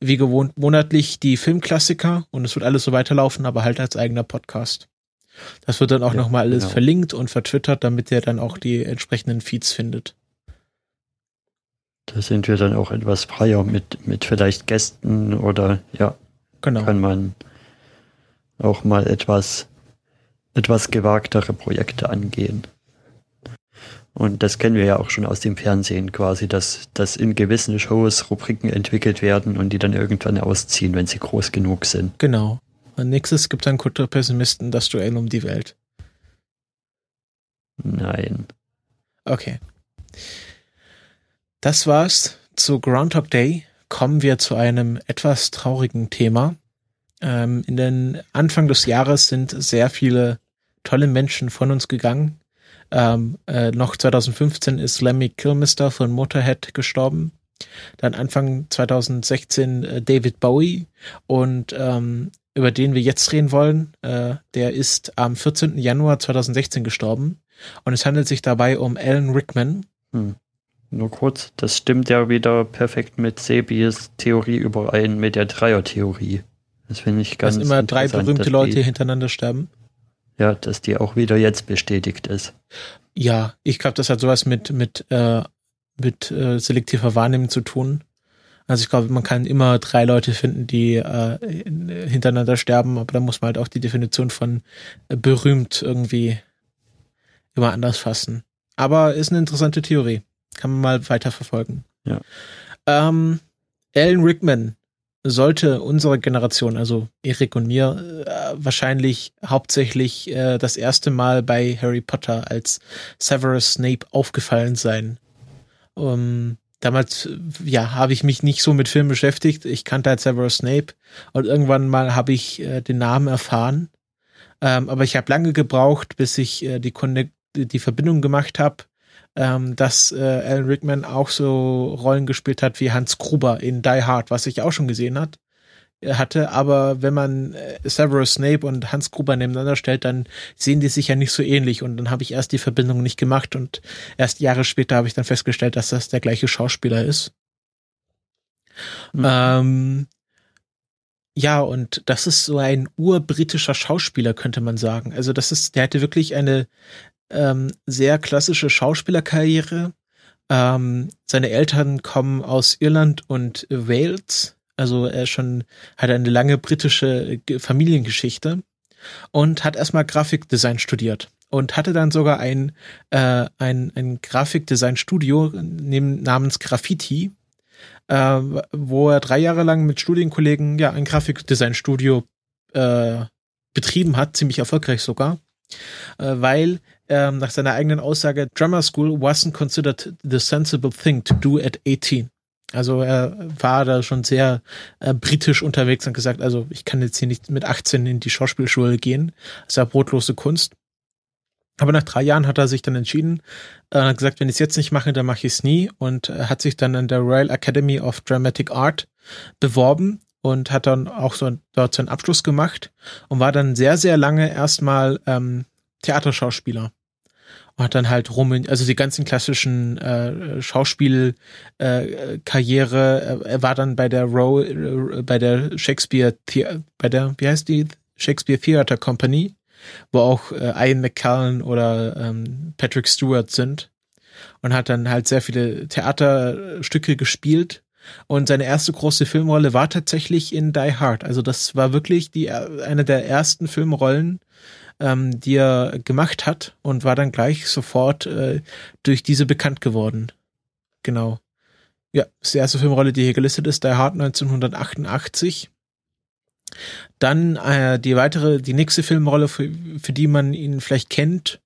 wie gewohnt monatlich die Filmklassiker und es wird alles so weiterlaufen, aber halt als eigener Podcast. Das wird dann auch Ja, nochmal alles genau. verlinkt und vertwittert, damit ihr dann auch die entsprechenden Feeds findet. Da sind wir dann auch etwas freier mit, mit vielleicht Gästen oder ja, Genau. kann man auch mal etwas, etwas gewagtere Projekte angehen. Und das kennen wir ja auch schon aus dem Fernsehen quasi, dass, dass in gewissen Shows Rubriken entwickelt werden und die dann irgendwann ausziehen, wenn sie groß genug sind. Genau. Und nächstes gibt dann Kulturpessimisten das Duell um die Welt. Nein. Okay. Das war's zu Groundhog Day. Kommen wir zu einem etwas traurigen Thema. Ähm, in den Anfang des Jahres sind sehr viele tolle Menschen von uns gegangen. Ähm, äh, noch 2015 ist Lemmy Kilmister von Motorhead gestorben. Dann Anfang 2016 äh, David Bowie und ähm, über den wir jetzt reden wollen, äh, der ist am 14. Januar 2016 gestorben und es handelt sich dabei um Alan Rickman. Hm. Nur kurz, das stimmt ja wieder perfekt mit Sebis Theorie überein, mit der Dreier-Theorie. Das finde ich ganz Dass immer drei berühmte Leute die, hintereinander sterben. Ja, dass die auch wieder jetzt bestätigt ist. Ja, ich glaube, das hat sowas mit, mit, äh, mit äh, selektiver Wahrnehmung zu tun. Also ich glaube, man kann immer drei Leute finden, die äh, hintereinander sterben, aber da muss man halt auch die Definition von äh, berühmt irgendwie immer anders fassen. Aber ist eine interessante Theorie. Kann man mal weiter verfolgen. Ja. Ähm, Alan Rickman sollte unsere Generation, also Erik und mir, äh, wahrscheinlich hauptsächlich äh, das erste Mal bei Harry Potter als Severus Snape aufgefallen sein. Um, damals, ja, habe ich mich nicht so mit Filmen beschäftigt. Ich kannte halt Severus Snape und irgendwann mal habe ich äh, den Namen erfahren. Ähm, aber ich habe lange gebraucht, bis ich äh, die, Connect die Verbindung gemacht habe, ähm, dass äh, Alan Rickman auch so Rollen gespielt hat wie Hans Gruber in Die Hard, was ich auch schon gesehen hat, äh, hatte. Aber wenn man äh, Severus Snape und Hans Gruber nebeneinander stellt, dann sehen die sich ja nicht so ähnlich. Und dann habe ich erst die Verbindung nicht gemacht und erst Jahre später habe ich dann festgestellt, dass das der gleiche Schauspieler ist. Mhm. Ähm, ja, und das ist so ein urbritischer Schauspieler, könnte man sagen. Also das ist, der hatte wirklich eine ähm, sehr klassische Schauspielerkarriere. Ähm, seine Eltern kommen aus Irland und Wales. Also er schon hat eine lange britische Familiengeschichte und hat erstmal Grafikdesign studiert und hatte dann sogar ein, äh, ein, ein Grafikdesign-Studio namens Graffiti, äh, wo er drei Jahre lang mit Studienkollegen ja ein Grafikdesign-Studio äh, betrieben hat, ziemlich erfolgreich sogar, äh, weil ähm, nach seiner eigenen Aussage, Drummer School wasn't considered the sensible thing to do at 18. Also er war da schon sehr äh, britisch unterwegs und gesagt, also ich kann jetzt hier nicht mit 18 in die Schauspielschule gehen. Das ist ja brotlose Kunst. Aber nach drei Jahren hat er sich dann entschieden, äh, hat gesagt, wenn ich es jetzt nicht mache, dann mache ich es nie und äh, hat sich dann an der Royal Academy of Dramatic Art beworben und hat dann auch so dort seinen Abschluss gemacht und war dann sehr, sehr lange erstmal ähm, Theaterschauspieler. Und hat dann halt rum, also die ganzen klassischen äh, Schauspielkarriere. Äh, er war dann bei der Row, äh, bei der Shakespeare, bei der, wie heißt die? Shakespeare Theater Company, wo auch äh, Ian McKellen oder ähm, Patrick Stewart sind. Und hat dann halt sehr viele Theaterstücke gespielt. Und seine erste große Filmrolle war tatsächlich in Die Hard. Also das war wirklich die eine der ersten Filmrollen, ähm, die er gemacht hat und war dann gleich sofort äh, durch diese bekannt geworden. Genau. Ja, ist die erste Filmrolle, die hier gelistet ist, Die Hard 1988. Dann äh, die weitere, die nächste Filmrolle, für, für die man ihn vielleicht kennt,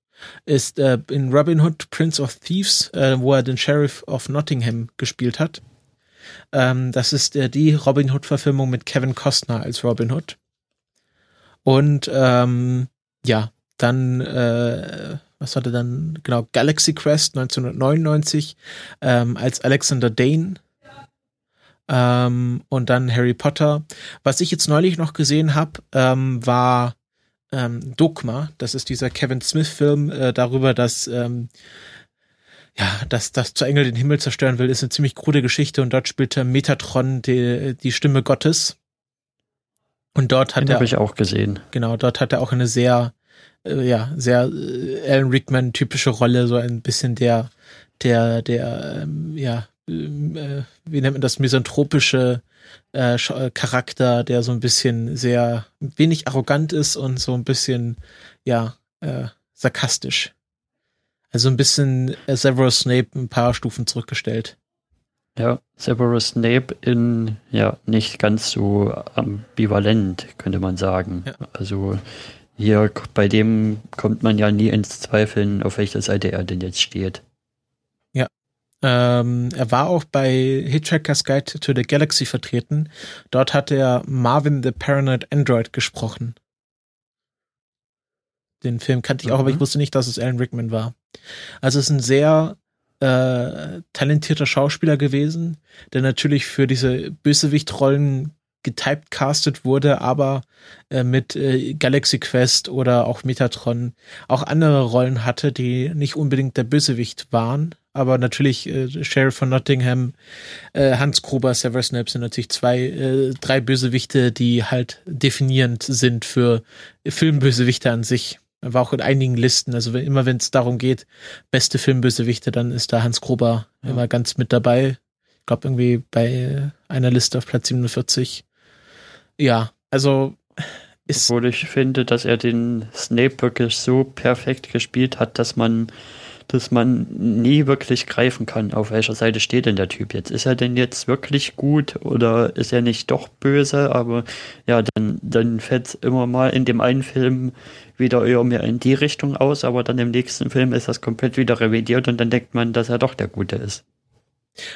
ist äh, in Robin Hood, Prince of Thieves, äh, wo er den Sheriff of Nottingham gespielt hat. Ähm, das ist äh, die Robin Hood-Verfilmung mit Kevin Costner als Robin Hood. Und ähm, ja, dann, äh, was hatte dann, genau, Galaxy Quest 1999 ähm, als Alexander Dane. Ähm, und dann Harry Potter. Was ich jetzt neulich noch gesehen habe, ähm, war ähm, Dogma. Das ist dieser Kevin Smith-Film äh, darüber, dass ähm, ja, dass das zu Engel den Himmel zerstören will, ist eine ziemlich krude Geschichte und dort spielte Metatron die, die Stimme Gottes. Und dort hat Den er. habe ich auch gesehen. Genau, dort hat er auch eine sehr, äh, ja, sehr äh, Alan Rickman typische Rolle, so ein bisschen der, der, der, ähm, ja, ähm, äh, wie nennt man das, misanthropische äh, Charakter, der so ein bisschen sehr wenig arrogant ist und so ein bisschen, ja, äh, sarkastisch. Also ein bisschen Severus Snape ein paar Stufen zurückgestellt. Ja, Severus Snape in, ja, nicht ganz so ambivalent, könnte man sagen. Ja. Also hier bei dem kommt man ja nie ins Zweifeln, auf welcher Seite er denn jetzt steht. Ja. Ähm, er war auch bei Hitchhiker's Guide to the Galaxy vertreten. Dort hat er Marvin the Paranoid Android gesprochen. Den Film kannte ich auch, mhm. aber ich mhm. wusste nicht, dass es Alan Rickman war. Also es ist ein sehr äh, talentierter Schauspieler gewesen, der natürlich für diese Bösewichtrollen getypecastet wurde, aber äh, mit äh, Galaxy Quest oder auch Metatron auch andere Rollen hatte, die nicht unbedingt der Bösewicht waren. Aber natürlich äh, Sheriff von Nottingham, äh, Hans Gruber, Severus Snape sind natürlich zwei, äh, drei Bösewichte, die halt definierend sind für Filmbösewichte an sich. Er war auch in einigen Listen. Also wenn, immer wenn es darum geht, beste Filmbösewichte, dann ist da Hans Gruber ja. immer ganz mit dabei. Ich glaube irgendwie bei einer Liste auf Platz 47. Ja, also ist. Obwohl ich finde, dass er den Snape wirklich so perfekt gespielt hat, dass man dass man nie wirklich greifen kann, auf welcher Seite steht denn der Typ jetzt. Ist er denn jetzt wirklich gut oder ist er nicht doch böse? Aber ja, dann, dann fällt immer mal in dem einen Film wieder eher mehr in die Richtung aus, aber dann im nächsten Film ist das komplett wieder revidiert und dann denkt man, dass er doch der Gute ist.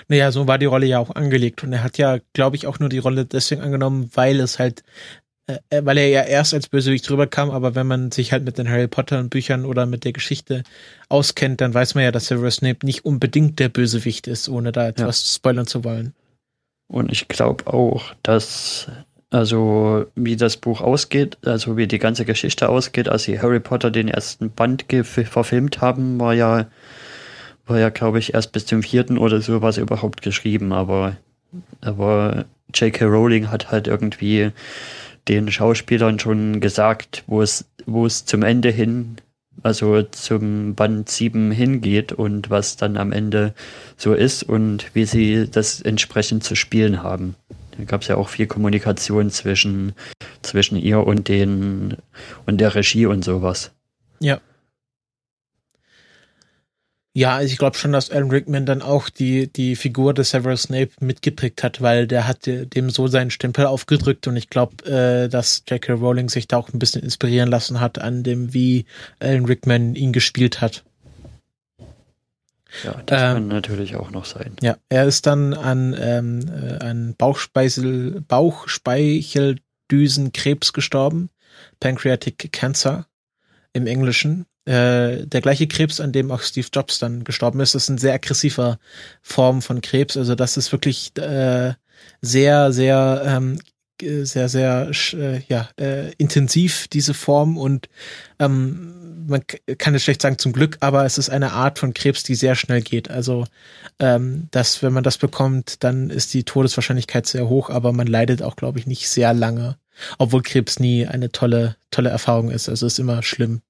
Naja, so war die Rolle ja auch angelegt und er hat ja, glaube ich, auch nur die Rolle deswegen angenommen, weil es halt weil er ja erst als Bösewicht rüberkam, aber wenn man sich halt mit den Harry Potter Büchern oder mit der Geschichte auskennt, dann weiß man ja, dass Severus Snape nicht unbedingt der Bösewicht ist, ohne da etwas ja. spoilern zu wollen. Und ich glaube auch, dass also wie das Buch ausgeht, also wie die ganze Geschichte ausgeht, als sie Harry Potter den ersten Band verfilmt haben, war ja war ja glaube ich erst bis zum vierten oder so was überhaupt geschrieben, aber aber J.K. Rowling hat halt irgendwie den Schauspielern schon gesagt, wo es, wo es zum Ende hin, also zum Band 7 hingeht und was dann am Ende so ist und wie sie das entsprechend zu spielen haben. Da gab es ja auch viel Kommunikation zwischen, zwischen ihr und den und der Regie und sowas. Ja, ja, also ich glaube schon, dass Alan Rickman dann auch die, die Figur des Severus Snape mitgeprägt hat, weil der hat dem so seinen Stempel aufgedrückt und ich glaube, äh, dass J.K. Rowling sich da auch ein bisschen inspirieren lassen hat an dem, wie Alan Rickman ihn gespielt hat. Ja, das ähm, kann natürlich auch noch sein. Ja, er ist dann an, ähm, äh, an Bauchspeisel, Bauchspeicheldüsenkrebs gestorben, Pancreatic Cancer im Englischen äh, der gleiche Krebs, an dem auch Steve Jobs dann gestorben ist. Das ist eine sehr aggressiver Form von Krebs. Also das ist wirklich äh, sehr, sehr, ähm, sehr, sehr, äh, ja, äh, intensiv diese Form und ähm, man kann es schlecht sagen zum Glück, aber es ist eine Art von Krebs, die sehr schnell geht. Also ähm, dass wenn man das bekommt, dann ist die Todeswahrscheinlichkeit sehr hoch, aber man leidet auch, glaube ich, nicht sehr lange. Obwohl Krebs nie eine tolle, tolle Erfahrung ist. Also ist immer schlimm.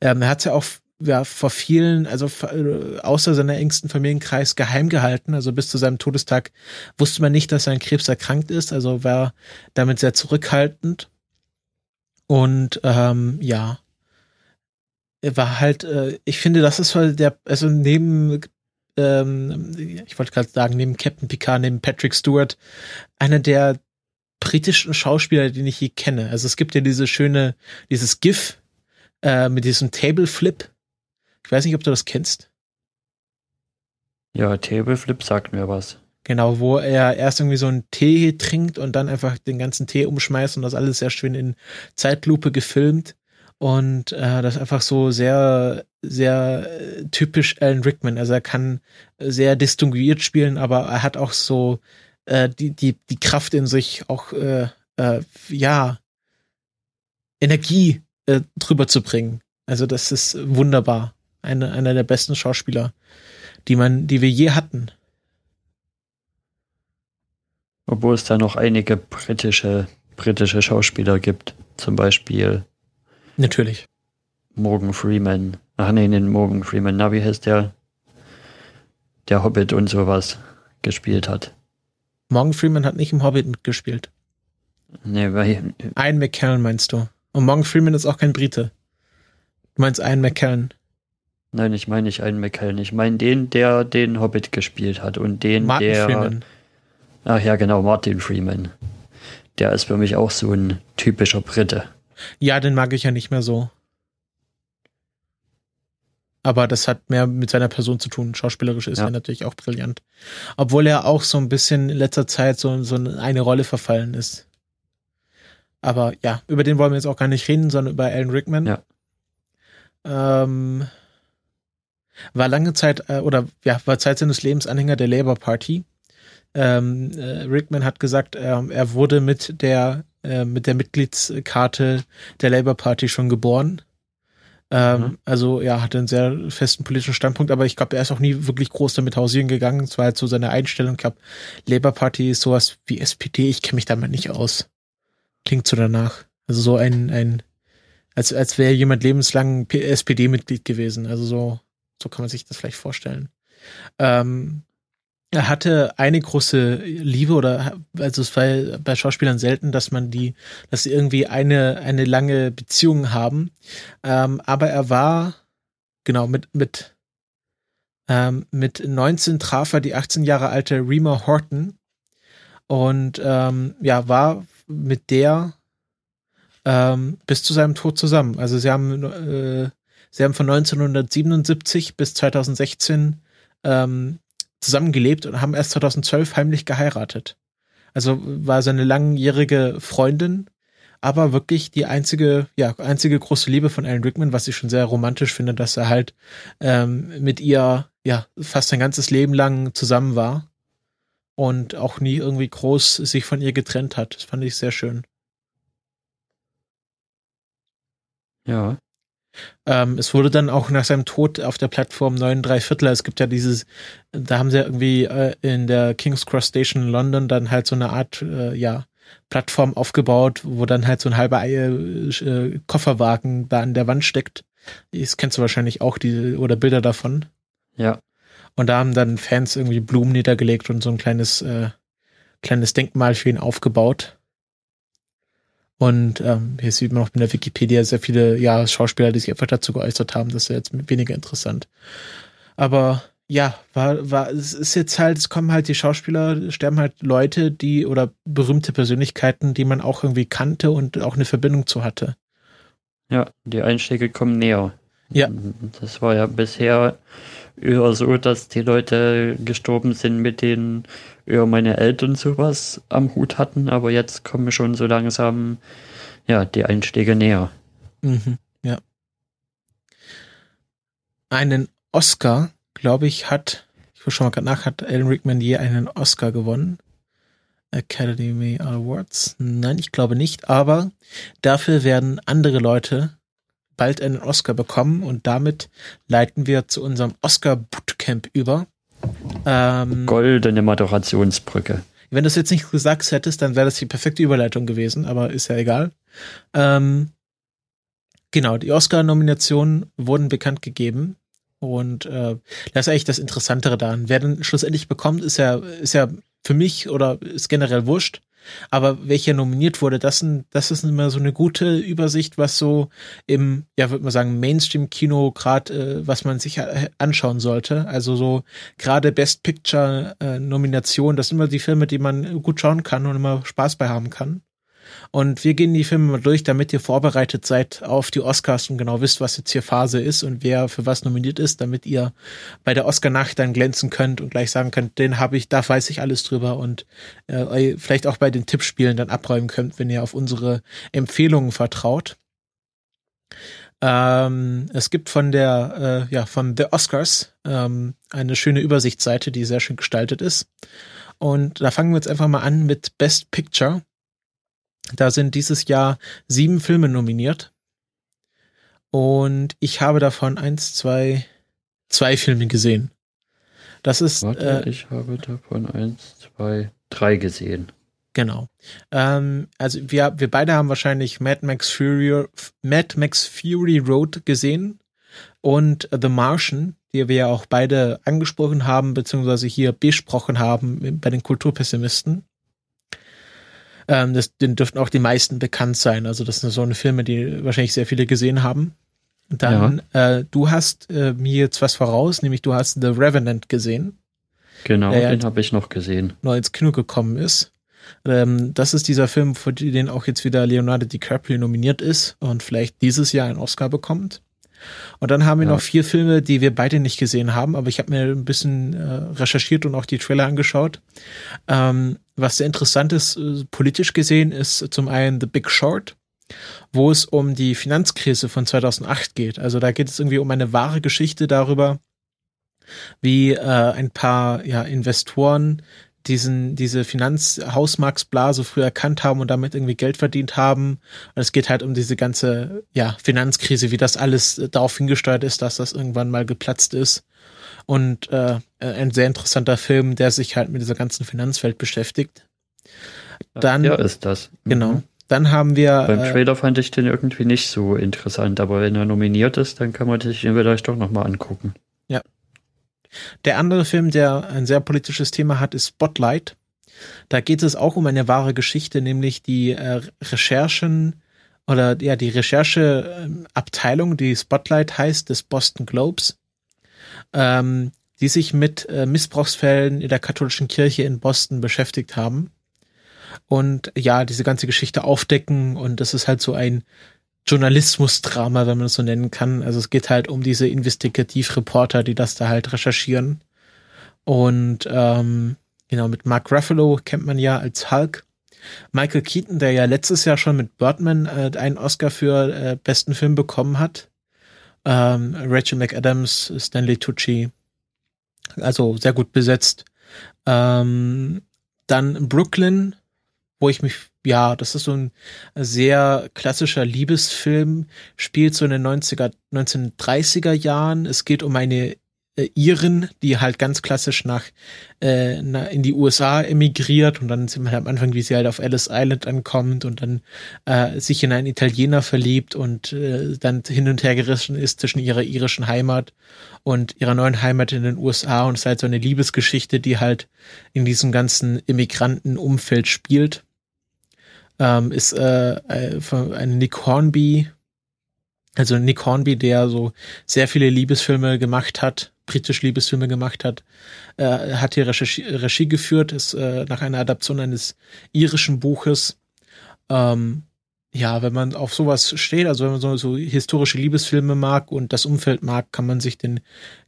Ähm, er hat ja auch ja, vor vielen, also äh, außer seiner engsten Familienkreis geheim gehalten. Also bis zu seinem Todestag wusste man nicht, dass er an Krebs erkrankt ist. Also war damit sehr zurückhaltend. Und ähm, ja, er war halt, äh, ich finde, das ist halt der, also neben, ähm, ich wollte gerade sagen, neben Captain Picard, neben Patrick Stewart, einer der britischen Schauspieler, den ich je kenne. Also es gibt ja diese schöne, dieses GIF, äh, mit diesem Table Flip. Ich weiß nicht, ob du das kennst. Ja, Table Flip sagt mir was. Genau, wo er erst irgendwie so einen Tee trinkt und dann einfach den ganzen Tee umschmeißt und das alles sehr schön in Zeitlupe gefilmt. Und äh, das ist einfach so sehr, sehr äh, typisch Alan Rickman. Also er kann sehr distinguiert spielen, aber er hat auch so äh, die, die, die Kraft in sich, auch äh, äh, ja, Energie äh, drüber zu bringen. Also das ist wunderbar. Eine, einer der besten Schauspieler, die man, die wir je hatten. Obwohl es da noch einige britische, britische Schauspieler gibt. Zum Beispiel. Natürlich. Morgan Freeman. Ach nee, den Morgan Freeman. Na, wie heißt der? Der Hobbit und sowas gespielt hat. Morgan Freeman hat nicht im Hobbit mitgespielt. Nee, weil. Ein McKellen meinst du? Und Morgan Freeman ist auch kein Brite. Du meinst Ian McKellen? Nein, ich meine nicht Ian McKellen. Ich meine den, der den Hobbit gespielt hat und den, Martin der. Freeman. Ach ja, genau, Martin Freeman. Der ist für mich auch so ein typischer Brite. Ja, den mag ich ja nicht mehr so. Aber das hat mehr mit seiner Person zu tun. Schauspielerisch ist ja. er natürlich auch brillant. Obwohl er auch so ein bisschen in letzter Zeit so, so eine Rolle verfallen ist. Aber ja, über den wollen wir jetzt auch gar nicht reden, sondern über Alan Rickman. Ja. Ähm, war lange Zeit, äh, oder ja, war Zeit seines Lebens Anhänger der Labour Party. Ähm, äh, Rickman hat gesagt, äh, er wurde mit der, äh, mit der Mitgliedskarte der Labour Party schon geboren. Ähm, mhm. Also ja, hatte einen sehr festen politischen Standpunkt, aber ich glaube, er ist auch nie wirklich groß damit hausieren gegangen. Es war halt so seine Einstellung. Ich glaube, Labour Party ist sowas wie SPD, ich kenne mich damit nicht aus. Klingt so danach. Also so ein, ein, als, als wäre jemand lebenslang SPD-Mitglied gewesen. Also so, so kann man sich das vielleicht vorstellen. Ähm, er hatte eine große Liebe oder also es war bei Schauspielern selten, dass man die, dass sie irgendwie eine eine lange Beziehung haben. Ähm, aber er war genau mit mit ähm, mit 19 traf er die 18 Jahre alte Rima Horton und ähm, ja war mit der ähm, bis zu seinem Tod zusammen. Also sie haben äh, sie haben von 1977 bis 2016 ähm, zusammengelebt und haben erst 2012 heimlich geheiratet. Also war seine langjährige Freundin, aber wirklich die einzige, ja, einzige große Liebe von Alan Rickman, was ich schon sehr romantisch finde, dass er halt ähm, mit ihr ja fast sein ganzes Leben lang zusammen war und auch nie irgendwie groß sich von ihr getrennt hat. Das fand ich sehr schön. Ja. Ähm, es wurde dann auch nach seinem Tod auf der Plattform 9 3 Viertel, es gibt ja dieses, da haben sie ja irgendwie äh, in der King's Cross Station in London dann halt so eine Art, äh, ja, Plattform aufgebaut, wo dann halt so ein halber äh, Kofferwagen da an der Wand steckt. Das kennst du wahrscheinlich auch, die, oder Bilder davon. Ja. Und da haben dann Fans irgendwie Blumen niedergelegt und so ein kleines, äh, kleines Denkmal für ihn aufgebaut. Und ähm, hier sieht man auch in der Wikipedia sehr viele ja, Schauspieler, die sich einfach dazu geäußert haben. Das ist ja jetzt weniger interessant. Aber ja, war, war, es ist jetzt halt, es kommen halt die Schauspieler, sterben halt Leute, die oder berühmte Persönlichkeiten, die man auch irgendwie kannte und auch eine Verbindung zu hatte. Ja, die Einschläge kommen näher. Ja. Das war ja bisher eher so, dass die Leute gestorben sind, mit denen eher meine Eltern sowas am Hut hatten, aber jetzt kommen schon so langsam ja, die Einschläge näher. Mhm, ja. Einen Oscar, glaube ich, hat, ich will schon mal gerade nach, hat Alan Rickman je einen Oscar gewonnen? Academy Awards? Nein, ich glaube nicht, aber dafür werden andere Leute bald einen Oscar bekommen und damit leiten wir zu unserem Oscar Bootcamp über. Ähm, Goldene Moderationsbrücke. Wenn du es jetzt nicht gesagt hättest, dann wäre das die perfekte Überleitung gewesen, aber ist ja egal. Ähm, genau, die Oscar-Nominationen wurden bekannt gegeben. Und äh, das ist eigentlich das Interessantere daran. Wer dann schlussendlich bekommt, ist ja, ist ja für mich oder ist generell wurscht. Aber welcher nominiert wurde, das, das ist immer so eine gute Übersicht, was so im, ja, würde man sagen, Mainstream-Kino gerade, äh, was man sich anschauen sollte. Also so gerade Best Picture-Nomination, äh, das sind immer die Filme, die man gut schauen kann und immer Spaß bei haben kann. Und wir gehen die Filme mal durch, damit ihr vorbereitet seid auf die Oscars und genau wisst, was jetzt hier Phase ist und wer für was nominiert ist, damit ihr bei der Oscar-Nacht dann glänzen könnt und gleich sagen könnt, den habe ich, da weiß ich alles drüber und äh, vielleicht auch bei den Tippspielen dann abräumen könnt, wenn ihr auf unsere Empfehlungen vertraut. Ähm, es gibt von der, äh, ja, von The Oscars ähm, eine schöne Übersichtsseite, die sehr schön gestaltet ist. Und da fangen wir jetzt einfach mal an mit Best Picture. Da sind dieses Jahr sieben Filme nominiert. Und ich habe davon eins, zwei, zwei Filme gesehen. Das ist. Warte, äh, ich habe davon eins, zwei, drei gesehen. Genau. Ähm, also wir, wir beide haben wahrscheinlich Mad Max Fury, Mad Max Fury Road gesehen und The Martian, die wir ja auch beide angesprochen haben, beziehungsweise hier besprochen haben bei den Kulturpessimisten. Ähm, das, den dürften auch die meisten bekannt sein. Also das sind so eine Filme, die wahrscheinlich sehr viele gesehen haben. Dann, ja. äh, du hast äh, mir jetzt was voraus, nämlich du hast The Revenant gesehen. Genau, den habe ich noch gesehen. Neu ins Kino gekommen ist. Ähm, das ist dieser Film, für den auch jetzt wieder Leonardo DiCaprio nominiert ist und vielleicht dieses Jahr einen Oscar bekommt. Und dann haben wir Ja. noch vier Filme, die wir beide nicht gesehen haben, aber ich habe mir ein bisschen äh, recherchiert und auch die Trailer angeschaut. Ähm, was sehr interessant ist, äh, politisch gesehen, ist zum einen The Big Short, wo es um die Finanzkrise von 2008 geht. Also da geht es irgendwie um eine wahre Geschichte darüber, wie äh, ein paar ja, Investoren diesen, diese Finanzhausmarksblase früh erkannt haben und damit irgendwie Geld verdient haben. Und es geht halt um diese ganze ja, Finanzkrise, wie das alles äh, darauf hingesteuert ist, dass das irgendwann mal geplatzt ist. Und äh, ein sehr interessanter Film, der sich halt mit dieser ganzen Finanzwelt beschäftigt. Dann, Ja, ist das. genau. Mhm. Dann haben wir Beim äh, Trailer fand ich den irgendwie nicht so interessant, aber wenn er nominiert ist, dann kann man sich den vielleicht doch nochmal angucken. Der andere Film, der ein sehr politisches Thema hat, ist Spotlight. Da geht es auch um eine wahre Geschichte, nämlich die äh, Recherchen oder ja die Rechercheabteilung, die Spotlight heißt, des Boston Globes, ähm, die sich mit äh, Missbrauchsfällen in der katholischen Kirche in Boston beschäftigt haben und ja diese ganze Geschichte aufdecken und das ist halt so ein Journalismusdrama, wenn man es so nennen kann. Also es geht halt um diese Investigativreporter, die das da halt recherchieren. Und ähm, genau, mit Mark Ruffalo kennt man ja als Hulk. Michael Keaton, der ja letztes Jahr schon mit Birdman äh, einen Oscar für äh, besten Film bekommen hat. Ähm, Rachel McAdams, Stanley Tucci. Also sehr gut besetzt. Ähm, dann Brooklyn, wo ich mich, ja, das ist so ein sehr klassischer Liebesfilm, spielt so in den 90er, 1930er Jahren. Es geht um eine äh, Irin, die halt ganz klassisch nach, äh, na, in die USA emigriert und dann sind wir halt am Anfang, wie sie halt auf Ellis Island ankommt und dann äh, sich in einen Italiener verliebt und äh, dann hin und her gerissen ist zwischen ihrer irischen Heimat und ihrer neuen Heimat in den USA und es ist halt so eine Liebesgeschichte, die halt in diesem ganzen Immigrantenumfeld spielt. Ähm, ist äh, äh, von eine Nick Hornby, also Nick Hornby, der so sehr viele Liebesfilme gemacht hat, britisch Liebesfilme gemacht hat, äh, hat hier Regie, Regie geführt, ist äh, nach einer Adaption eines irischen Buches. Ähm, ja, wenn man auf sowas steht, also wenn man so, so historische Liebesfilme mag und das Umfeld mag, kann man sich den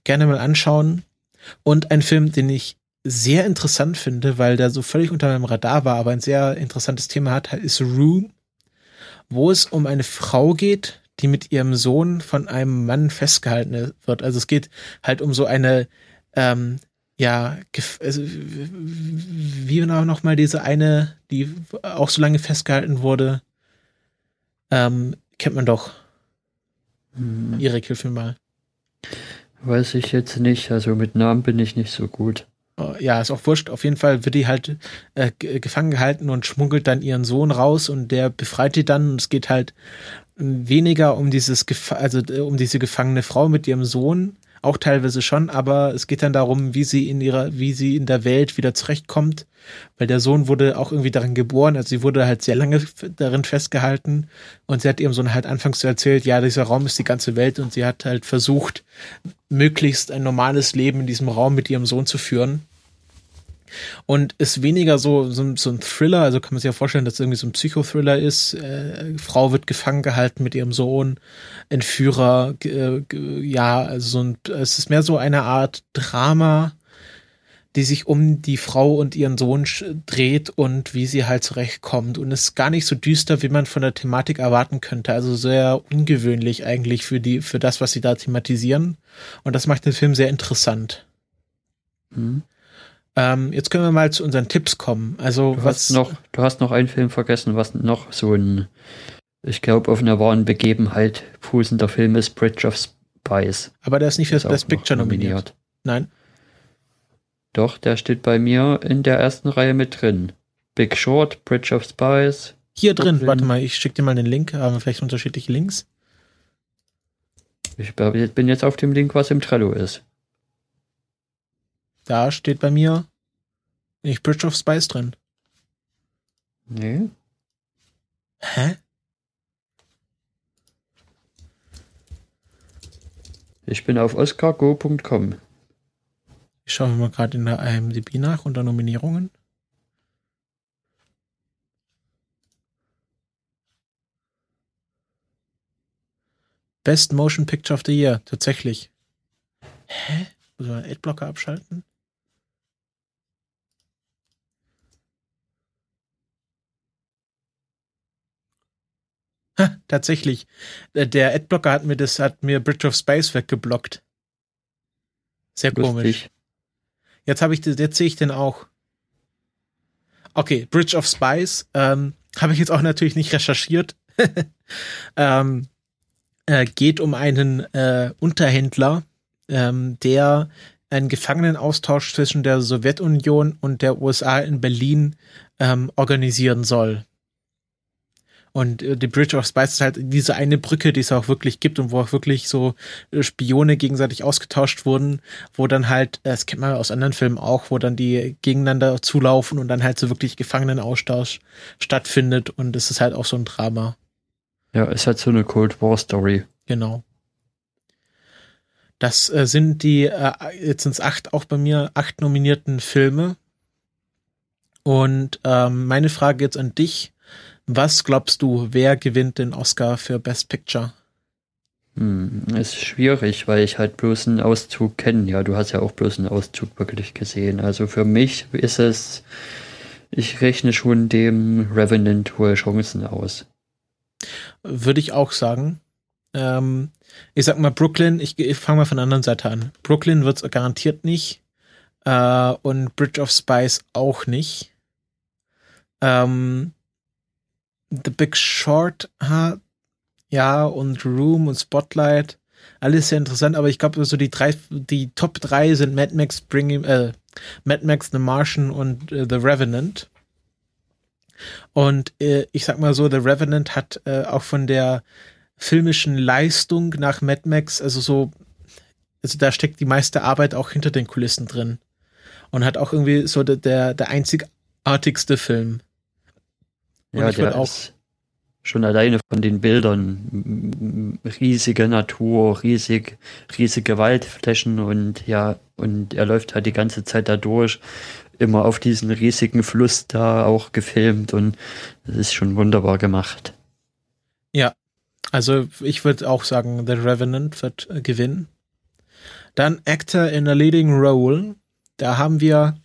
gerne mal anschauen. Und ein Film, den ich sehr interessant finde, weil der so völlig unter meinem Radar war, aber ein sehr interessantes Thema hat, ist Room, wo es um eine Frau geht, die mit ihrem Sohn von einem Mann festgehalten wird. Also es geht halt um so eine, ähm, ja, also, wie genau nochmal diese eine, die auch so lange festgehalten wurde, ähm, kennt man doch. Hm, Erik, hilf mir mal. Weiß ich jetzt nicht, also mit Namen bin ich nicht so gut. Oh, Ja, ist auch wurscht. Auf jeden Fall wird die halt äh, ge- gefangen gehalten und schmuggelt dann ihren Sohn raus und der befreit die dann. Und es geht halt weniger um dieses, also äh, um diese gefangene Frau mit ihrem Sohn, auch teilweise schon, aber es geht dann darum, wie sie in ihrer, wie sie in der Welt wieder zurechtkommt, weil der Sohn wurde auch irgendwie darin geboren, also sie wurde halt sehr lange darin festgehalten und sie hat ihrem Sohn halt anfangs so erzählt, ja, dieser Raum ist die ganze Welt und sie hat halt versucht, möglichst ein normales Leben in diesem Raum mit ihrem Sohn zu führen. Und ist weniger so, so, so ein Thriller, also kann man sich ja vorstellen, dass es irgendwie so ein Psychothriller ist. Äh, Frau wird gefangen gehalten mit ihrem Sohn, Entführer, äh, ja, also so ein, es ist mehr so eine Art Drama, die sich um die Frau und ihren Sohn dreht und wie sie halt zurechtkommt. Und ist gar nicht so düster, wie man von der Thematik erwarten könnte. Also sehr ungewöhnlich eigentlich für die, für das, was sie da thematisieren. Und das macht den Film sehr interessant. Hm. Ähm, jetzt können wir mal zu unseren Tipps kommen. Also Du was hast noch, du hast noch einen Film vergessen, was noch so ein, ich glaube, auf einer wahren Begebenheit fußender Film ist, Bridge of Spies. aber der ist nicht für das Best Picture nominiert. Nein. Doch, der steht bei mir in der ersten Reihe mit drin. Big Short, Bridge of Spies. Hier drin, Brooklyn. warte mal, ich schicke dir mal den Link, haben wir vielleicht unterschiedliche Links. Ich bin jetzt auf dem Link, was im Trello ist. Da steht bei mir nicht Bridge of Spies drin. Nee. Hä? Ich bin auf oscargo.com. Ich schaue mal gerade in der IMDb nach unter Nominierungen. Best Motion Picture of the Year, tatsächlich. Hä? Muss man Adblocker abschalten? Ha, tatsächlich. Äh, der Adblocker hat mir das, hat mir Bridge of Spice weggeblockt. Sehr Lustig. komisch. Jetzt habe ich, jetzt sehe ich den auch. Okay, Bridge of Spice ähm, habe ich jetzt auch natürlich nicht recherchiert. ähm, äh, geht um einen äh, Unterhändler, ähm, der einen Gefangenenaustausch zwischen der Sowjetunion und der USA in Berlin ähm, organisieren soll. Und äh, die Bridge of Spice ist halt diese eine Brücke, die es auch wirklich gibt und wo auch wirklich so äh, Spione gegenseitig ausgetauscht wurden, wo dann halt, äh, das kennt man aus anderen Filmen auch, wo dann die gegeneinander zulaufen und dann halt so wirklich Gefangenenaustausch stattfindet und es ist halt auch so ein Drama. Ja, ist halt so eine Cold War Story. Genau. Das äh, sind die, äh, jetzt sind es acht, auch bei mir, acht nominierten Filme. Und ähm, meine Frage jetzt an dich. Was glaubst du, wer gewinnt den Oscar für Best Picture? Hm, ist schwierig, weil ich halt bloß einen Auszug kenne. Ja, du hast ja auch bloß einen Auszug wirklich gesehen. Also für mich ist es, ich rechne schon dem Revenant hohe Chancen aus. Würde ich auch sagen. Ähm, ich sag mal Brooklyn, ich, ich fange mal von der anderen Seite an. Brooklyn wird es garantiert nicht. Äh, und Bridge of Spice auch nicht. Ähm, The Big Short hat, ja, und Room und Spotlight, alles sehr interessant, aber ich glaube, so die drei, die Top drei sind Mad Max, Bring äh, Mad Max, The Martian und äh, The Revenant. Und äh, ich sag mal so, The Revenant hat äh, auch von der filmischen Leistung nach Mad Max, also so, also da steckt die meiste Arbeit auch hinter den Kulissen drin. Und hat auch irgendwie so der, der einzigartigste Film. Und ja, der auch ist schon alleine von den Bildern riesige Natur, riesig, riesige Waldflächen und ja, und er läuft halt die ganze Zeit da durch, immer auf diesen riesigen Fluss da auch gefilmt und das ist schon wunderbar gemacht. Ja, also ich würde auch sagen, The Revenant wird gewinnen. Dann Actor in a Leading Role. Da haben wir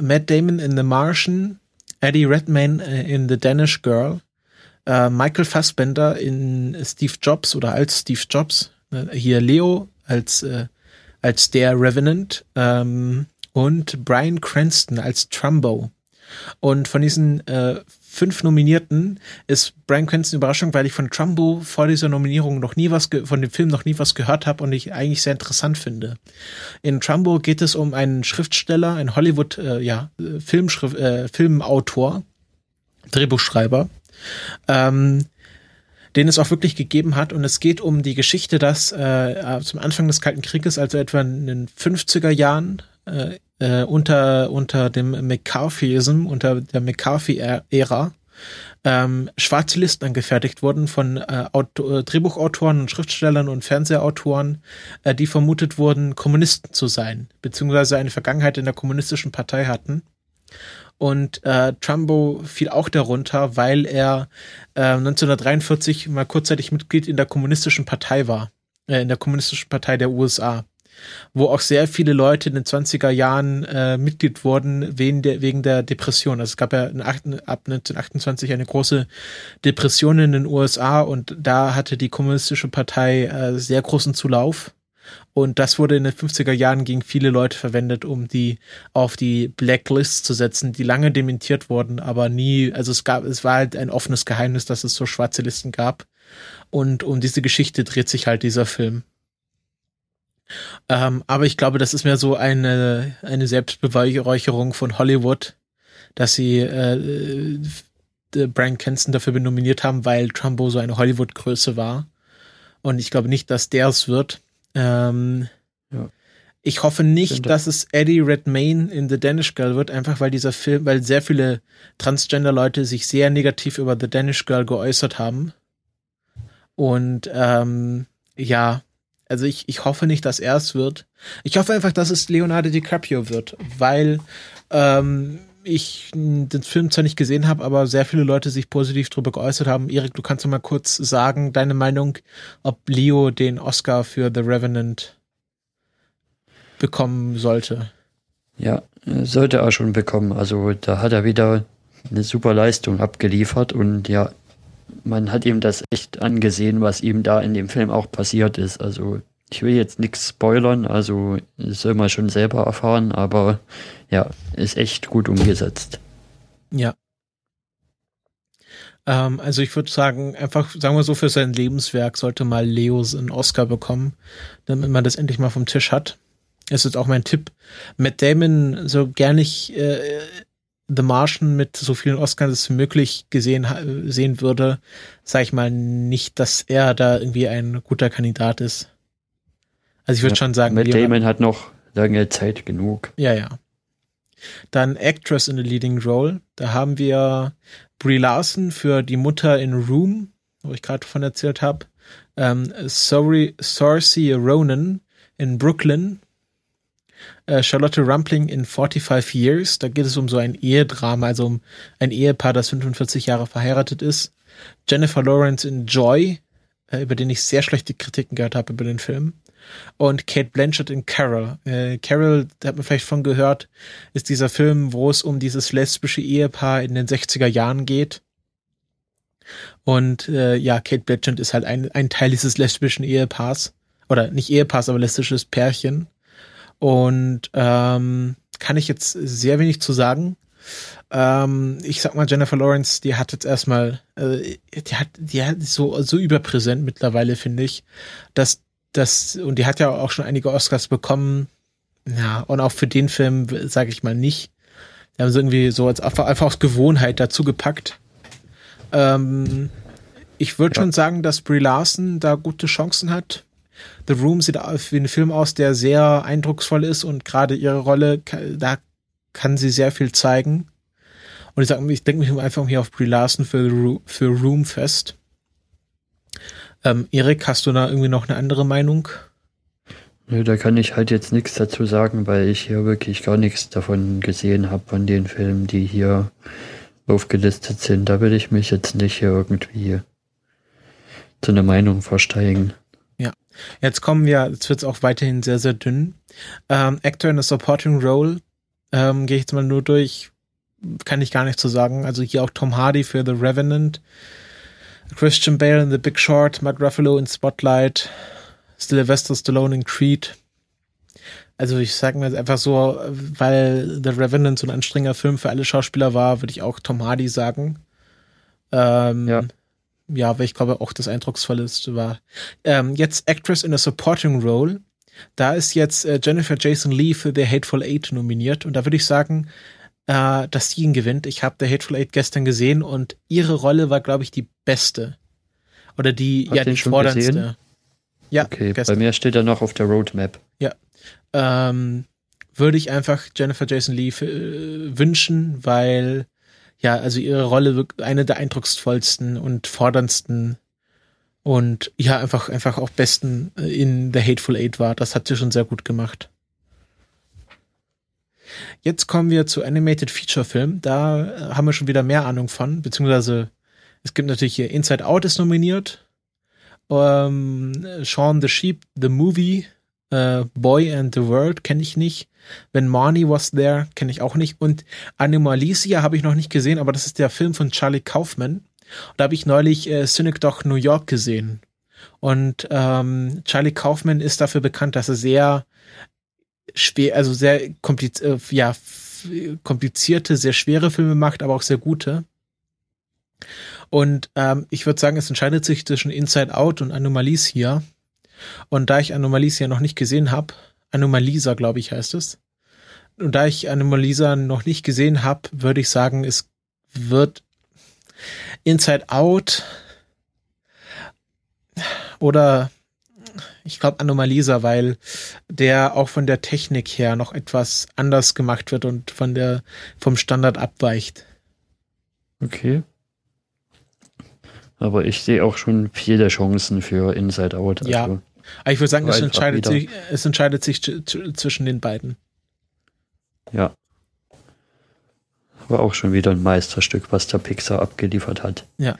Matt Damon in The Martian, Eddie Redmayne äh, in The Danish Girl, äh, Michael Fassbender in Steve Jobs oder als Steve Jobs, äh, hier Leo als, äh, als der Revenant. Ähm, und Brian Cranston als Trumbo. Und von diesen äh, fünf Nominierten ist Brian Cranston Überraschung, weil ich von Trumbo vor dieser Nominierung noch nie was von dem Film noch nie was gehört habe und ich eigentlich sehr interessant finde. In Trumbo geht es um einen Schriftsteller, ein Hollywood äh, ja Filmschrift, äh, Filmautor, Drehbuchschreiber, ähm, den es auch wirklich gegeben hat. Und es geht um die Geschichte, dass äh, zum Anfang des Kalten Krieges, also etwa in den 50er Jahren, äh, äh, unter, unter dem McCarthyism, unter der McCarthy-Ära, ähm, schwarze Listen angefertigt wurden von äh, Auto, äh, Drehbuchautoren und Schriftstellern und Fernsehautoren, äh, die vermutet wurden, Kommunisten zu sein, beziehungsweise eine Vergangenheit in der kommunistischen Partei hatten. Und äh, Trumbo fiel auch darunter, weil er äh, 1943 mal kurzzeitig Mitglied in der kommunistischen Partei war, äh, in der kommunistischen Partei der USA wo auch sehr viele Leute in den 20er Jahren äh, Mitglied wurden wegen der, wegen der Depression. Also es gab ja in, ab 1928 eine große Depression in den USA und da hatte die Kommunistische Partei äh, sehr großen Zulauf. Und das wurde in den 50er Jahren gegen viele Leute verwendet, um die auf die Blacklist zu setzen, die lange dementiert wurden, aber nie, also es gab, es war halt ein offenes Geheimnis, dass es so schwarze Listen gab. Und um diese Geschichte dreht sich halt dieser Film. Ähm, aber ich glaube, das ist mehr so eine, eine Selbstbeweihräucherung von Hollywood, dass sie äh, äh, Brian Kenson dafür nominiert haben, weil Trumbo so eine Hollywood-Größe war. Und ich glaube nicht, dass der es wird. Ähm, ja. Ich hoffe nicht, dass es Eddie Redmayne in The Danish Girl wird, einfach weil dieser Film, weil sehr viele Transgender-Leute sich sehr negativ über The Danish Girl geäußert haben. Und ähm, ja, also ich, ich hoffe nicht, dass er es wird. Ich hoffe einfach, dass es Leonardo DiCaprio wird, weil ähm, ich den Film zwar nicht gesehen habe, aber sehr viele Leute sich positiv darüber geäußert haben. Erik, du kannst mal kurz sagen, deine Meinung, ob Leo den Oscar für The Revenant bekommen sollte. Ja, sollte er schon bekommen. Also da hat er wieder eine super Leistung abgeliefert und ja, man hat ihm das echt angesehen, was ihm da in dem Film auch passiert ist. Also ich will jetzt nichts spoilern, also das soll man schon selber erfahren, aber ja, ist echt gut umgesetzt. Ja. Ähm, also ich würde sagen, einfach, sagen wir so, für sein Lebenswerk sollte mal Leos einen Oscar bekommen, damit man das endlich mal vom Tisch hat. Es ist auch mein Tipp. Matt Damon, so gerne ich äh, The Martian mit so vielen Oscars wie möglich gesehen sehen würde, sage ich mal nicht, dass er da irgendwie ein guter Kandidat ist. Also ich würde ja, schon sagen, Matt Damon hat noch lange Zeit genug. Ja, ja. Dann Actress in the Leading Role. Da haben wir Brie Larson für die Mutter in Room, wo ich gerade von erzählt habe. Ähm, Sorry, Saoirse Ronan in Brooklyn. Äh, Charlotte Rumpling in 45 Years. Da geht es um so ein Ehedrama, also um ein Ehepaar, das 45 Jahre verheiratet ist. Jennifer Lawrence in Joy, äh, über den ich sehr schlechte Kritiken gehört habe über den Film und Kate Blanchett in Carol. Äh, Carol, da hat man vielleicht von gehört, ist dieser Film, wo es um dieses lesbische Ehepaar in den 60er Jahren geht. Und äh, ja, Kate Blanchett ist halt ein, ein Teil dieses lesbischen Ehepaars. Oder nicht Ehepaars, aber lesbisches Pärchen. Und ähm, kann ich jetzt sehr wenig zu sagen. Ähm, ich sag mal, Jennifer Lawrence, die hat jetzt erstmal, äh, die hat, die hat so, so überpräsent mittlerweile, finde ich, dass das, und die hat ja auch schon einige Oscars bekommen. Ja, und auch für den Film, sage ich mal nicht. Die haben sie irgendwie so als einfach, einfach aus Gewohnheit dazu gepackt. Ähm, ich würde ja. schon sagen, dass Brie Larson da gute Chancen hat. The Room sieht wie ein Film aus, der sehr eindrucksvoll ist und gerade ihre Rolle, da kann sie sehr viel zeigen. Und ich sage, ich denke mich einfach hier auf Brie Larson für, für Room fest. Ähm, Erik, hast du da irgendwie noch eine andere Meinung? Nö, da kann ich halt jetzt nichts dazu sagen, weil ich hier wirklich gar nichts davon gesehen habe von den Filmen, die hier aufgelistet sind. Da will ich mich jetzt nicht hier irgendwie zu einer Meinung versteigen. Jetzt kommen wir, jetzt wird es auch weiterhin sehr, sehr dünn. Ähm, Actor in a Supporting Role, ähm, gehe ich jetzt mal nur durch, kann ich gar nicht zu sagen. Also hier auch Tom Hardy für The Revenant, Christian Bale in The Big Short, Mark Ruffalo in Spotlight, Sylvester Stallone in Creed. Also ich sage mir jetzt einfach so, weil The Revenant so ein anstrengender Film für alle Schauspieler war, würde ich auch Tom Hardy sagen. Ähm, ja. Ja, weil ich glaube auch das eindrucksvollste war. Ähm, jetzt Actress in a Supporting Role. Da ist jetzt äh, Jennifer Jason Lee für The Hateful Eight nominiert und da würde ich sagen, äh, dass sie ihn gewinnt. Ich habe The Hateful Eight gestern gesehen und ihre Rolle war, glaube ich, die beste. Oder die, ja, die forderndste. Gesehen? Ja, okay, gestern. bei mir steht er noch auf der Roadmap. Ja. Ähm, würde ich einfach Jennifer Jason Lee äh, wünschen, weil ja, also ihre Rolle eine der eindrucksvollsten und forderndsten und ja, einfach, einfach auch besten äh, in The Hateful Eight war. Das hat sie schon sehr gut gemacht. Jetzt kommen wir zu Animated Feature Film. Da äh, haben wir schon wieder mehr Ahnung von, beziehungsweise es gibt natürlich hier Inside Out ist nominiert. Ähm, Shaun the Sheep, The Movie, äh, Boy and the World kenne ich nicht. When Marnie Was There kenne ich auch nicht. Und Animalicia habe ich noch nicht gesehen, aber das ist der Film von Charlie Kaufman. da habe ich neulich äh, Synecdoche New York gesehen. Und ähm, Charlie Kaufman ist dafür bekannt, dass er sehr schwer, also sehr kompliz äh, ja, komplizierte, sehr schwere Filme macht, aber auch sehr gute. Und ähm, ich würde sagen, es entscheidet sich zwischen Inside Out und Anomalies hier. Und da ich Anomalies ja noch nicht gesehen habe, Anomalisa, glaube ich, heißt es. Und da ich Anomalisa noch nicht gesehen habe, würde ich sagen, es wird Inside Out oder ich glaube Anomalisa, weil der auch von der Technik her noch etwas anders gemacht wird und von der vom Standard abweicht. Okay. Aber ich sehe auch schon viele Chancen für Inside Out. Also ja. Aber ich würde sagen, es entscheidet, sich, es entscheidet sich zwischen den beiden. Ja. war auch schon wieder ein Meisterstück, was der Pixar abgeliefert hat. Ja.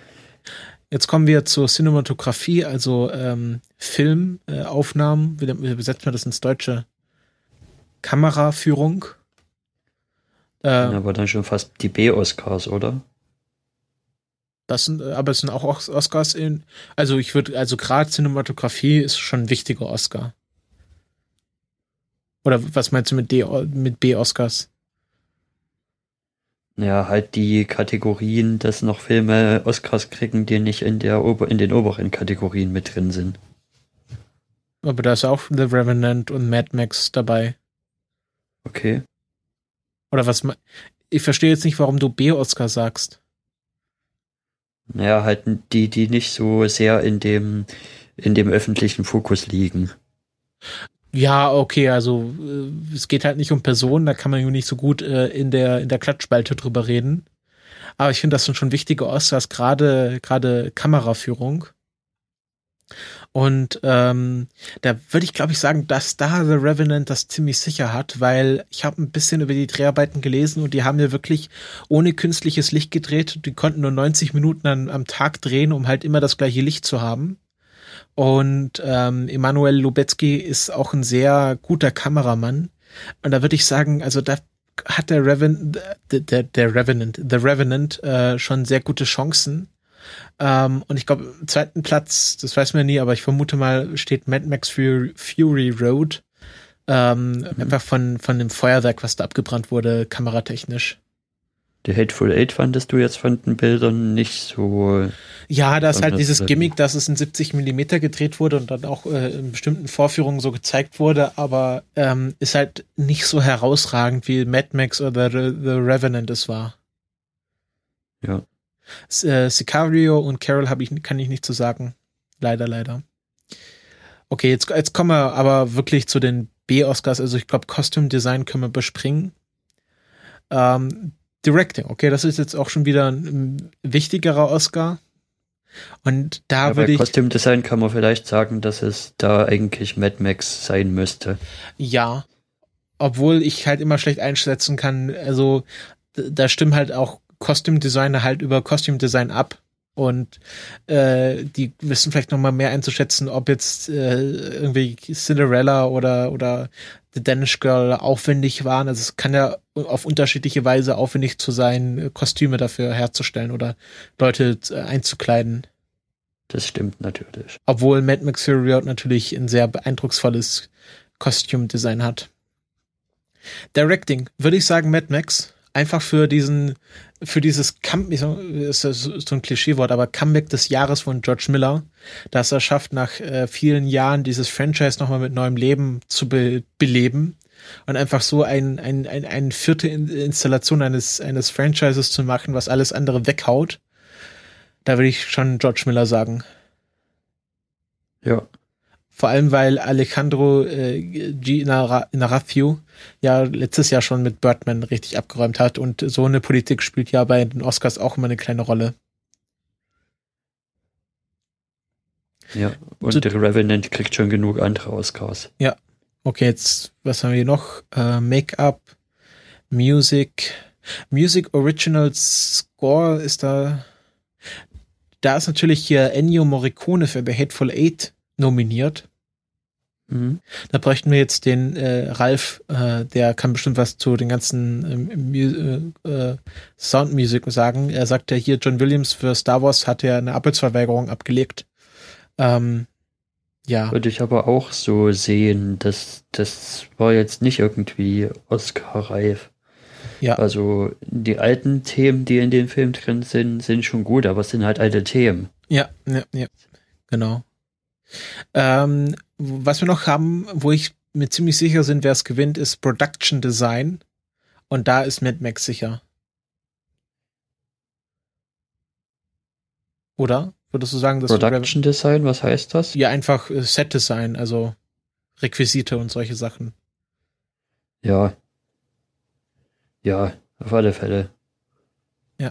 Jetzt kommen wir zur Cinematografie, also ähm, Filmaufnahmen. Äh, wie, wie besetzt man das ins Deutsche? Kameraführung. Äh, aber dann schon fast die B-Oscars, oder? Das sind, äh, aber es sind auch Oscars in. Also ich würde, also gerade Cinematografie ist schon ein wichtiger Oscar. Oder was meinst du mit D, mit B-Oscars? Ja, halt die Kategorien, dass noch Filme Oscars kriegen, die nicht in der Ober in den oberen Kategorien mit drin sind. Aber da ist auch The Revenant und Mad Max dabei. Okay. Oder was? Ich verstehe jetzt nicht, warum du B-Oscar sagst. Naja, halt die, die nicht so sehr in dem, in dem öffentlichen Fokus liegen. Ja, okay, also äh, es geht halt nicht um Personen, da kann man ja nicht so gut äh, in der in der Klatschspalte drüber reden. Aber ich finde, das sind schon wichtige Oscars, gerade gerade Kameraführung. Und ähm, da würde ich, glaube ich, sagen, dass da The Revenant das ziemlich sicher hat, weil ich habe ein bisschen über die Dreharbeiten gelesen und die haben ja wirklich ohne künstliches Licht gedreht. Die konnten nur 90 Minuten an, am Tag drehen, um halt immer das gleiche Licht zu haben. Und ähm, Emanuel Lubetzky ist auch ein sehr guter Kameramann. Und da würde ich sagen, also da hat der Revenant, der, der Revenant, The Revenant äh, schon sehr gute Chancen. Ähm, und ich glaube, im zweiten Platz, das weiß man nie, aber ich vermute mal, steht Mad Max Fury, Fury Road. Ähm, mhm. Einfach von, von dem Feuerwerk, was da abgebrannt wurde, kameratechnisch. Die Hateful Eight fandest du jetzt von den Bildern nicht so. Ja, da ist halt dieses Gimmick, dass es in 70 Millimeter gedreht wurde und dann auch äh, in bestimmten Vorführungen so gezeigt wurde, aber ähm, ist halt nicht so herausragend wie Mad Max oder The, The Revenant es war. Ja. Äh, Sicario und Carol habe ich, kann ich nicht zu so sagen. Leider, leider. Okay, jetzt, jetzt kommen wir aber wirklich zu den B-Oscars. Also ich glaube, Costume Design können wir bespringen. Ähm, Directing, okay, das ist jetzt auch schon wieder ein wichtigerer Oscar. Und da ja, würde ich. Costume Design kann man vielleicht sagen, dass es da eigentlich Mad Max sein müsste. Ja. Obwohl ich halt immer schlecht einschätzen kann, also da stimmen halt auch Costume Designer halt über Costume Design ab und äh, die wissen vielleicht noch mal mehr einzuschätzen, ob jetzt äh, irgendwie Cinderella oder oder The Danish Girl aufwendig waren. Also es kann ja auf unterschiedliche Weise aufwendig zu sein, Kostüme dafür herzustellen oder Leute äh, einzukleiden. Das stimmt natürlich. Obwohl Mad Max Fury Road natürlich ein sehr beeindrucksvolles Kostümdesign hat. Directing, würde ich sagen Mad Max einfach für diesen, für dieses Comeback, ist so ein Klischeewort, aber Comeback des Jahres von George Miller, dass er schafft, nach äh, vielen Jahren dieses Franchise nochmal mit neuem Leben zu be beleben und einfach so ein, ein, ein, eine vierte Installation eines, eines Franchises zu machen, was alles andere weghaut. Da würde ich schon George Miller sagen. Ja. Vor allem, weil Alejandro äh, Inarritu ja letztes Jahr schon mit Birdman richtig abgeräumt hat und so eine Politik spielt ja bei den Oscars auch immer eine kleine Rolle. Ja, und so, der Revenant kriegt schon genug andere Oscars. Ja. Okay, jetzt, was haben wir hier noch? Äh, Make-up, Music, Music Original Score ist da. Da ist natürlich hier Ennio Morricone für The Hateful Eight nominiert. Mhm. Da bräuchten wir jetzt den äh, Ralf, äh, der kann bestimmt was zu den ganzen ähm, äh, äh, Soundmusik sagen. Er sagt ja hier, John Williams für Star Wars hat ja eine Arbeitsverweigerung abgelegt. Ähm, ja. Würde ich aber auch so sehen, dass das war jetzt nicht irgendwie Oscar-reif. Ja. Also die alten Themen, die in dem Film drin sind, sind schon gut, aber es sind halt alte Themen. Ja, ja, ja. Genau. Ähm, was wir noch haben, wo ich mir ziemlich sicher bin, wer es gewinnt, ist Production Design. Und da ist Mad Max sicher. Oder? Würdest du sagen, dass Production Design, was heißt das? Ja, einfach äh, Set Design, also Requisite und solche Sachen. Ja. Ja, auf alle Fälle. Ja.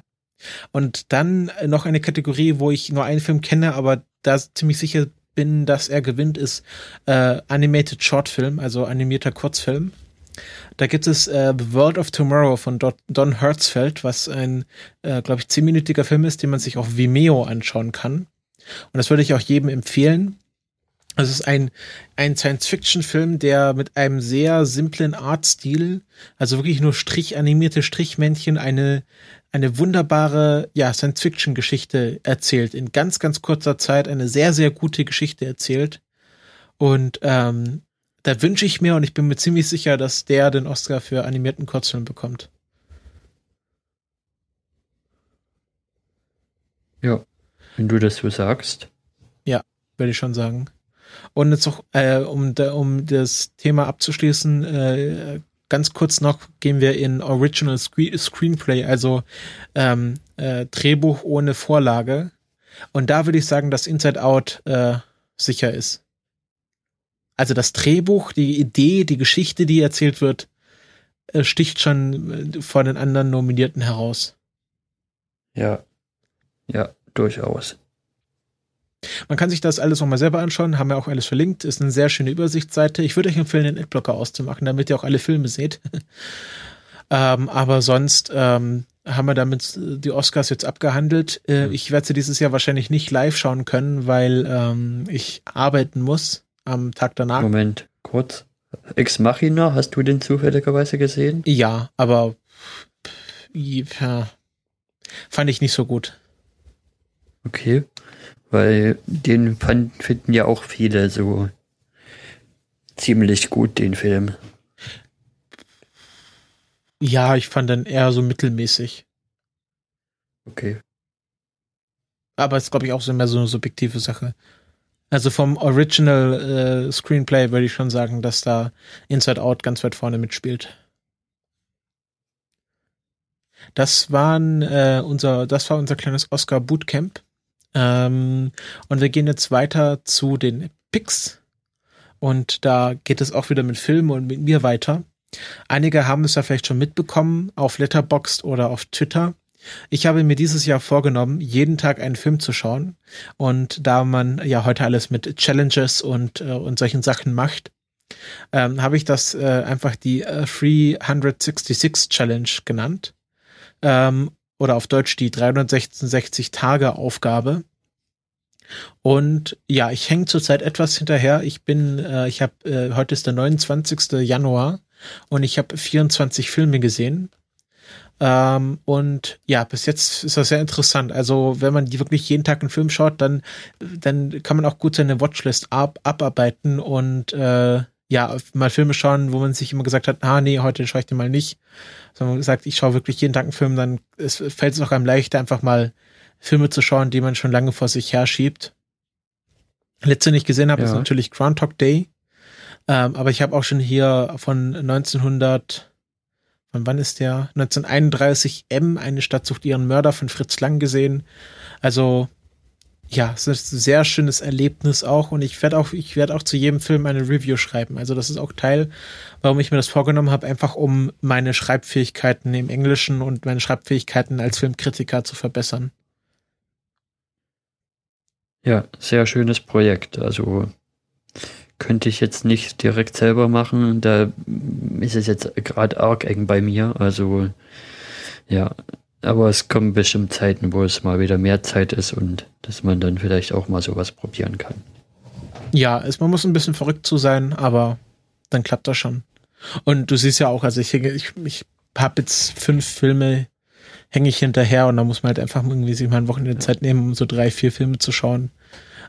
Und dann noch eine Kategorie, wo ich nur einen Film kenne, aber da ziemlich sicher bin, dass er gewinnt, ist äh, Animated Short Film, also animierter Kurzfilm. Da gibt es äh, The World of Tomorrow von Don Hertzfeld, was ein, äh, glaube ich, zehnminütiger Film ist, den man sich auf Vimeo anschauen kann. Und das würde ich auch jedem empfehlen. Es ist ein, ein Science-Fiction-Film, der mit einem sehr simplen Artstil, also wirklich nur strichanimierte Strichmännchen, eine, eine wunderbare, ja, Science-Fiction-Geschichte erzählt. In ganz, ganz kurzer Zeit eine sehr, sehr gute Geschichte erzählt. Und ähm, da wünsche ich mir und ich bin mir ziemlich sicher, dass der den Oscar für animierten Kurzfilm bekommt. Ja, wenn du das so sagst. Ja, würde ich schon sagen. Und jetzt auch, äh, um, um das Thema abzuschließen, äh, ganz kurz noch gehen wir in Original Screen Screenplay, also ähm, äh, Drehbuch ohne Vorlage. Und da würde ich sagen, dass Inside Out äh, sicher ist. Also das Drehbuch, die Idee, die Geschichte, die erzählt wird, äh, sticht schon äh, vor den anderen Nominierten heraus. Ja, ja, durchaus. Man kann sich das alles nochmal selber anschauen, haben wir auch alles verlinkt, ist eine sehr schöne Übersichtsseite. Ich würde euch empfehlen, den Adblocker auszumachen, damit ihr auch alle Filme seht. ähm, aber sonst ähm, haben wir damit die Oscars jetzt abgehandelt. Äh, ich werde sie dieses Jahr wahrscheinlich nicht live schauen können, weil ähm, ich arbeiten muss am Tag danach. Moment, kurz. Ex Machina, hast du den zufälligerweise gesehen? Ja, aber ja, fand ich nicht so gut. Okay. Weil den fand, finden ja auch viele so ziemlich gut, den Film. Ja, ich fand den eher so mittelmäßig. Okay. Aber es ist, glaube ich, auch so mehr so eine subjektive Sache. Also vom Original äh, Screenplay würde ich schon sagen, dass da Inside Out ganz weit vorne mitspielt. Das waren äh, unser, das war unser kleines Oscar Bootcamp. Ähm, und wir gehen jetzt weiter zu den Picks. Und da geht es auch wieder mit Filmen und mit mir weiter. Einige haben es ja vielleicht schon mitbekommen auf Letterboxd oder auf Twitter. Ich habe mir dieses Jahr vorgenommen, jeden Tag einen Film zu schauen. Und da man ja heute alles mit Challenges und, äh, und solchen Sachen macht, ähm, habe ich das äh, einfach die äh, 366 Challenge genannt. Ähm, oder auf Deutsch die 366 Tage Aufgabe. Und ja, ich hänge zurzeit etwas hinterher. Ich bin, äh, ich habe, äh, heute ist der 29. Januar und ich habe 24 Filme gesehen. Ähm, und ja, bis jetzt ist das sehr interessant. Also, wenn man die wirklich jeden Tag einen Film schaut, dann, dann kann man auch gut seine Watchlist ab, abarbeiten und äh, ja, mal Filme schauen, wo man sich immer gesagt hat, ah nee, heute schaue ich den mal nicht. Sondern man sagt, ich schaue wirklich jeden Tag einen Film, dann es, fällt es auch einem leichter, einfach mal Filme zu schauen, die man schon lange vor sich her schiebt. Letzte, den ich gesehen habe, ja. ist natürlich Groundhog Day. Ähm, aber ich habe auch schon hier von 1900, von wann ist der? 1931 M, eine Stadt sucht ihren Mörder von Fritz Lang gesehen. Also ja, es ist ein sehr schönes Erlebnis auch und ich werde auch, ich werde auch zu jedem Film eine Review schreiben. Also das ist auch Teil, warum ich mir das vorgenommen habe, einfach um meine Schreibfähigkeiten im Englischen und meine Schreibfähigkeiten als Filmkritiker zu verbessern. Ja, sehr schönes Projekt. Also könnte ich jetzt nicht direkt selber machen. Da ist es jetzt gerade arg eng bei mir. Also ja, aber es kommen bestimmt Zeiten, wo es mal wieder mehr Zeit ist und dass man dann vielleicht auch mal sowas probieren kann. Ja, es, man muss ein bisschen verrückt zu sein, aber dann klappt das schon. Und du siehst ja auch, also ich, ich, ich habe jetzt fünf Filme, hänge ich hinterher und da muss man halt einfach irgendwie sich mal ein Wochenende Zeit nehmen, um so drei, vier Filme zu schauen.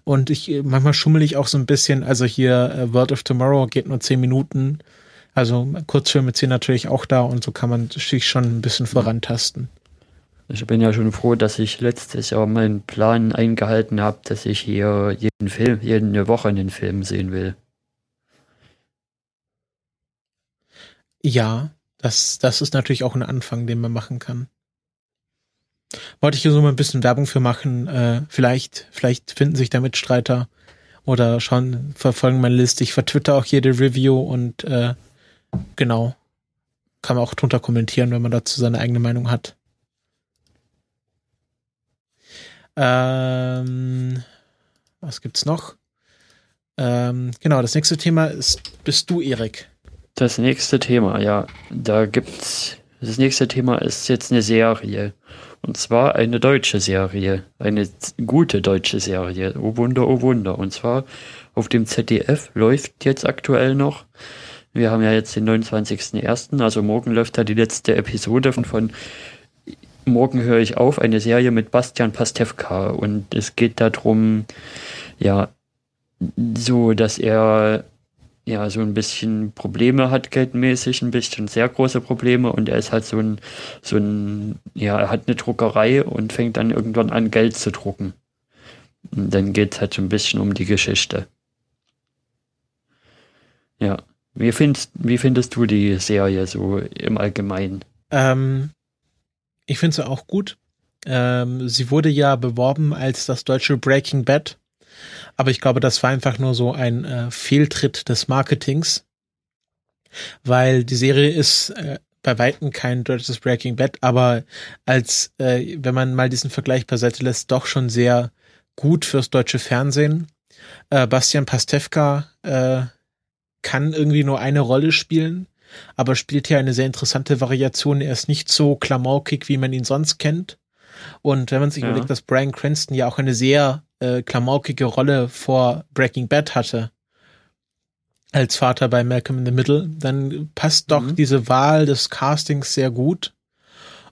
Und ich, manchmal schummel ich auch so ein bisschen, also hier uh, World of Tomorrow geht nur zehn Minuten. Also Kurzfilme ziehen natürlich auch da und so kann man sich schon ein bisschen vorantasten. Ich bin ja schon froh, dass ich letztes Jahr meinen Plan eingehalten habe, dass ich hier jeden Film, jede Woche einen Film sehen will. Ja, das, das ist natürlich auch ein Anfang, den man machen kann. Wollte ich hier so mal ein bisschen Werbung für machen. Äh, vielleicht, vielleicht finden sich da Mitstreiter oder schauen, verfolgen meine Liste. Ich vertwitter auch jede Review und äh, genau. Kann man auch drunter kommentieren, wenn man dazu seine eigene Meinung hat. Ähm, was gibt's noch? Ähm, genau, das nächste Thema ist, bist du, Erik. Das nächste Thema, ja, da gibt's. Das nächste Thema ist jetzt eine Serie. Und zwar eine deutsche Serie. Eine gute deutsche Serie. Oh Wunder, oh Wunder. Und zwar auf dem ZDF läuft jetzt aktuell noch. Wir haben ja jetzt den 29.01. Also morgen läuft da die letzte Episode von, von Morgen höre ich auf, eine Serie mit Bastian Pastewka. Und es geht darum, ja, so, dass er ja so ein bisschen Probleme hat geldmäßig, ein bisschen sehr große Probleme und er ist halt so ein, so ein, ja, er hat eine Druckerei und fängt dann irgendwann an, Geld zu drucken. Und dann geht es halt so ein bisschen um die Geschichte. Ja. Wie findest, wie findest du die Serie so im Allgemeinen? Ähm, ich finde sie auch gut. Ähm, sie wurde ja beworben als das deutsche Breaking Bad aber ich glaube, das war einfach nur so ein äh, Fehltritt des Marketings, weil die Serie ist äh, bei Weitem kein deutsches Breaking Bad, aber als, äh, wenn man mal diesen Vergleich beiseite lässt, doch schon sehr gut fürs deutsche Fernsehen. Äh, Bastian Pastewka äh, kann irgendwie nur eine Rolle spielen, aber spielt hier eine sehr interessante Variation. Er ist nicht so klamaukig, wie man ihn sonst kennt. Und wenn man sich ja. überlegt, dass Brian Cranston ja auch eine sehr äh, klamaukige Rolle vor Breaking Bad hatte, als Vater bei Malcolm in the Middle, dann passt doch mhm. diese Wahl des Castings sehr gut.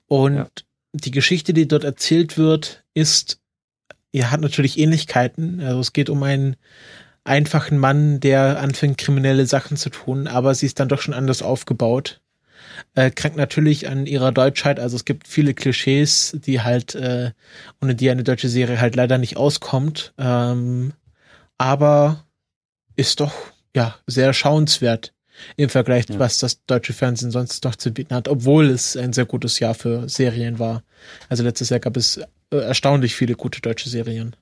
Und ja. die Geschichte, die dort erzählt wird, ist, er hat natürlich Ähnlichkeiten. Also es geht um einen einfachen Mann, der anfängt, kriminelle Sachen zu tun, aber sie ist dann doch schon anders aufgebaut äh, krankt natürlich an ihrer Deutschheit. Also es gibt viele Klischees, die halt, äh, ohne die eine deutsche Serie halt leider nicht auskommt. Ähm, aber ist doch, ja, sehr schauenswert im Vergleich, ja. was das deutsche Fernsehen sonst noch zu bieten hat, obwohl es ein sehr gutes Jahr für Serien war. Also letztes Jahr gab es äh, erstaunlich viele gute deutsche Serien.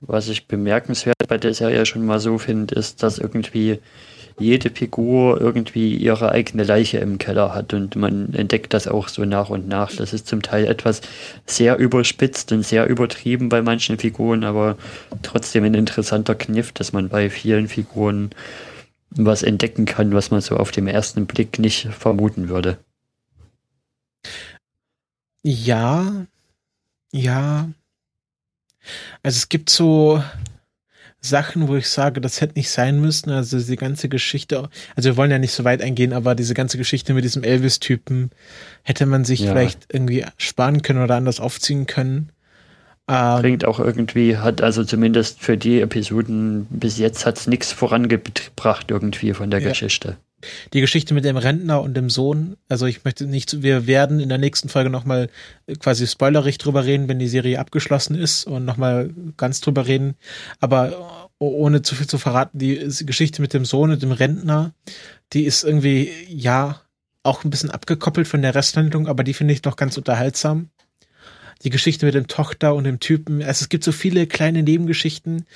Was ich bemerkenswert bei der Serie schon mal so finde, ist, dass irgendwie jede Figur irgendwie ihre eigene Leiche im Keller hat und man entdeckt das auch so nach und nach. Das ist zum Teil etwas sehr überspitzt und sehr übertrieben bei manchen Figuren, aber trotzdem ein interessanter Kniff, dass man bei vielen Figuren was entdecken kann, was man so auf dem ersten Blick nicht vermuten würde. Ja, ja. Also es gibt so, Sachen, wo ich sage, das hätte nicht sein müssen. Also die ganze Geschichte, also wir wollen ja nicht so weit eingehen, aber diese ganze Geschichte mit diesem Elvis-Typen hätte man sich ja. vielleicht irgendwie sparen können oder anders aufziehen können. Ähm, Bringt auch irgendwie, hat also zumindest für die Episoden bis jetzt hat es nichts vorangebracht irgendwie von der ja. Geschichte die Geschichte mit dem Rentner und dem Sohn. Also ich möchte nicht, wir werden in der nächsten Folge nochmal quasi spoilerig drüber reden, wenn die Serie abgeschlossen ist und nochmal ganz drüber reden. Aber ohne zu viel zu verraten, die Geschichte mit dem Sohn und dem Rentner, die ist irgendwie, ja, auch ein bisschen abgekoppelt von der Resthandlung, aber die finde ich doch ganz unterhaltsam. Die Geschichte mit dem Tochter und dem Typen. Also es gibt so viele kleine Nebengeschichten,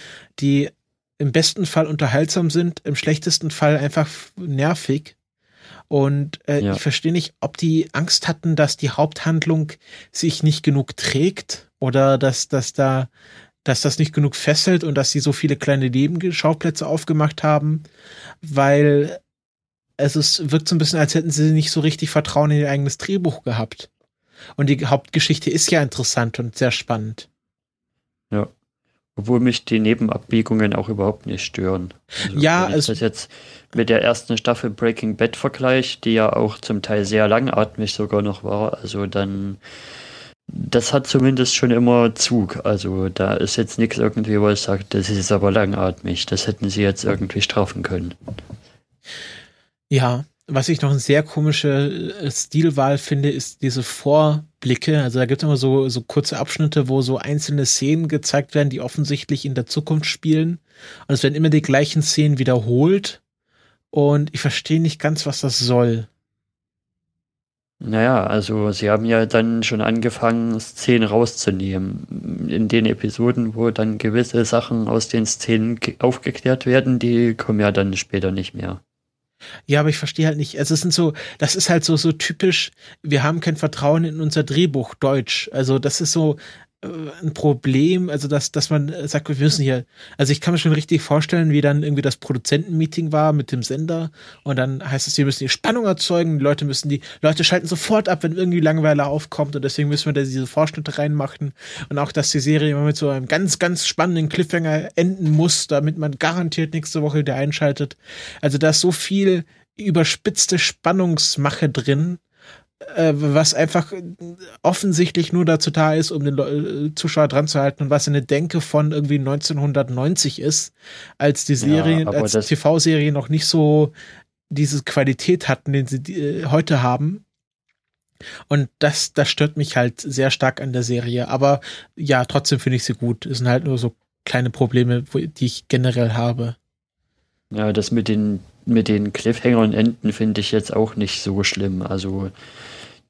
die im besten Fall unterhaltsam sind, im schlechtesten Fall einfach nervig. Und äh, ja. ich verstehe nicht, ob die Angst hatten, dass die Haupthandlung sich nicht genug trägt oder dass, dass da, dass das nicht genug fesselt und dass sie so viele kleine Nebenschauplätze aufgemacht haben, weil es ist, wirkt so ein bisschen, als hätten sie nicht so richtig Vertrauen in ihr eigenes Drehbuch gehabt. Und die Hauptgeschichte ist ja interessant und sehr spannend. Ja. Obwohl mich die Nebenabbiegungen auch überhaupt nicht stören. Also, ja, wenn ich das jetzt mit der ersten Staffel Breaking Bad vergleiche, die ja auch zum Teil sehr langatmig sogar noch war, also dann das hat zumindest schon immer Zug. Also da ist jetzt nichts irgendwie, wo ich sage, das ist aber langatmig. Das hätten sie jetzt irgendwie strafen können. Ja, was ich noch eine sehr komische äh, Stilwahl finde, ist diese Vorblicke. Also da gibt es immer so, so kurze Abschnitte, wo so einzelne Szenen gezeigt werden, die offensichtlich in der Zukunft spielen. Und es werden immer die gleichen Szenen wiederholt. Und ich verstehe nicht ganz, was das soll. Naja, also sie haben ja dann schon angefangen, Szenen rauszunehmen. In den Episoden, wo dann gewisse Sachen aus den Szenen aufgeklärt werden, die kommen ja dann später nicht mehr. Ja, aber ich verstehe halt nicht. Also es sind so, das ist halt so, so typisch, wir haben kein Vertrauen in unser Drehbuch Deutsch. Also das ist so, ein Problem, also dass, dass man sagt, wir müssen hier, also ich kann mir schon richtig vorstellen, wie dann irgendwie das Produzentenmeeting war mit dem Sender und dann heißt es, wir müssen die Spannung erzeugen, die Leute müssen die, Leute schalten sofort ab, wenn irgendwie Langeweile aufkommt und deswegen müssen wir da diese Vorschnitte reinmachen und auch, dass die Serie immer mit so einem ganz, ganz spannenden Cliffhanger enden muss, damit man garantiert nächste Woche wieder einschaltet. Also da ist so viel überspitzte Spannungsmache drin, äh, was einfach offensichtlich nur dazu da ist, um den äh, Zuschauer dran zu halten und was eine Denke von irgendwie 1990 ist, als die Serie, ja, als TV-Serie noch nicht so diese Qualität hatten, den sie äh, heute haben. Und das, das stört mich halt sehr stark an der Serie. Aber ja, trotzdem finde ich sie gut. Es sind halt nur so kleine Probleme, die ich generell habe. Ja, das mit den, mit den Cliffhangern enden finde ich jetzt auch nicht so schlimm. Also,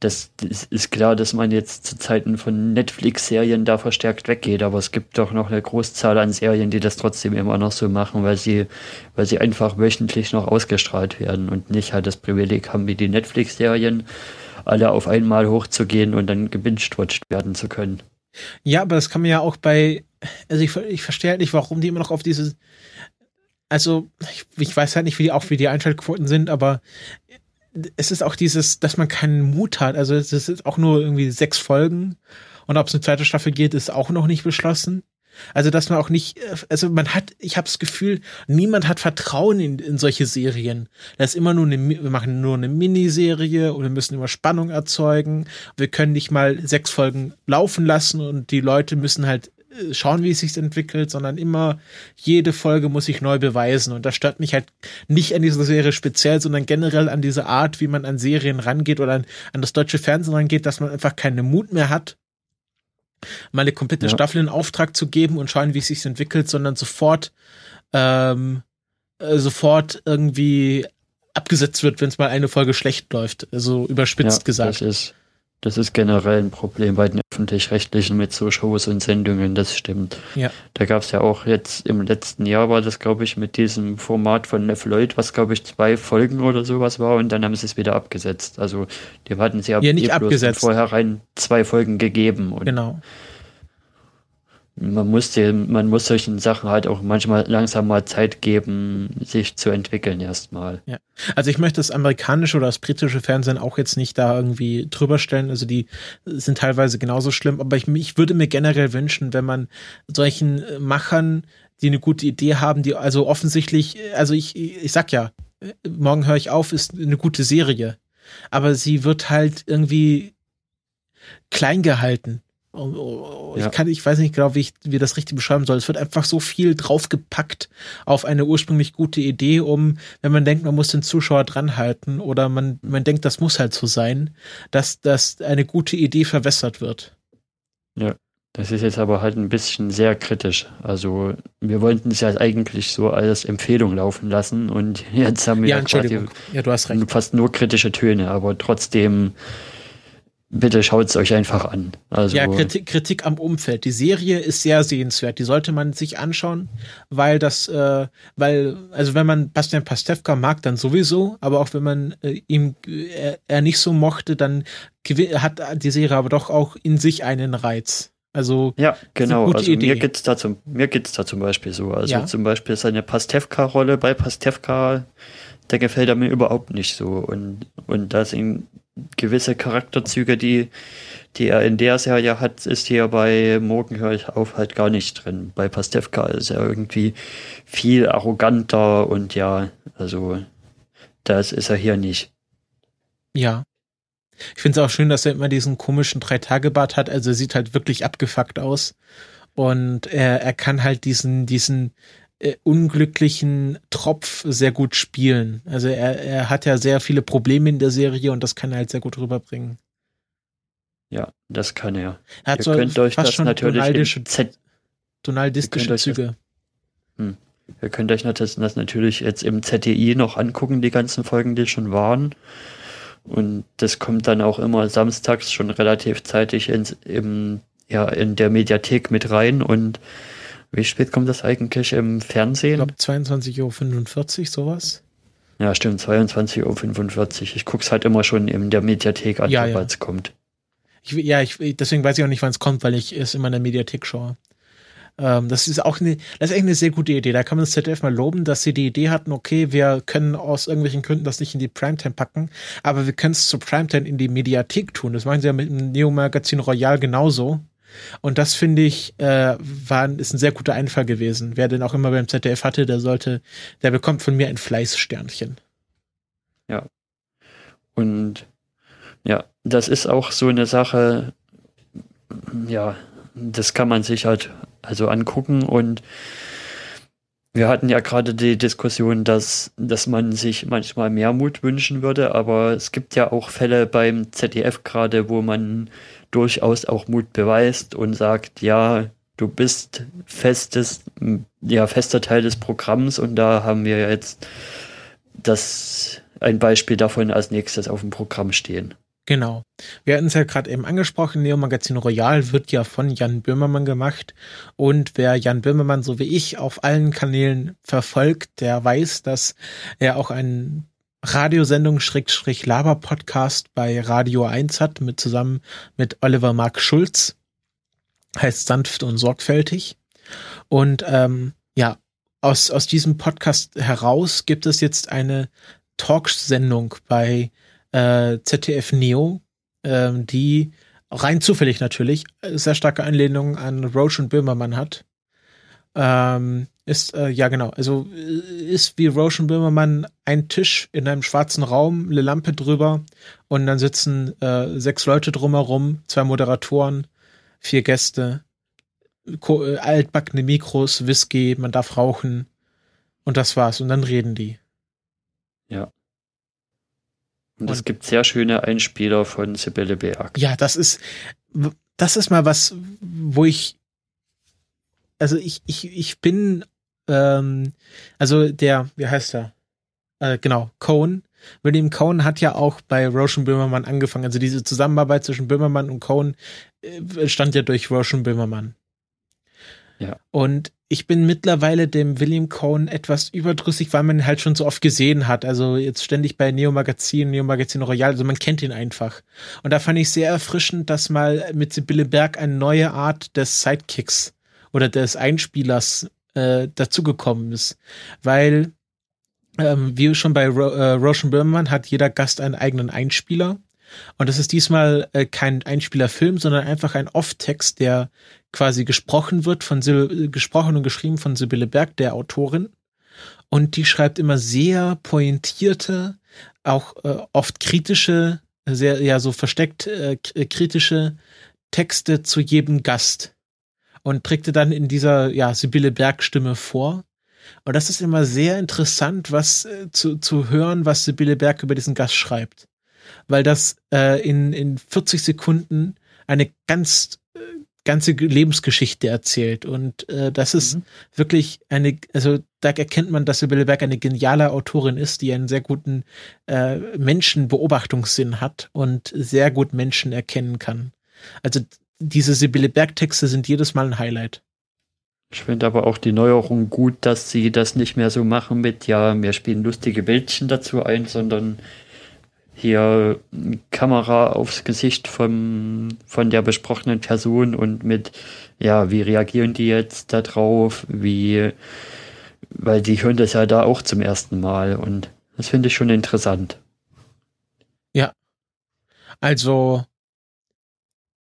das, das ist klar, dass man jetzt zu Zeiten von Netflix-Serien da verstärkt weggeht, aber es gibt doch noch eine Großzahl an Serien, die das trotzdem immer noch so machen, weil sie, weil sie einfach wöchentlich noch ausgestrahlt werden und nicht halt das Privileg haben wie die Netflix-Serien, alle auf einmal hochzugehen und dann gebinged-watched werden zu können. Ja, aber das kann man ja auch bei, also ich, ich verstehe halt nicht, warum die immer noch auf diese, also ich, ich weiß halt nicht, wie die, auch wie die Einschaltquoten sind, aber es ist auch dieses, dass man keinen Mut hat. Also es ist auch nur irgendwie sechs Folgen und ob es eine zweite Staffel geht, ist auch noch nicht beschlossen. Also dass man auch nicht, also man hat, ich habe das Gefühl, niemand hat Vertrauen in, in solche Serien. Das ist immer nur eine, wir machen nur eine Miniserie oder müssen immer Spannung erzeugen. Wir können nicht mal sechs Folgen laufen lassen und die Leute müssen halt schauen, wie es sich entwickelt, sondern immer jede Folge muss sich neu beweisen. Und das stört mich halt nicht an dieser Serie speziell, sondern generell an diese Art, wie man an Serien rangeht oder an, an das deutsche Fernsehen rangeht, dass man einfach keinen Mut mehr hat, mal eine komplette ja. Staffel in Auftrag zu geben und schauen, wie es sich entwickelt, sondern sofort, ähm, äh, sofort irgendwie abgesetzt wird, wenn es mal eine Folge schlecht läuft. Also überspitzt ja, gesagt. Das ist das ist generell ein Problem bei den öffentlich-rechtlichen mit so Shows und Sendungen, das stimmt. Ja. Da gab es ja auch jetzt im letzten Jahr war das, glaube ich, mit diesem Format von Neff Lloyd, was glaube ich zwei Folgen oder sowas war und dann haben sie es wieder abgesetzt. Also die hatten sie ja, ja nicht abgesetzt. vorher zwei Folgen gegeben. genau man muss dem, man muss solchen Sachen halt auch manchmal langsam mal Zeit geben, sich zu entwickeln erstmal. Ja. Also ich möchte das amerikanische oder das britische Fernsehen auch jetzt nicht da irgendwie drüber stellen. Also die sind teilweise genauso schlimm, aber ich, ich würde mir generell wünschen, wenn man solchen Machern, die eine gute Idee haben, die also offensichtlich, also ich, ich sag ja, morgen höre ich auf, ist eine gute Serie. Aber sie wird halt irgendwie klein gehalten Oh, oh, ich kann, ich weiß nicht genau, wie ich wie das richtig beschreiben soll. Es wird einfach so viel draufgepackt auf eine ursprünglich gute Idee, um, wenn man denkt, man muss den Zuschauer dranhalten oder man, man denkt, das muss halt so sein, dass, dass eine gute Idee verwässert wird. Ja, das ist jetzt aber halt ein bisschen sehr kritisch. Also, wir wollten es ja eigentlich so als Empfehlung laufen lassen und jetzt haben wir ja, ja, ja hast recht. fast nur kritische Töne, aber trotzdem bitte schaut es euch einfach an. Also ja, Kritik, Kritik am Umfeld. Die Serie ist sehr sehenswert. Die sollte man sich anschauen, weil das, äh, weil, also wenn man Bastian Pastewka mag, dann sowieso, aber auch wenn man äh, ihm äh, er nicht so mochte, dann hat die Serie aber doch auch in sich einen Reiz. Also ja, genau. Also Idee. mir geht's da zum mir geht's da zum Beispiel so. Also ja. zum Beispiel seine Pastewka-Rolle bei Pastewka, der gefällt er mir überhaupt nicht so und und da sind gewisse Charakterzüge, die, die er in der Serie hat, ist hier bei Morgen höre ich auf halt gar nicht drin. Bei Pastewka ist er irgendwie viel arroganter und ja, also das ist er hier nicht. Ja. Ich finde es auch schön, dass er immer diesen komischen Drei-Tage-Bart hat. Also er sieht halt wirklich abgefuckt aus. Und er, er kann halt diesen, diesen äh, unglücklichen Tropf sehr gut spielen. Also er, er hat ja sehr viele Probleme in der Serie und das kann er halt sehr gut rüberbringen. Ja, das kann er. Er hat Ihr so könnt euch das natürlich donaldistische Züge. Das, hm. Ihr könnt euch das, das natürlich jetzt im ZDI noch angucken, die ganzen Folgen, die schon waren. Und das kommt dann auch immer samstags schon relativ zeitig ins, im, ja, in der Mediathek mit rein und wie spät kommt das eigentlich im Fernsehen? Ich glaube 22.45 Uhr, sowas. Ja, stimmt, 22.45 Uhr. Ich gucke es halt immer schon in der Mediathek an, ja, sobald es ja. kommt. Ich, ja, ich, deswegen weiß ich auch nicht, wann es kommt, weil ich es immer in der Mediathek schaue. Ähm, das ist auch eine, das ist echt eine sehr gute Idee. Da kann man das ZDF mal loben, dass sie die Idee hatten, okay, wir können aus irgendwelchen Gründen das nicht in die Primetime packen, aber wir können es zur Primetime in die Mediathek tun. Das machen sie ja mit dem Neo-Magazin Royal genauso. Und das finde ich, äh, war, ist ein sehr guter Einfall gewesen. Wer den auch immer beim ZDF hatte, der sollte, der bekommt von mir ein Fleißsternchen. Ja. Und ja, das ist auch so eine Sache, ja, das kann man sich halt also angucken und wir hatten ja gerade die Diskussion, dass, dass man sich manchmal mehr Mut wünschen würde, aber es gibt ja auch Fälle beim ZDF gerade, wo man durchaus auch Mut beweist und sagt, ja, du bist festes, ja, fester Teil des Programms und da haben wir jetzt das ein Beispiel davon als nächstes auf dem Programm stehen. Genau. Wir hatten es ja gerade eben angesprochen, Neo Magazin Royal wird ja von Jan Böhmermann gemacht. Und wer Jan Böhmermann so wie ich auf allen Kanälen verfolgt, der weiß, dass er auch einen Radiosendung Schrägstrich Laber Podcast bei Radio 1 hat, mit zusammen mit Oliver Mark Schulz. Heißt sanft und sorgfältig. Und ähm, ja, aus, aus diesem Podcast heraus gibt es jetzt eine Talksendung bei äh, ZDF Neo, ähm, die rein zufällig natürlich sehr starke Anlehnung an Roche und Böhmermann hat. Ähm, ist, äh, ja genau, also äh, ist wie Roche und Böhmermann ein Tisch in einem schwarzen Raum, eine Lampe drüber und dann sitzen äh, sechs Leute drumherum, zwei Moderatoren, vier Gäste, äh, altbackene Mikros, Whisky, man darf rauchen und das war's und dann reden die. Ja. Und, es gibt sehr schöne Einspieler von Sibylle Berg. Ja, das ist, das ist mal was, wo ich, also ich, ich, ich bin, ähm, also der, wie heißt er? Äh, genau, Cohn. William Cohn hat ja auch bei Roshan Böhmermann angefangen. Also diese Zusammenarbeit zwischen Böhmermann und Cohn äh, stand ja durch Roshan Böhmermann. Ja. Und ich bin mittlerweile dem William Cohn etwas überdrüssig, weil man ihn halt schon so oft gesehen hat. Also jetzt ständig bei Neo Magazin, Neo Magazin Royal, also man kennt ihn einfach. Und da fand ich sehr erfrischend, dass mal mit Sibylle Berg eine neue Art des Sidekicks oder des Einspielers äh, dazugekommen ist. Weil, ähm, wie schon bei Ro äh, Roshan Böhmermann hat jeder Gast einen eigenen Einspieler. Und das ist diesmal äh, kein Einspielerfilm, sondern einfach ein Off-Text, der quasi gesprochen wird, von Sil gesprochen und geschrieben von Sibylle Berg, der Autorin. Und die schreibt immer sehr pointierte, auch äh, oft kritische, sehr, ja, so versteckt äh, äh kritische Texte zu jedem Gast. Und trägt dann in dieser, ja, Sibylle Berg Stimme vor. Und das ist immer sehr interessant, was äh, zu, zu hören, was Sibylle Berg über diesen Gast schreibt weil das äh, in, in 40 Sekunden eine ganz äh, ganze Lebensgeschichte erzählt. Und äh, das ist mhm. wirklich eine, also da erkennt man, dass Sibylle Berg eine geniale Autorin ist, die einen sehr guten äh, Menschenbeobachtungssinn hat und sehr gut Menschen erkennen kann. Also diese Sibylle Berg-Texte sind jedes Mal ein Highlight. Ich finde aber auch die Neuerung gut, dass sie das nicht mehr so machen mit, ja, wir spielen lustige Bildchen dazu ein, sondern hier Kamera aufs Gesicht vom, von der besprochenen Person und mit, ja, wie reagieren die jetzt da drauf, wie, weil die hören das ja da auch zum ersten Mal und das finde ich schon interessant. Ja. Also,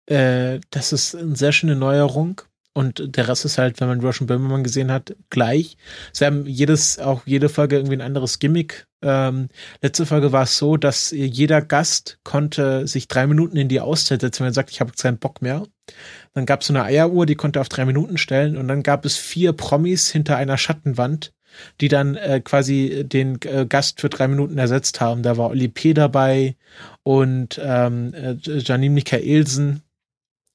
äh, das ist eine sehr schöne Neuerung. Und der Rest ist halt, wenn man Russian Böhmermann gesehen hat, gleich. Sie haben jedes, auch jede Folge irgendwie ein anderes Gimmick. Ähm, letzte Folge war es so, dass jeder Gast konnte sich drei Minuten in die Auszeit setzen, wenn er sagt, ich habe keinen Bock mehr. Dann gab es so eine Eieruhr, die konnte auf drei Minuten stellen und dann gab es vier Promis hinter einer Schattenwand, die dann äh, quasi den äh, Gast für drei Minuten ersetzt haben. Da war Oli P. dabei und ähm, äh, Janine Michaelsen,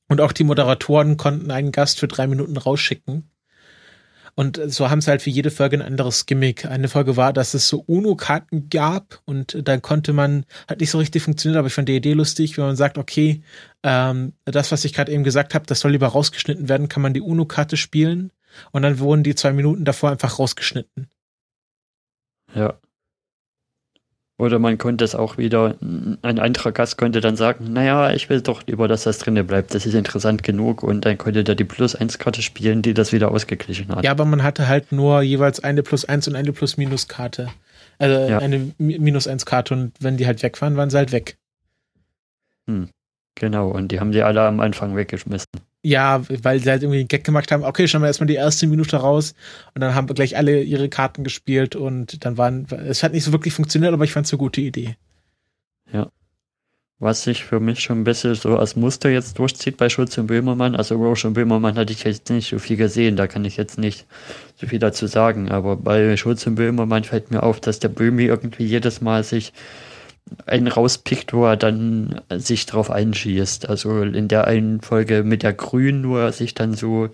und auch die Moderatoren konnten einen Gast für drei Minuten rausschicken. Und so haben sie halt für jede Folge ein anderes Gimmick. Eine Folge war, dass es so UNO-Karten gab und dann konnte man, hat nicht so richtig funktioniert, aber ich fand die Idee lustig, wenn man sagt, okay, ähm, das, was ich gerade eben gesagt habe, das soll lieber rausgeschnitten werden, kann man die UNO-Karte spielen und dann wurden die zwei Minuten davor einfach rausgeschnitten. Ja. Oder man konnte es auch wieder, ein anderer Gast konnte dann sagen, naja, ich will doch lieber, dass das drinne bleibt, das ist interessant genug und dann konnte der die Plus-1-Karte spielen, die das wieder ausgeglichen hat. Ja, aber man hatte halt nur jeweils eine Plus-1 und eine Plus-Minus-Karte. Also ja. eine Minus-1-Karte und wenn die halt weg waren, waren sie halt weg. Hm. Genau, und die haben die alle am Anfang weggeschmissen. Ja, weil sie halt irgendwie einen Gag gemacht haben, okay, schauen wir erstmal die erste Minute raus und dann haben gleich alle ihre Karten gespielt und dann waren, es hat nicht so wirklich funktioniert, aber ich fand es eine gute Idee. Ja. Was sich für mich schon ein bisschen so als Muster jetzt durchzieht bei Schulz und Böhmermann, also Roche und Böhmermann hatte ich jetzt nicht so viel gesehen, da kann ich jetzt nicht so viel dazu sagen, aber bei Schulz und Böhmermann fällt mir auf, dass der Böhmi irgendwie jedes Mal sich einen rauspickt, wo er dann sich drauf einschießt. Also in der einen Folge mit der Grün, wo er sich dann so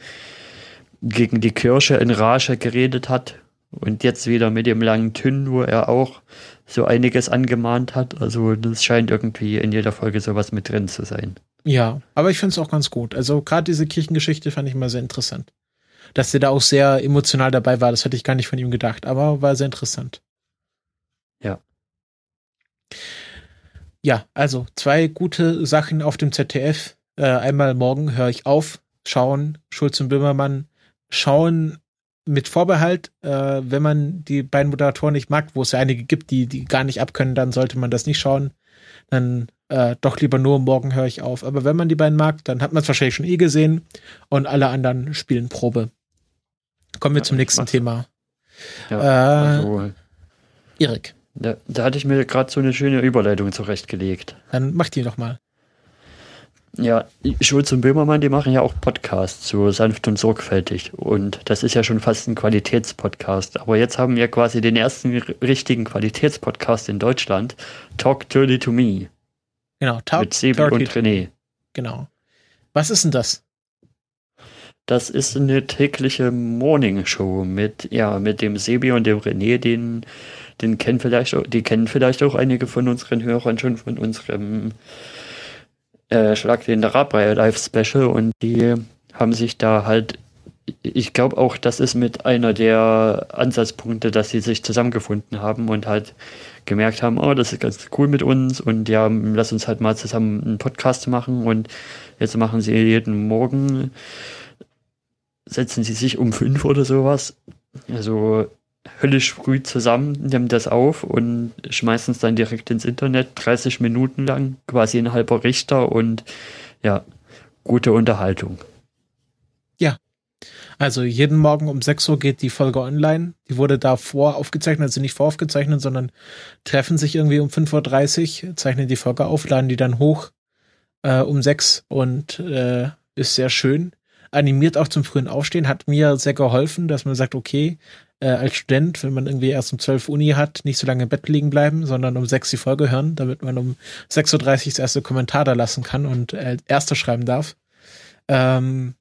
gegen die Kirsche in Rage geredet hat. Und jetzt wieder mit dem langen Tünn, wo er auch so einiges angemahnt hat. Also das scheint irgendwie in jeder Folge sowas mit drin zu sein. Ja, aber ich finde es auch ganz gut. Also gerade diese Kirchengeschichte fand ich mal sehr interessant. Dass er da auch sehr emotional dabei war, das hätte ich gar nicht von ihm gedacht, aber war sehr interessant. Ja. Also zwei gute Sachen auf dem ZDF. Äh, einmal morgen höre ich auf, schauen, Schulz und Böhmermann, schauen mit Vorbehalt, äh, wenn man die beiden Moderatoren nicht mag, wo es ja einige gibt, die die gar nicht abkönnen, dann sollte man das nicht schauen. Dann äh, doch lieber nur morgen höre ich auf. Aber wenn man die beiden mag, dann hat man es wahrscheinlich schon eh gesehen und alle anderen spielen Probe. Kommen wir ja, zum nächsten Thema. Ja, äh, Erik. Da, da hatte ich mir gerade so eine schöne Überleitung zurechtgelegt. Dann mach die doch mal. Ja, Schulz und Böhmermann, die machen ja auch Podcasts, so sanft und sorgfältig. Und das ist ja schon fast ein Qualitätspodcast. Aber jetzt haben wir quasi den ersten richtigen Qualitätspodcast in Deutschland. Talk Dirty to Me. Genau, Talk Mit Sebi und René. Genau. Was ist denn das? Das ist eine tägliche Morning Show mit, ja, mit dem Sebi und dem René, den den kennen vielleicht auch, die kennen vielleicht auch einige von unseren Hörern schon von unserem äh, Schlag den Rabrei Live Special und die haben sich da halt, ich glaube auch, das ist mit einer der Ansatzpunkte, dass sie sich zusammengefunden haben und halt gemerkt haben, oh, das ist ganz cool mit uns und ja, lass uns halt mal zusammen einen Podcast machen und jetzt machen sie jeden Morgen, setzen sie sich um fünf oder sowas. Also höllisch früh zusammen, nehmen das auf und schmeißen es dann direkt ins Internet, 30 Minuten lang, quasi ein halber Richter und ja, gute Unterhaltung. Ja. Also jeden Morgen um 6 Uhr geht die Folge online. Die wurde davor aufgezeichnet, also nicht voraufgezeichnet, sondern treffen sich irgendwie um 5.30 Uhr, zeichnen die Folge auf, laden die dann hoch äh, um 6 und äh, ist sehr schön animiert auch zum frühen Aufstehen, hat mir sehr geholfen, dass man sagt, okay, äh, als Student, wenn man irgendwie erst um 12 Uni hat, nicht so lange im Bett liegen bleiben, sondern um 6 die Folge hören, damit man um 6.30 Uhr das erste Kommentar da lassen kann und äh, erste schreiben darf. Ähm,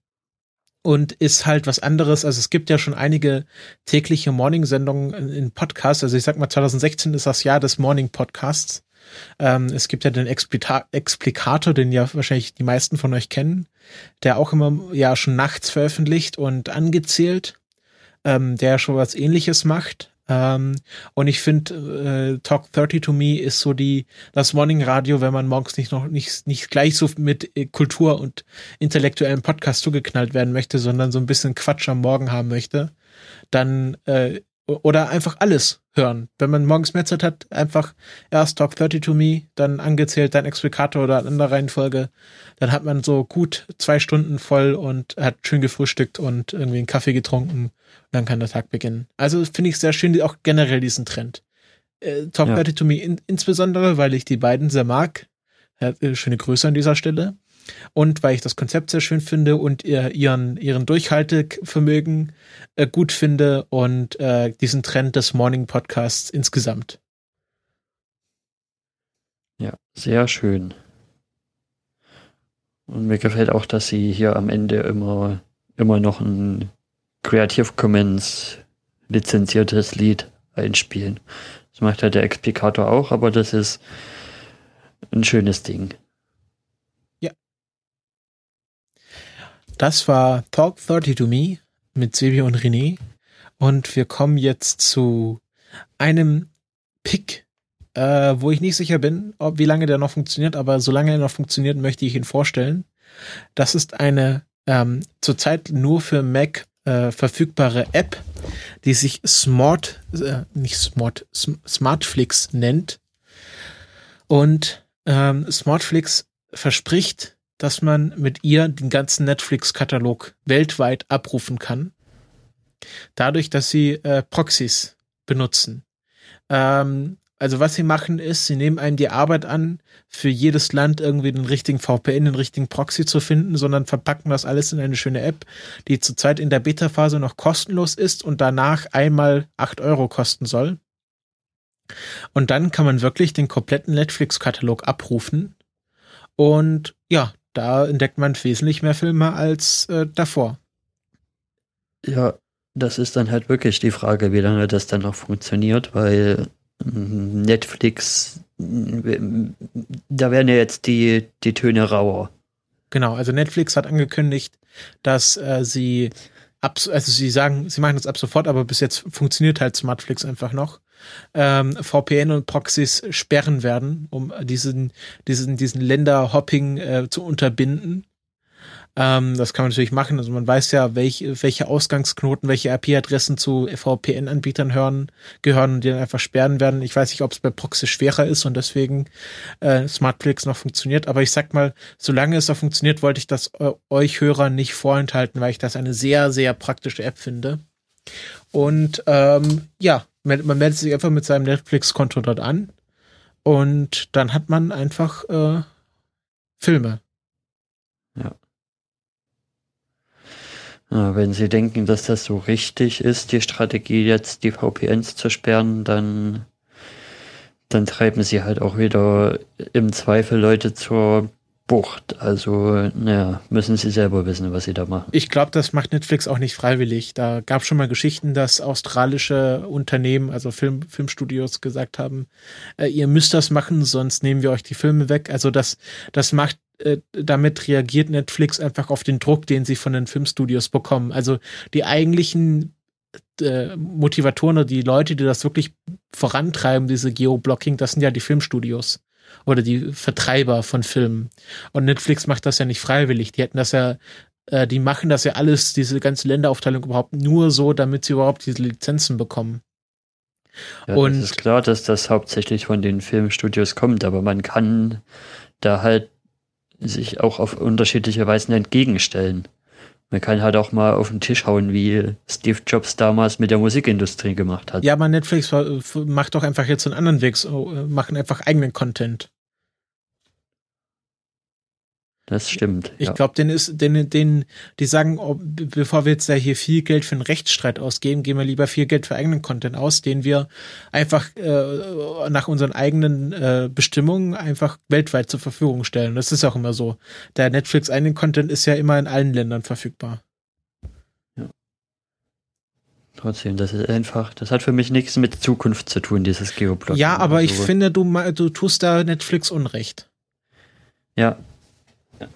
und ist halt was anderes. Also es gibt ja schon einige tägliche Morning-Sendungen in, Podcasts. Also ich sag mal, 2016 ist das Jahr des Morning-Podcasts. Ähm, es gibt ja den Explika Explikator, den ja wahrscheinlich die meisten von euch kennen, der auch immer ja schon nachts veröffentlicht und angezählt ähm, der schon was ähnliches macht. Ähm, und ich finde, äh, Talk 30 to Me ist so die, das Morning Radio, wenn man morgens nicht noch nicht, nicht gleich so mit äh, Kultur und intellektuellen Podcast zugeknallt werden möchte, sondern so ein bisschen Quatsch am Morgen haben möchte, dann äh, oder einfach alles hören. Wenn man morgens mehr Zeit hat, einfach erst Talk 30 to Me, dann angezählt, dann Explikator oder andere Reihenfolge. Dann hat man so gut zwei Stunden voll und hat schön gefrühstückt und irgendwie einen Kaffee getrunken. Und dann kann der Tag beginnen. Also finde ich sehr schön, auch generell diesen Trend. Äh, Talk ja. 30 to Me in, insbesondere, weil ich die beiden sehr mag. Äh, schöne Grüße an dieser Stelle und weil ich das Konzept sehr schön finde und ihren, ihren Durchhaltevermögen äh, gut finde und äh, diesen Trend des Morning Podcasts insgesamt. Ja, sehr schön. Und mir gefällt auch, dass sie hier am Ende immer, immer noch ein Creative Commons lizenziertes Lied einspielen. Das macht ja der Explikator auch, aber das ist ein schönes Ding. Das war Talk 30 to Me mit Silvia und René. Und wir kommen jetzt zu einem Pick äh, wo ich nicht sicher bin, ob, wie lange der noch funktioniert, aber solange er noch funktioniert, möchte ich ihn vorstellen. Das ist eine ähm, zurzeit nur für Mac äh, verfügbare App, die sich Smart, äh, nicht Smart, Smartflix nennt. Und ähm, Smartflix verspricht, dass man mit ihr den ganzen Netflix-Katalog weltweit abrufen kann. Dadurch, dass sie äh, Proxys benutzen. Ähm, also was sie machen ist, sie nehmen einem die Arbeit an, für jedes Land irgendwie den richtigen VPN, den richtigen Proxy zu finden, sondern verpacken das alles in eine schöne App, die zurzeit in der Beta-Phase noch kostenlos ist und danach einmal acht Euro kosten soll. Und dann kann man wirklich den kompletten Netflix-Katalog abrufen. Und ja, da entdeckt man wesentlich mehr Filme als äh, davor. Ja, das ist dann halt wirklich die Frage, wie lange das dann noch funktioniert, weil Netflix, da werden ja jetzt die, die Töne rauer. Genau, also Netflix hat angekündigt, dass äh, sie ab, also sie sagen, sie machen das ab sofort, aber bis jetzt funktioniert halt Smartflix einfach noch. Ähm, VPN und Proxys sperren werden, um diesen, diesen, diesen Länderhopping äh, zu unterbinden. Ähm, das kann man natürlich machen. Also man weiß ja, welche, welche Ausgangsknoten, welche IP-Adressen zu VPN-Anbietern hören, gehören und die dann einfach sperren werden. Ich weiß nicht, ob es bei Proxy schwerer ist und deswegen äh, Smartflix noch funktioniert. Aber ich sag mal, solange es noch funktioniert, wollte ich das äh, euch Hörer nicht vorenthalten, weil ich das eine sehr, sehr praktische App finde. Und ähm, ja, man, meldet sich einfach mit seinem Netflix-Konto dort an und dann hat man einfach äh, Filme. Ja. Wenn Sie denken, dass das so richtig ist, die Strategie jetzt die VPNs zu sperren, dann, dann treiben Sie halt auch wieder im Zweifel Leute zur Bucht. Also, naja, müssen Sie selber wissen, was Sie da machen. Ich glaube, das macht Netflix auch nicht freiwillig. Da gab schon mal Geschichten, dass australische Unternehmen, also Film, Filmstudios gesagt haben, äh, ihr müsst das machen, sonst nehmen wir euch die Filme weg. Also das, das macht äh, damit reagiert Netflix einfach auf den Druck, den sie von den Filmstudios bekommen. Also die eigentlichen äh, Motivatoren oder die Leute, die das wirklich vorantreiben, diese Geoblocking, das sind ja die Filmstudios oder die Vertreiber von Filmen. Und Netflix macht das ja nicht freiwillig. Die hätten das ja, äh, die machen das ja alles, diese ganze Länderaufteilung überhaupt nur so, damit sie überhaupt diese Lizenzen bekommen. Ja, und es ist klar, dass das hauptsächlich von den Filmstudios kommt, aber man kann da halt sich auch auf unterschiedliche Weisen entgegenstellen. Man kann halt auch mal auf den Tisch hauen, wie Steve Jobs damals mit der Musikindustrie gemacht hat. Ja, aber Netflix macht doch einfach jetzt einen anderen Weg, so, äh, machen einfach eigenen Content. Das stimmt. Ich ja. glaube, den ist, den, den, die sagen, oh, bevor wir jetzt da hier viel Geld für einen Rechtsstreit ausgeben, geben wir lieber viel Geld für eigenen Content aus, den wir einfach äh, nach unseren eigenen äh, Bestimmungen einfach weltweit zur Verfügung stellen. Das ist auch immer so. Der Netflix eigenen Content ist ja immer in allen Ländern verfügbar. Ja. Trotzdem, das ist einfach, das hat für mich nichts mit Zukunft zu tun, dieses Geoblocking. Ja, aber ich so. finde, du, du tust da Netflix Unrecht. Ja,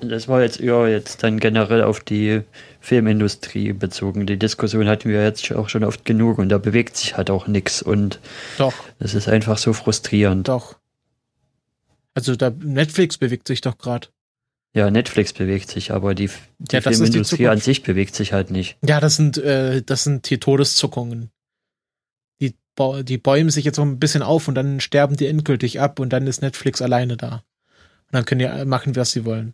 das war jetzt eher jetzt dann generell auf die Filmindustrie bezogen. Die Diskussion hatten wir jetzt auch schon oft genug und da bewegt sich halt auch nichts und doch. das ist einfach so frustrierend. Doch. Also da Netflix bewegt sich doch gerade. Ja, Netflix bewegt sich, aber die, die ja, Filmindustrie die an sich bewegt sich halt nicht. Ja, das sind äh, das sind hier Todeszuckungen. Die, die bäumen sich jetzt noch ein bisschen auf und dann sterben die endgültig ab und dann ist Netflix alleine da. Und dann können die machen, was sie wollen.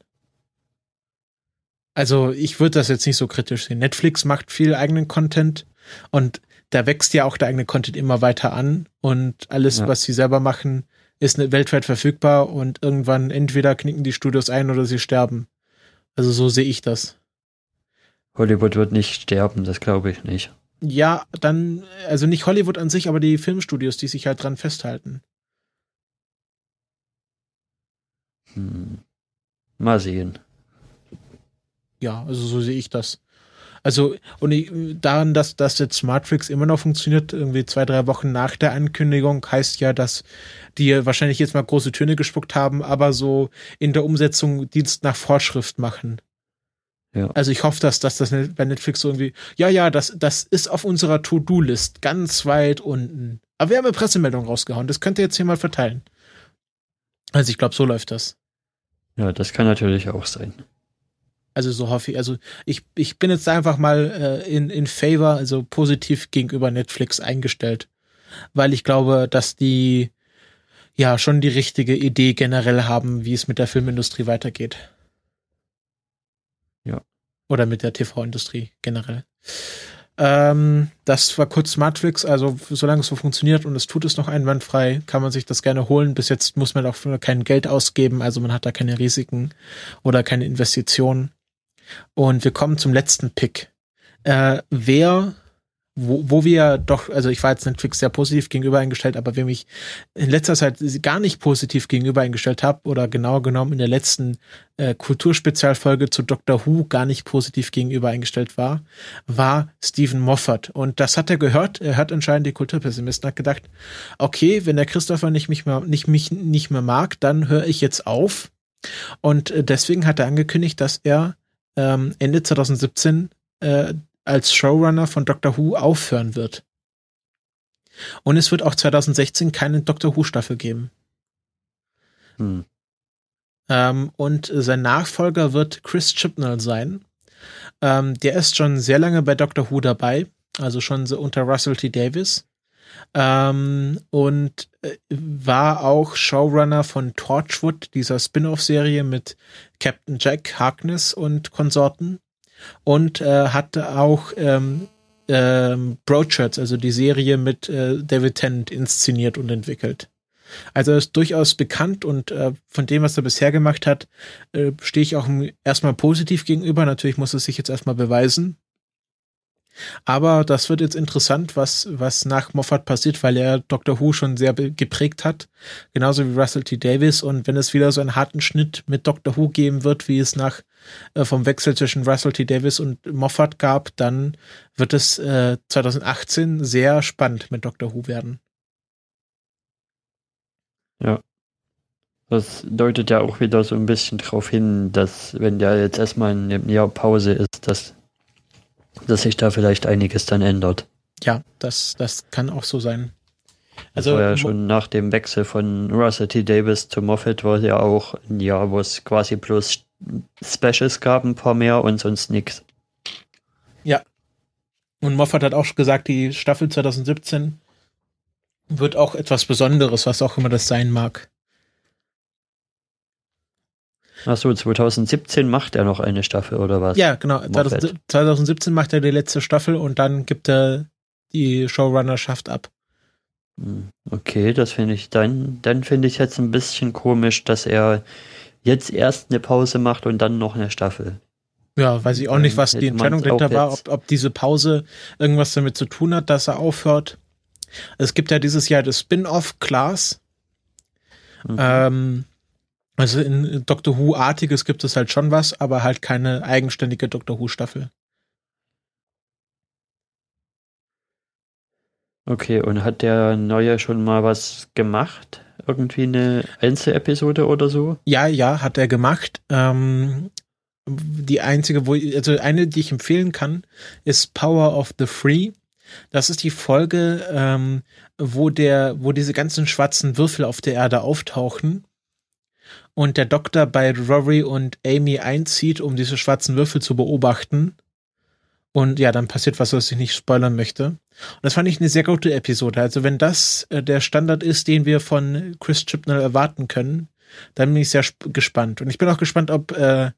Also ich würde das jetzt nicht so kritisch sehen. Netflix macht viel eigenen Content und da wächst ja auch der eigene Content immer weiter an und alles, ja. was sie selber machen, ist weltweit verfügbar und irgendwann entweder knicken die Studios ein oder sie sterben. Also so sehe ich das. Hollywood wird nicht sterben, das glaube ich nicht. Ja, dann, also nicht Hollywood an sich, aber die Filmstudios, die sich halt dran festhalten. Hm. Mal sehen ja, also so sehe ich das. Also, und ich, daran, dass, dass jetzt Smartflix immer noch funktioniert, irgendwie zwei, drei Wochen nach der Ankündigung, heißt ja, dass die wahrscheinlich jetzt mal große Töne gespuckt haben, aber so in der Umsetzung Dienst nach Vorschrift machen. Ja. Also ich hoffe, dass, dass das bei Netflix irgendwie, ja, ja, das, das ist auf unserer To-Do-List ganz weit unten. Aber wir haben eine Pressemeldung rausgehauen. Das könnt ihr jetzt hier mal verteilen. Also ich glaube, so läuft das. Ja, das kann natürlich auch sein. Also so hoffe ich. Also ich, ich bin jetzt einfach mal äh, in, in favor, also positiv gegenüber Netflix eingestellt. Weil ich glaube, dass die ja schon die richtige Idee generell haben, wie es mit der Filmindustrie weitergeht. Ja. Oder mit der TV-Industrie generell. Ähm, das war kurz Matrix, also solange es so funktioniert und es tut es noch einwandfrei, kann man sich das gerne holen. Bis jetzt muss man auch kein Geld ausgeben, also man hat da keine Risiken oder keine Investitionen. Und wir kommen zum letzten Pick. Äh, wer wo, wo wir doch, also ich war jetzt Netflix sehr positiv gegenüber eingestellt, aber wer mich in letzter Zeit gar nicht positiv gegenüber eingestellt habe oder genauer genommen in der letzten äh, Kulturspezialfolge zu Dr. Who gar nicht positiv gegenüber eingestellt war, war Stephen Moffat. Und das hat er gehört. Er hört anscheinend die Kulturpessimisten, hat gedacht, okay, wenn der Christopher nicht mich mehr, nicht mich nicht mehr mag, dann höre ich jetzt auf. Und äh, deswegen hat er angekündigt, dass er ähm, Ende 2017 äh, als Showrunner von Doctor Who aufhören wird. Und es wird auch 2016 keine Doctor Who Staffel geben. Hm. Ähm, und sein Nachfolger wird Chris Chibnall sein. Ähm, der ist schon sehr lange bei Doctor Who dabei, also schon so unter Russell T. Davis. Ähm, und äh, war auch Showrunner von Torchwood, dieser Spin-off-Serie mit Captain Jack Harkness und Konsorten und äh, hatte auch ähm, ähm, Broadchurch, also die Serie mit äh, David Tennant inszeniert und entwickelt. Also er ist durchaus bekannt und äh, von dem, was er bisher gemacht hat, äh, stehe ich auch erstmal positiv gegenüber. Natürlich muss es sich jetzt erstmal beweisen. Aber das wird jetzt interessant, was, was nach Moffat passiert, weil er Dr. Who schon sehr geprägt hat. Genauso wie Russell T. Davis. Und wenn es wieder so einen harten Schnitt mit Dr. Who geben wird, wie es nach äh, vom Wechsel zwischen Russell T. Davis und Moffat gab, dann wird es äh, 2018 sehr spannend mit Dr. Who werden. Ja. Das deutet ja auch wieder so ein bisschen darauf hin, dass wenn der jetzt erstmal eine Pause ist, dass dass sich da vielleicht einiges dann ändert. Ja, das, das kann auch so sein. Also das war ja schon nach dem Wechsel von Russell T. Davis zu Moffat war ja auch ein Jahr, wo es quasi bloß Specials gab, ein paar mehr und sonst nichts. Ja. Und Moffat hat auch gesagt, die Staffel 2017 wird auch etwas Besonderes, was auch immer das sein mag. Achso, 2017 macht er noch eine Staffel oder was? Ja, genau. 2017 macht er die letzte Staffel und dann gibt er die Showrunnerschaft ab. Hm, okay, das finde ich dann, dann finde ich jetzt ein bisschen komisch, dass er jetzt erst eine Pause macht und dann noch eine Staffel. Ja, weiß ich auch nicht, was die Entscheidung dahinter war, ob, ob diese Pause irgendwas damit zu tun hat, dass er aufhört. Es gibt ja dieses Jahr das Spin-off Class. Mhm. Ähm, also in Doctor Who-artiges gibt es halt schon was, aber halt keine eigenständige Doctor Who-Staffel. Okay, und hat der Neue schon mal was gemacht? Irgendwie eine Einzelepisode oder so? Ja, ja, hat er gemacht. Ähm, die einzige, wo, also eine, die ich empfehlen kann, ist Power of the Free. Das ist die Folge, ähm, wo der, wo diese ganzen schwarzen Würfel auf der Erde auftauchen und der Doktor bei Rory und Amy einzieht, um diese schwarzen Würfel zu beobachten. Und ja, dann passiert was, was ich nicht spoilern möchte. Und das fand ich eine sehr gute Episode. Also wenn das äh, der Standard ist, den wir von Chris Chibnall erwarten können, dann bin ich sehr gespannt. Und ich bin auch gespannt, ob, äh,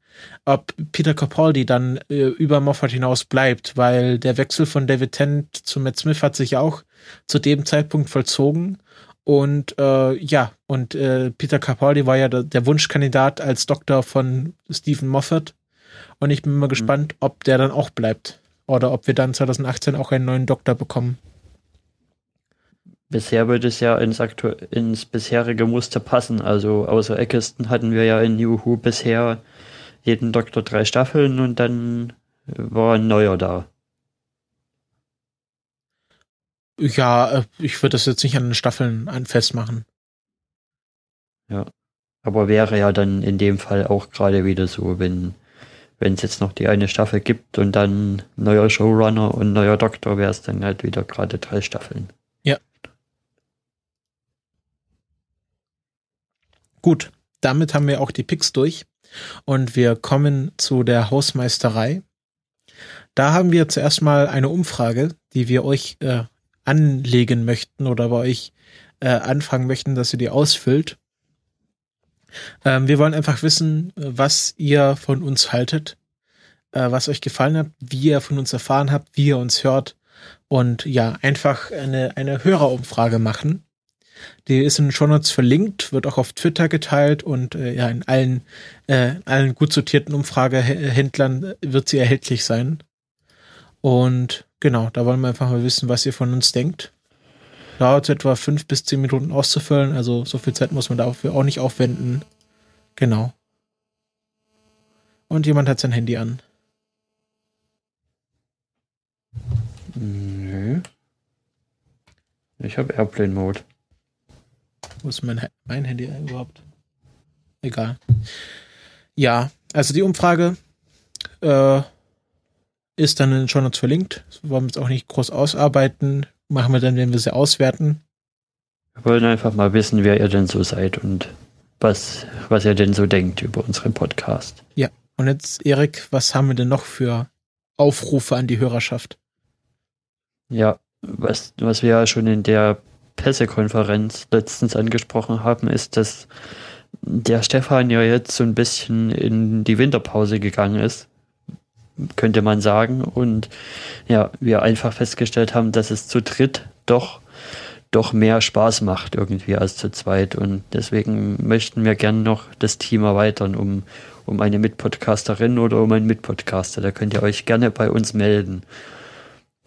ob Peter Capaldi dann äh, über Moffat hinaus bleibt, weil der Wechsel von David Tennant zu Matt Smith hat sich auch zu dem Zeitpunkt vollzogen. Und äh, ja, und äh, Peter Capaldi war ja der, der, Wunschkandidat als Doktor von Stephen Moffat. Und ich bin mal mhm. gespannt, ob der dann auch bleibt. Oder ob wir dann 2018 auch einen neuen Doktor bekommen. Bisher würde es ja ins, aktu ins bisherige Muster passen. Also außer Eccleston hatten wir ja in New Who bisher jeden Doktor drei Staffeln und dann war ein neuer da. Ja, äh, ich würde das jetzt nicht an den Staffeln festmachen. Ja. Aber wäre ja dann in dem Fall auch gerade wieder so, wenn, wenn es jetzt noch die eine Staffel gibt und dann neuer Showrunner und neuer Doktor, wäre es dann halt wieder gerade drei Staffeln. Ja. Gut, damit haben wir auch die Picks durch und wir kommen zu der Hausmeisterei. Da haben wir zuerst mal eine Umfrage, die wir euch äh, anlegen möchten oder bei euch äh, anfangen möchten, dass ihr die ausfüllt. Ähm, wir wollen einfach wissen, was ihr von uns haltet, äh, was euch gefallen hat, wie ihr von uns erfahren habt, wie ihr uns hört und ja, einfach eine, eine Hörerumfrage machen. Die ist in den Shownotes verlinkt, wird auch auf Twitter geteilt und äh, ja, in allen, äh, allen gut sortierten Umfragehändlern wird sie erhältlich sein. Und genau, da wollen wir einfach mal wissen, was ihr von uns denkt. Dauert etwa fünf bis zehn Minuten auszufüllen, also so viel Zeit muss man dafür auch nicht aufwenden. Genau. Und jemand hat sein Handy an. Nö. Ich habe Airplane Mode. Wo ist mein, mein Handy überhaupt? Egal. Ja, also die Umfrage äh, ist dann in den Show Notes verlinkt. Das wollen wir jetzt auch nicht groß ausarbeiten machen wir dann, wenn wir sie auswerten. Wir wollen einfach mal wissen, wer ihr denn so seid und was, was ihr denn so denkt über unseren Podcast. Ja, und jetzt, Erik, was haben wir denn noch für Aufrufe an die Hörerschaft? Ja, was, was wir ja schon in der Pressekonferenz letztens angesprochen haben, ist, dass der Stefan ja jetzt so ein bisschen in die Winterpause gegangen ist könnte man sagen. Und ja, wir einfach festgestellt haben, dass es zu dritt doch doch mehr Spaß macht irgendwie als zu zweit. Und deswegen möchten wir gern noch das Team erweitern um, um eine Mitpodcasterin oder um einen Mitpodcaster. Da könnt ihr euch gerne bei uns melden.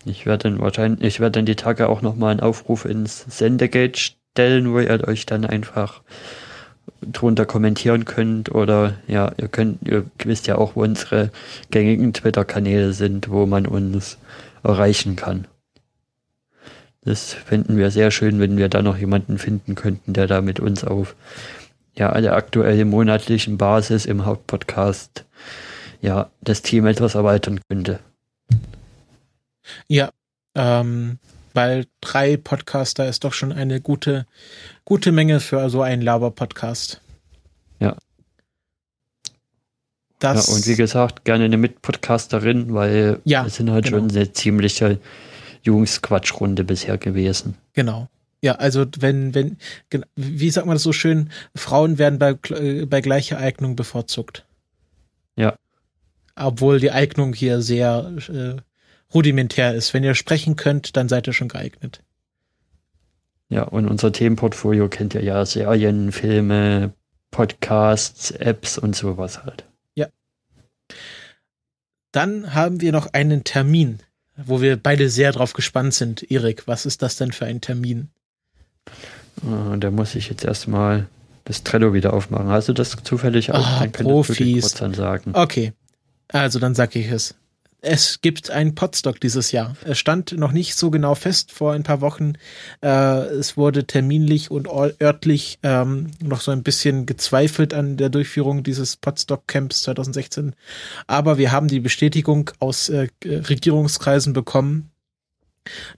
Ich werde dann wahrscheinlich, ich werde dann die Tage auch nochmal einen Aufruf ins Sendegate stellen, wo ihr euch dann einfach drunter kommentieren könnt oder ja, ihr könnt, ihr wisst ja auch, wo unsere gängigen Twitter-Kanäle sind, wo man uns erreichen kann. Das finden wir sehr schön, wenn wir da noch jemanden finden könnten, der da mit uns auf ja, der aktuellen monatlichen Basis im Hauptpodcast ja, das Team etwas erweitern könnte. Ja, ähm, weil drei Podcaster ist doch schon eine gute, gute Menge für so einen Laber-Podcast. Ja. Das ja, und wie gesagt, gerne eine Mitpodcasterin, weil ja, es sind halt genau. schon eine ziemliche Jungsquatschrunde bisher gewesen. Genau. Ja, also wenn, wenn, wie sagt man das so schön, Frauen werden bei, bei gleicher Eignung bevorzugt. Ja. Obwohl die Eignung hier sehr äh, rudimentär ist. Wenn ihr sprechen könnt, dann seid ihr schon geeignet. Ja, und unser Themenportfolio kennt ihr ja Serien, Filme, Podcasts, Apps und sowas halt. Ja. Dann haben wir noch einen Termin, wo wir beide sehr drauf gespannt sind. Erik, was ist das denn für ein Termin? Uh, da muss ich jetzt erstmal das Trello wieder aufmachen. Hast du das zufällig auch? Ah, Profis. Sagen. Okay. Also dann sag ich es es gibt einen Podstock dieses Jahr. Es stand noch nicht so genau fest vor ein paar Wochen. Äh, es wurde terminlich und örtlich ähm, noch so ein bisschen gezweifelt an der Durchführung dieses Podstock Camps 2016. Aber wir haben die Bestätigung aus äh, Regierungskreisen bekommen,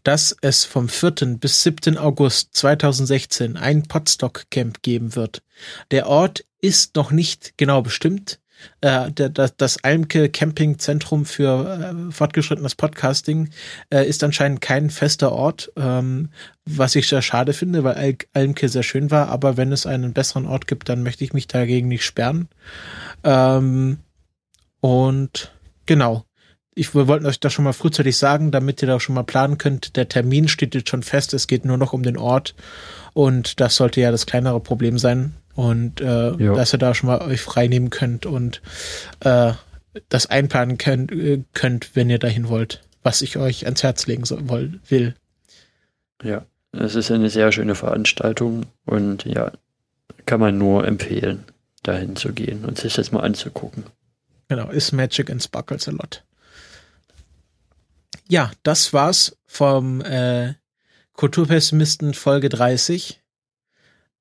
dass es vom 4. bis 7. August 2016 ein Podstock Camp geben wird. Der Ort ist noch nicht genau bestimmt äh, das, Almke Campingzentrum für äh, fortgeschrittenes Podcasting äh, ist anscheinend kein fester Ort, ähm, was ich sehr schade finde, weil Al Almke sehr schön war. Aber wenn es einen besseren Ort gibt, dann möchte ich mich dagegen nicht sperren. Ähm, und genau. Ich wir wollten euch das schon mal frühzeitig sagen, damit ihr da schon mal planen könnt. Der Termin steht jetzt schon fest. Es geht nur noch um den Ort. Und das sollte ja das kleinere Problem sein und äh, dass ihr da schon mal euch frei nehmen könnt und äh, das einplanen könnt, äh, könnt, wenn ihr dahin wollt, was ich euch ans Herz legen soll, will. Ja, es ist eine sehr schöne Veranstaltung und ja, kann man nur empfehlen, dahin zu gehen und sich das mal anzugucken. Genau, ist Magic and Sparkles a lot. Ja, das war's vom äh, Kulturpessimisten Folge 30.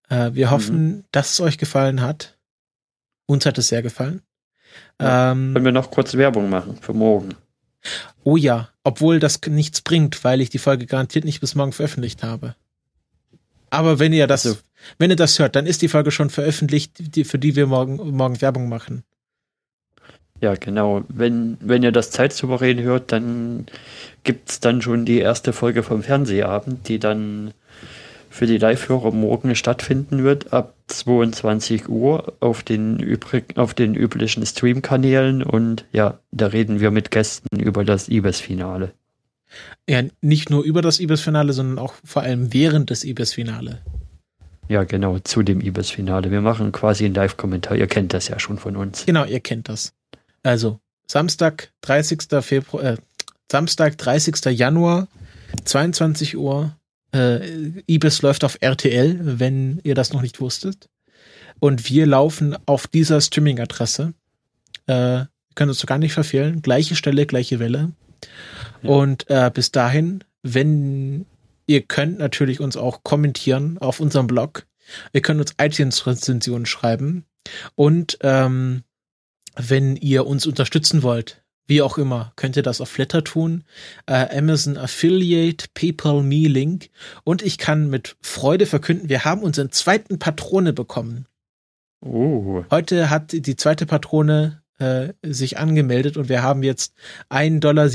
Äh, wir hoffen, mhm. dass es euch gefallen hat. Uns hat es sehr gefallen. Ähm, Können wir noch kurz Werbung machen für morgen? Oh ja, obwohl das nichts bringt, weil ich die Folge garantiert nicht bis morgen veröffentlicht habe. Aber wenn ihr das, also, wenn ihr das hört, dann ist die Folge schon veröffentlicht, die, für die wir morgen, morgen Werbung machen. Ja, genau. Wenn, wenn ihr das zeitsouverän hört, dann gibt es dann schon die erste Folge vom Fernsehabend, die dann für die Live-Hörer morgen stattfinden wird, ab 22 Uhr auf den, übrig, auf den üblichen Stream-Kanälen. Und ja, da reden wir mit Gästen über das IBES-Finale. Ja, nicht nur über das IBES-Finale, sondern auch vor allem während des IBES-Finale. Ja, genau, zu dem IBES-Finale. Wir machen quasi einen Live-Kommentar. Ihr kennt das ja schon von uns. Genau, ihr kennt das. Also, Samstag, 30. Februar, äh, Samstag, 30. Januar, 22 Uhr. Äh, Ibis läuft auf RTL, wenn ihr das noch nicht wusstet. Und wir laufen auf dieser Streaming-Adresse. Äh, können uns gar nicht verfehlen. Gleiche Stelle, gleiche Welle. Ja. Und äh, bis dahin, wenn ihr könnt natürlich uns auch kommentieren auf unserem Blog. Ihr könnt uns iTunes-Rezensionen schreiben. Und ähm, wenn ihr uns unterstützen wollt, wie auch immer, könnt ihr das auf Flatter tun, äh, Amazon Affiliate, PayPal Me Link und ich kann mit Freude verkünden, wir haben unseren zweiten Patrone bekommen. Oh. Heute hat die zweite Patrone äh, sich angemeldet und wir haben jetzt 1,67 Dollar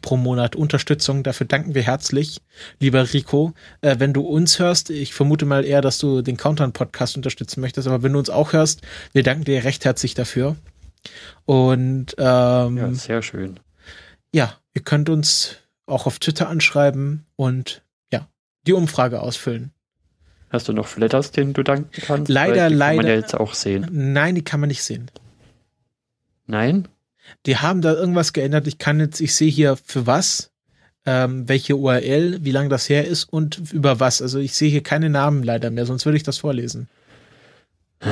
pro Monat Unterstützung. Dafür danken wir herzlich, lieber Rico. Äh, wenn du uns hörst, ich vermute mal eher, dass du den Countdown Podcast unterstützen möchtest, aber wenn du uns auch hörst, wir danken dir recht herzlich dafür. Und ähm, ja, sehr schön. Ja, ihr könnt uns auch auf Twitter anschreiben und ja, die Umfrage ausfüllen. Hast du noch Flatters, denen du danken kannst? Leider, die leider. Kann man ja jetzt auch sehen. Nein, die kann man nicht sehen. Nein? Die haben da irgendwas geändert. Ich kann jetzt, ich sehe hier für was, ähm, welche URL, wie lange das her ist und über was. Also ich sehe hier keine Namen leider mehr, sonst würde ich das vorlesen.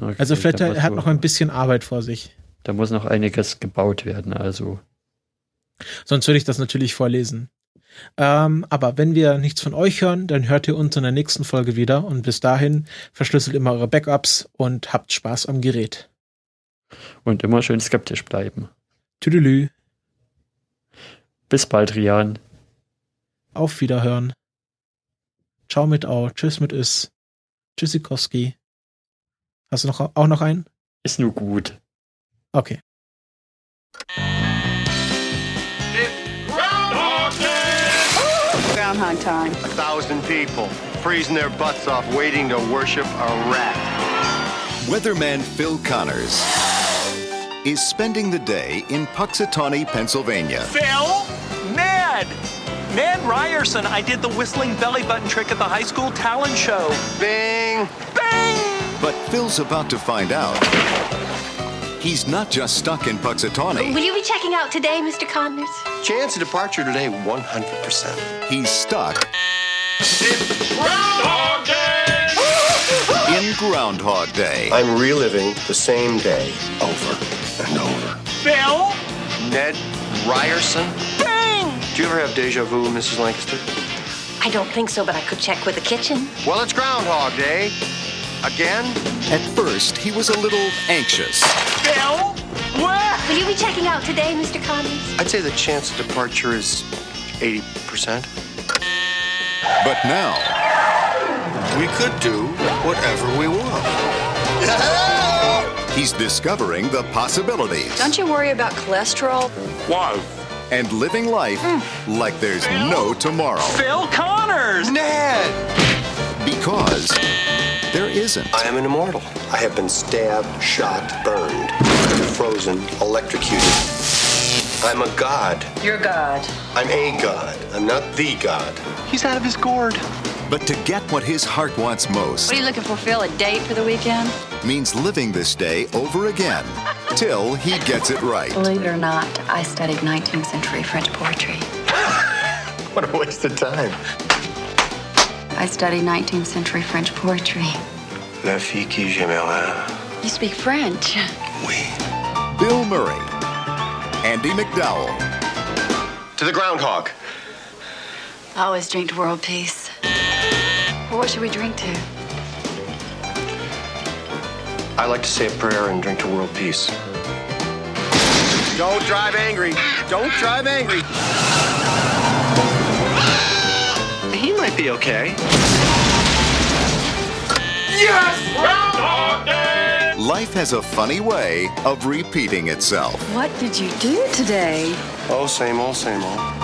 Okay, also vielleicht er hat noch ein bisschen Arbeit vor sich. Da muss noch einiges gebaut werden, also. Sonst würde ich das natürlich vorlesen. Ähm, aber wenn wir nichts von euch hören, dann hört ihr uns in der nächsten Folge wieder und bis dahin verschlüsselt immer eure Backups und habt Spaß am Gerät. Und immer schön skeptisch bleiben. Tüdelü. Bis bald, Rian. Auf Wiederhören. Ciao mit Au. Tschüss mit Is. Tschüssikowski. Hast du noch, auch noch einen? Ist nur gut. Okay. Groundhog time. A thousand people freezing their butts off waiting to worship a rat. Weatherman Phil Connors is spending the day in Puxatawney, Pennsylvania. Phil? Ned! Ned Ryerson, I did the whistling belly button trick at the high school talent show. Bing! Bing! But Phil's about to find out. He's not just stuck in Puxatawney. Will you be checking out today, Mr. Connors? Chance of departure today, 100%. He's stuck. Groundhog Day! In Groundhog Day. I'm reliving the same day over and over. Phil? Ned Ryerson? Bing! Do you ever have deja vu, Mrs. Lancaster? I don't think so, but I could check with the kitchen. Well, it's Groundhog Day. Again? At first, he was a little anxious. Bill? What? Will you be checking out today, Mr. Connors? I'd say the chance of departure is 80%. But now, we could do whatever we want. he's discovering the possibilities Don't you worry about cholesterol? Why? and living life mm. like there's no tomorrow. Phil Connors! Ned! Because there isn't. I am an immortal. I have been stabbed, shot, burned, frozen, electrocuted. I'm a god. You're God. I'm a god. I'm not the god. He's out of his gourd. But to get what his heart wants most What are you looking for, Phil? A date for the weekend? means living this day over again till he gets it right. Believe it or not, I studied 19th century French poetry. What a waste of time. I studied 19th century French poetry. La fille qui j'aimerais. You speak French. Oui. Bill Murray, Andy McDowell, To the groundhog. I always drink to world peace. Well, what should we drink to? I like to say a prayer and drink to world peace. Don't drive angry. Don't drive angry. Be okay. Life has a funny way of repeating itself. What did you do today? Oh, same old, same old.